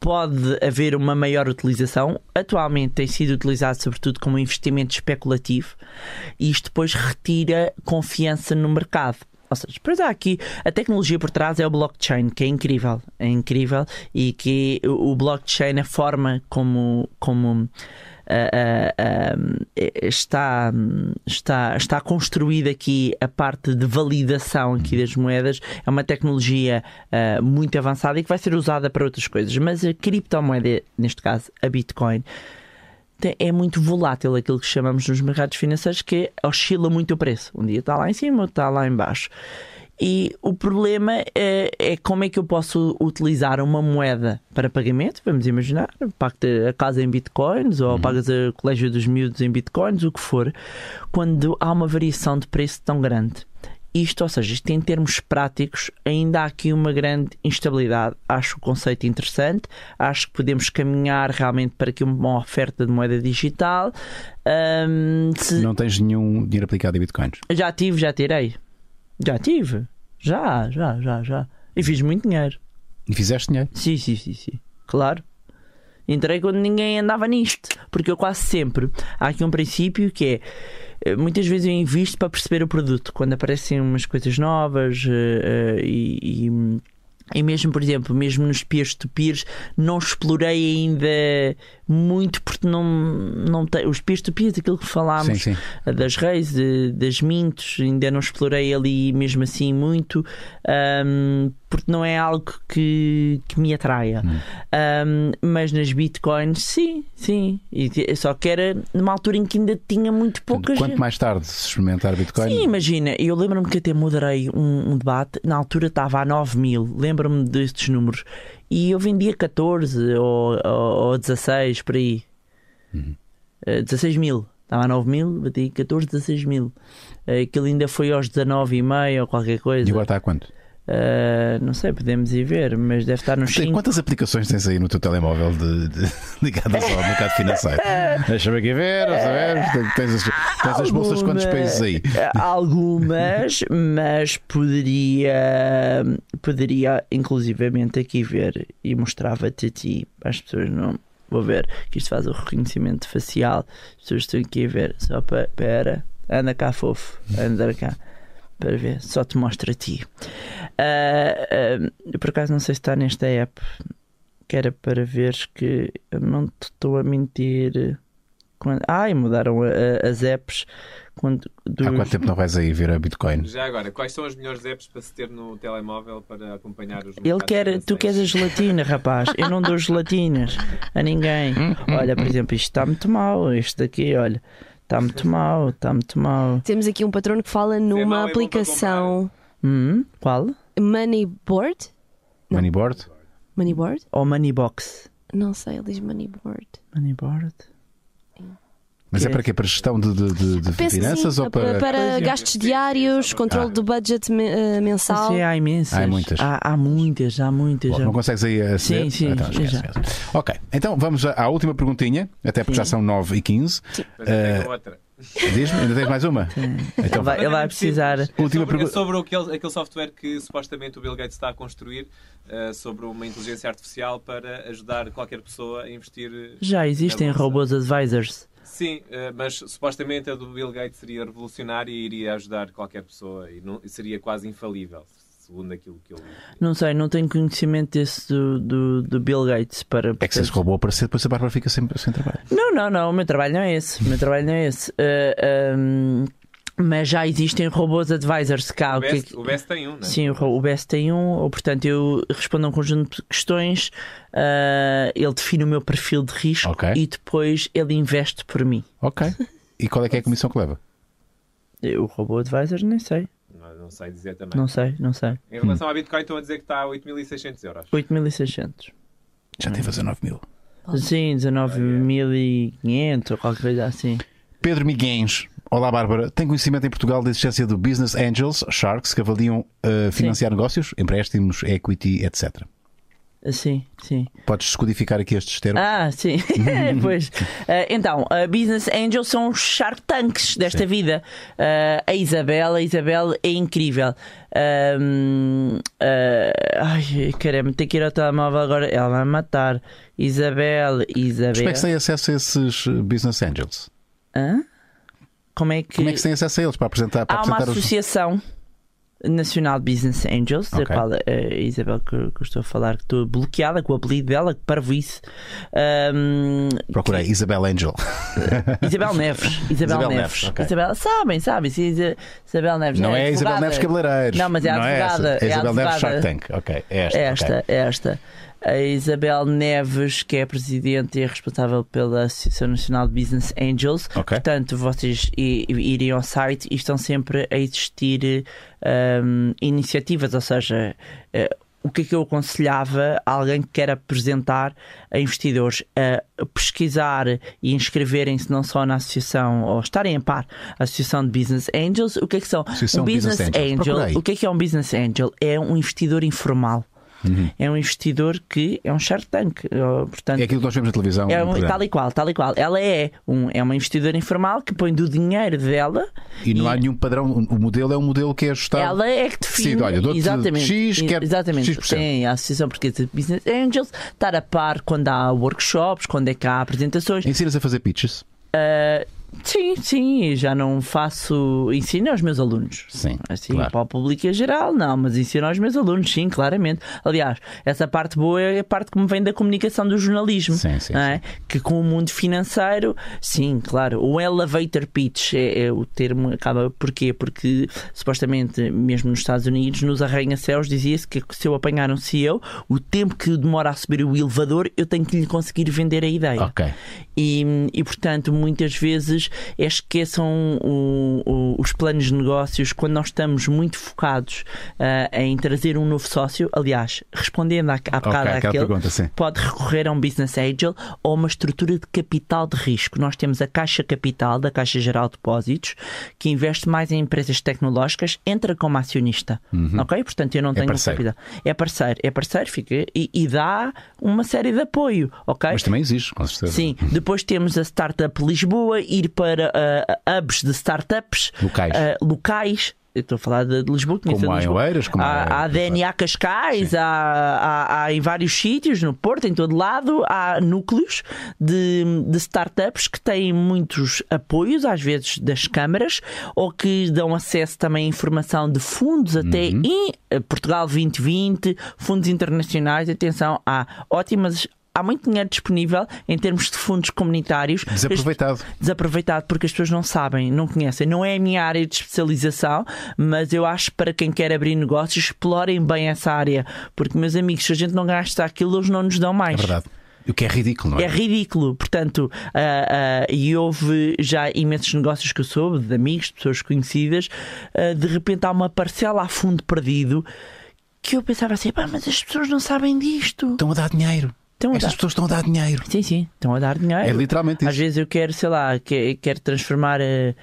pode haver uma maior utilização. Atualmente tem sido utilizado sobretudo como investimento especulativo e isto depois retira confiança no mercado. Ou seja, depois há aqui a tecnologia por trás é o blockchain, que é incrível, é incrível e que o blockchain, a forma como, como está, está, está construída aqui a parte de validação aqui das moedas. É uma tecnologia ah, muito avançada e que vai ser usada para outras coisas. Mas a criptomoeda, neste caso a Bitcoin, é muito volátil aquilo que chamamos nos mercados financeiros, que oscila muito o preço. Um dia está lá em cima, outro está lá em baixo. E o problema é, é como é que eu posso utilizar uma moeda para pagamento, vamos imaginar, pago a casa em bitcoins ou pagas o colégio dos miúdos em bitcoins, o que for, quando há uma variação de preço tão grande. isto, ou seja, isto em termos práticos, ainda há aqui uma grande instabilidade. Acho o conceito interessante, acho que podemos caminhar realmente para que uma oferta de moeda digital. Um, se... Não tens nenhum dinheiro aplicado em bitcoins? Já tive, já tirei. Já tive. Já, já, já, já. E fiz muito dinheiro. E fizeste dinheiro? Sim, sim, sim, sim. Claro. Entrei quando ninguém andava nisto. Porque eu quase sempre. Há aqui um princípio que é. Muitas vezes eu invisto para perceber o produto. Quando aparecem umas coisas novas uh, uh, e, e e mesmo, por exemplo, mesmo nos peer-to-peers, não explorei ainda muito porque não, não tem. Os peer-to-peers, aquilo que falámos Sim, sim. das reis, de- das mintos, ainda não explorei ali mesmo assim muito, ahm, porque não é algo que, que me atraia. Hum. Ahm, mas nas bitcoins, sim, sim. E só que era numa altura em que ainda tinha muito pouca Quanto mais tarde se experimentar bitcoin, Sim, imagina, eu lembro-me que até moderei um, um debate, na altura estava a 9 mil, lembro-me destes números, e eu vendia 14 ou, ou, ou 16 por aí. Eh, 16 mil, estava a 9 mil, bati 14, 16 mil. Eh, Aquilo ainda foi aos 19,5 ou qualquer coisa. e agora está a quanto? Eh, não sei, podemos ir ver, mas deve estar nos Tem- 5. Quantas aplicações tens aí no teu telemóvel de, de, *laughs* ligadas ao mercado financeiro? *laughs* Deixa-me aqui ver, a ver. Tens as, tens as bolsas de quantos países aí? *laughs* Algumas, mas poderia, poderia inclusivamente aqui ver e mostrava-te a ti, as pessoas não. Vou ver que isto faz o reconhecimento facial. As pessoas estão aqui a ver. Só para. Pera, anda cá, fofo. Anda cá. Para ver, só te mostra a ti. Eu por acaso não sei se está nesta app. Que era para veres que eu não te estou a mentir. Quando... Ai, mudaram a- a- as apps. Quando, dos- Há quanto tempo não vais aí ver a bitcoin? Já agora, quais são as melhores apps para se ter no telemóvel para acompanhar os Ele quer, tu queres a gelatina, rapaz. Eu não dou gelatinas a ninguém. Olha, por exemplo, isto está muito mal. Este daqui, olha, está muito mal, está muito mal. Temos aqui um patrono que fala numa é aplicação Hum, qual? Moneyboard. Não. Moneyboard? Moneyboard? Ou Moneybox? Não sei, ele diz Moneyboard. Moneyboard? Mas Que é é? para quê? Para gestão de, de, de- de Penso que finanças sim, ou para. Pois é. gastos diários, controle Ah. do budget me- eh, mensal. Sim, há imensas. Há muitas. Há, há muitas, há muitas. Bom, já. não consegues aí aceder? Sim, sim, Então, esquece, já. esquece. Ok, então vamos à à última perguntinha, até porque Sim. já são 9 e 15. Mas eu Eh, tenho outra. Diz-me, ainda tens mais uma? Ele Então vai, ele vai precisar. É Última sobre, pergunta. é sobre aquele, aquele software que supostamente o Bill Gates está a construir eh, sobre uma inteligência artificial para ajudar qualquer pessoa a investir. eh, Já existem robôs advisors. Sim, eh, mas supostamente a do Bill Gates seria revolucionária e iria ajudar qualquer pessoa e, não- e seria quase infalível, segundo aquilo que eu. Não sei, não tenho conhecimento desse do, do, do Bill Gates para. É que se esse robô aparecer, depois a Bárbara fica sem, sem trabalho. Não, não, não, o meu trabalho não é esse. O meu trabalho não é esse. Uh, um, mas já existem robôs advisors cá. O o que é Best, que- o Best tem um, não é? Sim, o, BES tem um, ou portanto eu respondo a um conjunto de questões, uh, ele define o meu perfil de risco Ok. e depois ele investe por mim. Ok. E qual é que é a comissão que leva? Eu, O robô advisor, nem sei, Não, sei dizer também. não sei, não sei. Em relação à Bitcoin, estão a dizer que está a 8.600 euros. 8.600. Já teve a 19 mil. Sim, 19.500 ou qualquer coisa assim. Pedro Miguens. Olá, Bárbara. Tem conhecimento em Portugal da existência do Business Angels, Sharks, que avaliam uh, financiar negócios, empréstimos, equity, etc. Sim, sim. Podes descodificar aqui estes termos? Ah, sim. *laughs* pois. Ah, então, a Business Angels são os Shark Tanks desta Sim. vida. Ah, a Isabel, a Isabel é incrível. Ahm, ah, ai, caramba, tem que ir ao telemóvel agora. Ela vai matar. Isabel, Isabel. Como é que se tem acesso a esses uh, Business Angels? Hã? Como é que. Como é que se tem acesso a eles para apresentar, para Há uma apresentar os. associação nacional de Business Angels, da Ok. qual a Isabel que, que estou a falar, que estou bloqueada com o apelido dela, que parvoíce. Ahm, Procurei Isabel Angel. *laughs* Isabel Neves. *laughs* Isabel, Isabel Neves. Neves, ok. Isabel, sabem, sabem. se Isa- Isabel Neves. Não é Isabel advogada. Neves Cabeleireiros. Não, mas é a Não advogada. É é a Isabel Neves advogada. Shark Tank. Ok, é esta. É esta, ok. é esta. A Isabel Neves, que é a presidente e é responsável pela Associação Nacional de Business Angels. Ok. Portanto, vocês irem ao site e estão sempre a existir hum, iniciativas, ou seja, eh, o que é que eu aconselhava a alguém que quer apresentar a investidores a pesquisar e inscreverem-se não só na associação ou estarem a par a associação de Business Angels? O que é que são? Associação um Business, Business Angels. Angel. O que é que é um Business Angel? É um investidor informal. Uhum. É um investidor que é um Shark Tank. uh, Portanto, É aquilo que nós vemos na televisão. é um, tal e qual, tal e qual. Ela é, um, é uma investidora informal que põe do dinheiro dela E não há nenhum padrão. O modelo é um modelo que é ajustado. ela é que define. Sim, olha, dou-te exatamente, X, quero exatamente. X%. Tem a Associação Portuguesa de Business Angels, estar a par quando há workshops, quando é que há apresentações. Ensinas a fazer pitches? Uh, sim, sim, já não faço. Ensino aos meus alunos. Sim, Assim, claro. para o público em geral, não, mas ensino aos meus alunos, sim, claramente. Aliás, essa parte boa é a parte que me vem da comunicação do jornalismo. Sim, sim, é? Que com o mundo financeiro, sim, claro. O elevator pitch é, é o termo, acaba. Porquê? Porque supostamente, mesmo nos Estados Unidos, nos arranha-céus dizia-se que se eu apanhar um CEO, o tempo que demora a subir o elevador, eu tenho que lhe conseguir vender a ideia. Ok. E, e, portanto, muitas vezes esqueçam o- o- os planos de negócios quando nós estamos muito focados ah, em trazer um novo sócio. Aliás, respondendo à, à bocado Ok, aquela àquele, pergunta, sim. pode recorrer a um business angel ou uma estrutura de capital de risco. Nós temos a Caixa Capital, da Caixa Geral de Depósitos, que investe mais em empresas tecnológicas, entra como acionista. Ok? Portanto, eu não tenho Uhum. parceiro. capital. É parceiro, é parceiro, fica e, e dá uma série de apoio. Ok? Mas também exige, com certeza. Sim, depois temos a Startup Lisboa, ir para uh, hubs de startups Locais. uh, locais. Eu estou a falar de Lisboa, conheço Como há Lisboa. Oeiras, como há- há, há DNA Cascais, há, há, há em vários sítios, no Porto, em todo lado, há núcleos de, de startups que têm muitos apoios, às vezes das câmaras, ou que dão acesso também a informação de fundos, até Uhum. em eh, Portugal 2020, fundos internacionais. Atenção, há ótimas. Há muito dinheiro disponível em termos de fundos comunitários. Desaproveitado. Desaproveitado porque as pessoas não sabem, não conhecem. Não é a minha área de especialização, mas eu acho que para quem quer abrir negócios, explorem bem essa área. Porque, meus amigos, se a gente não gasta aquilo, eles não nos dão mais. É verdade. O que é ridículo, não é? É ridículo, portanto, ah, ah, e houve já imensos negócios que eu soube, de amigos, de pessoas conhecidas, ah, de repente há uma parcela a fundo perdido que eu pensava assim, pá, mas as pessoas não sabem disto. Estão a dar dinheiro. Estão a Estas pessoas estão a dar dinheiro. Sim, sim, estão a dar dinheiro. É literalmente isso. Às vezes eu quero, sei lá, que- quero transformar eh,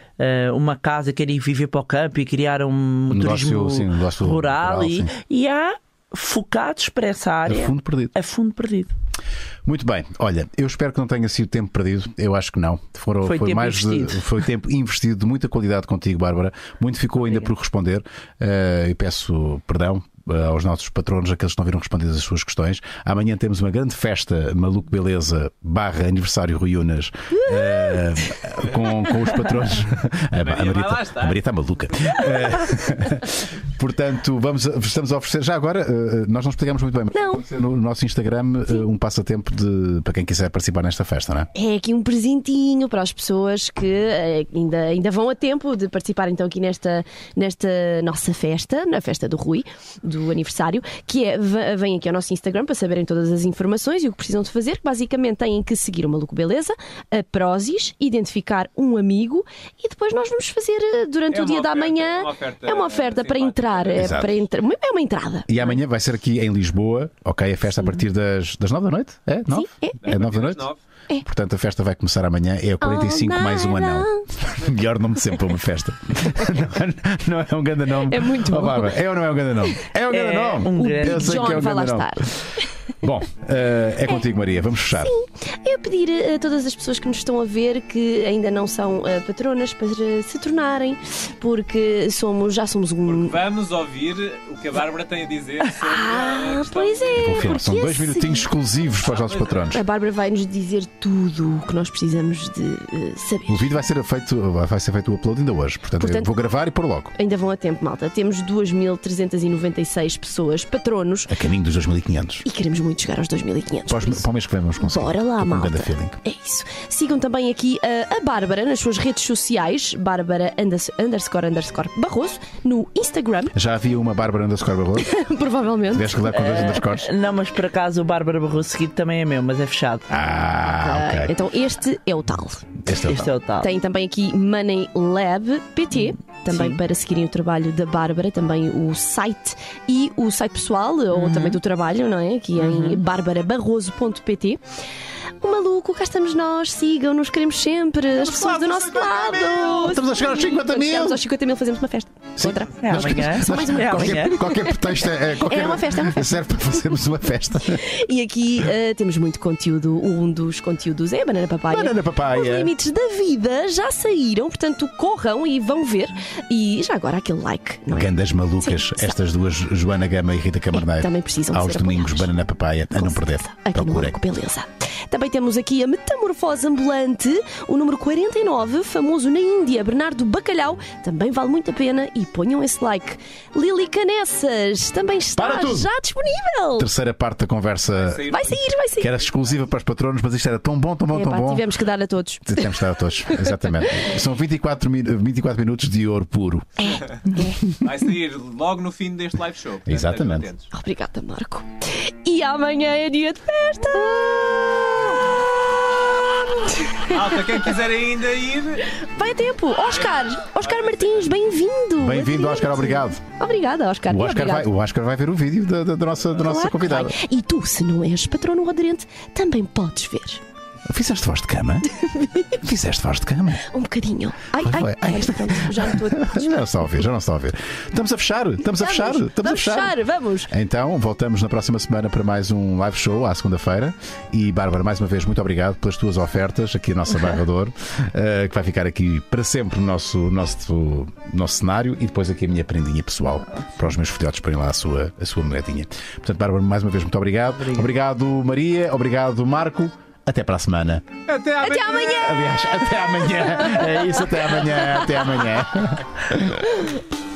uma casa, quero ir viver para o campo e criar um, negócio, turismo sim, um rural, rural, e, e há focados para essa A área fundo perdido. a fundo perdido. Muito bem, olha, eu espero que não tenha sido tempo perdido. Eu acho que não. Foram, Foi tempo mais de- investido. foi tempo investido de muita qualidade contigo, Bárbara. Muito ficou ainda por responder. Eh, e peço perdão. Eh, Aos nossos patronos, aqueles que não viram respondidas as suas questões. Amanhã temos uma grande festa Maluco Beleza barra aniversário Rui Unas eh, com, com os patronos. *laughs* A, Maria vai lá tá- estar. a Maria está maluca. Eh, *laughs* portanto, vamos, estamos a oferecer. Já agora, eh, nós não explicamos muito bem, mas Não. no nosso Instagram um passatempo de, para quem quiser participar nesta festa, não é? É aqui um presentinho para as pessoas que ainda, ainda vão a tempo de participar então aqui nesta, nesta nossa festa, na festa do Rui, do aniversário, que é, vem aqui ao nosso Instagram para saberem todas as informações e o que precisam de fazer, que basicamente têm que seguir o Maluco Beleza, a Prozis, identificar um amigo e depois nós vamos fazer eh, durante É o dia uma da oferta- manhã. é uma oferta é uma oferta para entrar, é, Exato. para entrar, é uma entrada. E amanhã vai ser aqui em Lisboa, ok? A festa a partir das, das 9 da noite? É? 9? é. É 9 da noite? Nove. Portanto, a festa vai começar amanhã. É o 45 All mais um long. *laughs* Melhor nome de sempre para uma festa. *laughs* não, é- não é um grande nome. É muito Oh, bom. Bárbara, é ou não é um grande nome? É um grande É nome. um O grande- Eu Big sei John que é um vai lá grande nome. estar. Bom, eh, é contigo, Maria. Vamos fechar. Eu pedir a todas as pessoas que nos estão a ver que ainda não são eh, patronas para se tornarem, porque somos, já somos um. Vamos ouvir o que a Bárbara tem a dizer sobre a Ah, questão pois é. São porque dois a minutinhos exclusivos para os nossos patronos. A Bárbara vai nos dizer tudo o que nós precisamos de eh, saber. O vídeo vai ser feito, vai ser feito o upload ainda hoje. Portanto, eu Portanto- vou gravar e pôr logo. Ainda vão a tempo, malta. Temos 2.396 pessoas patronos A caminho dos 2500. e queremos muito chegar aos 2.500. Para, os- para o mês que vem vamos conseguir. Bora lá, malta. É isso. Sigam também aqui uh, a Bárbara nas suas redes sociais, Bárbara unders- underscore underscore Barroso, no Instagram, Já havia uma Bárbara underscore Barroso? *laughs* provavelmente. Tiveste que dar com dois underscores? Não, mas por acaso o Bárbara Barroso seguido também é meu, mas é fechado. Ah, ok. Então este é o tal. Este é o Este tal. é o tal. Tem também aqui Money Lab PT, também Sim. para seguirem o trabalho da Bárbara, também o site e o site pessoal, ou também do trabalho, não é? Aqui em barbarabarroso.pt. O maluco, cá estamos nós, sigam-nos, queremos sempre as pessoas do nosso lado. Estamos a chegar aos 50 Quando mil. Chegamos aos 50 mil, fazemos uma festa. Outra. É amanhã. Mais uma É. Qualquer, *laughs* qualquer pretexto é, qualquer- É uma festa, é uma festa. Serve para fazermos uma festa. E aqui eh, temos muito conteúdo. Um dos conteúdos é a Banana Papaya. Banana Os papaya. limites da vida já saíram, portanto corram e vão ver. E já agora aquele like, não é? Gandas malucas, Sim, estas duas, Joana Gama e Rita Camarneiro. também precisam de Aos domingos, apoiadas. banana papaya. A Com não perder. Aqui no Procurem. Marco Beleza. Também temos aqui a Metamorfose Ambulante, o número 49, famoso na Índia, Bernardo Bacalhau. Também vale muito a pena e ponham esse like. Lili Canessas também está já disponível. Terceira parte da conversa Vai sair, vai sair. que era exclusiva para os patronos, mas isto era tão bom, tão bom, tão bom. tivemos que dar a todos. Temos que dar a todos, *laughs* exatamente. São 24, mi- 24 minutos de ouro puro. Vai sair logo no fim deste live show. portanto, Exatamente. estejam atentos. Obrigada, Marco. E amanhã é dia de festa! Alta, quem quiser ainda ir, Vai a tempo! Oscar! Oscar Martins, bem-vindo! Bem-vindo, Oscar, obrigado. Obrigada, Oscar. O Oscar, vai, obrigado. o Oscar vai ver o vídeo da, da- da nossa, da nossa Claro que convidada. vai. E tu, se não és patrono aderente, também podes ver. Fizeste voz de cama? *laughs* Fizeste voz de cama? Um bocadinho. Ai, ai. Ai. pronto, *laughs* já me estou a... Já não está a ouvir, já não está a ouvir. Estamos a fechar, estamos a fechar, Vamos, estamos a vamos fechar, vamos. Então, voltamos na próxima semana para mais um live show, à segunda-feira. E, Bárbara, mais uma vez, muito obrigado pelas tuas ofertas aqui a nossa Barra de Ouro, *laughs* eh, que vai ficar aqui para sempre no nosso, nosso, nosso cenário. E depois aqui a minha prendinha pessoal para os meus filhotes porem lá a sua, a sua moedinha. Portanto, Bárbara, mais uma vez, muito obrigado. Obrigado, Maria. Obrigado, Marco. Até para a semana. até amanhã. Até amanhã! Aliás, até amanhã. É isso, até amanhã. Até amanhã. *laughs*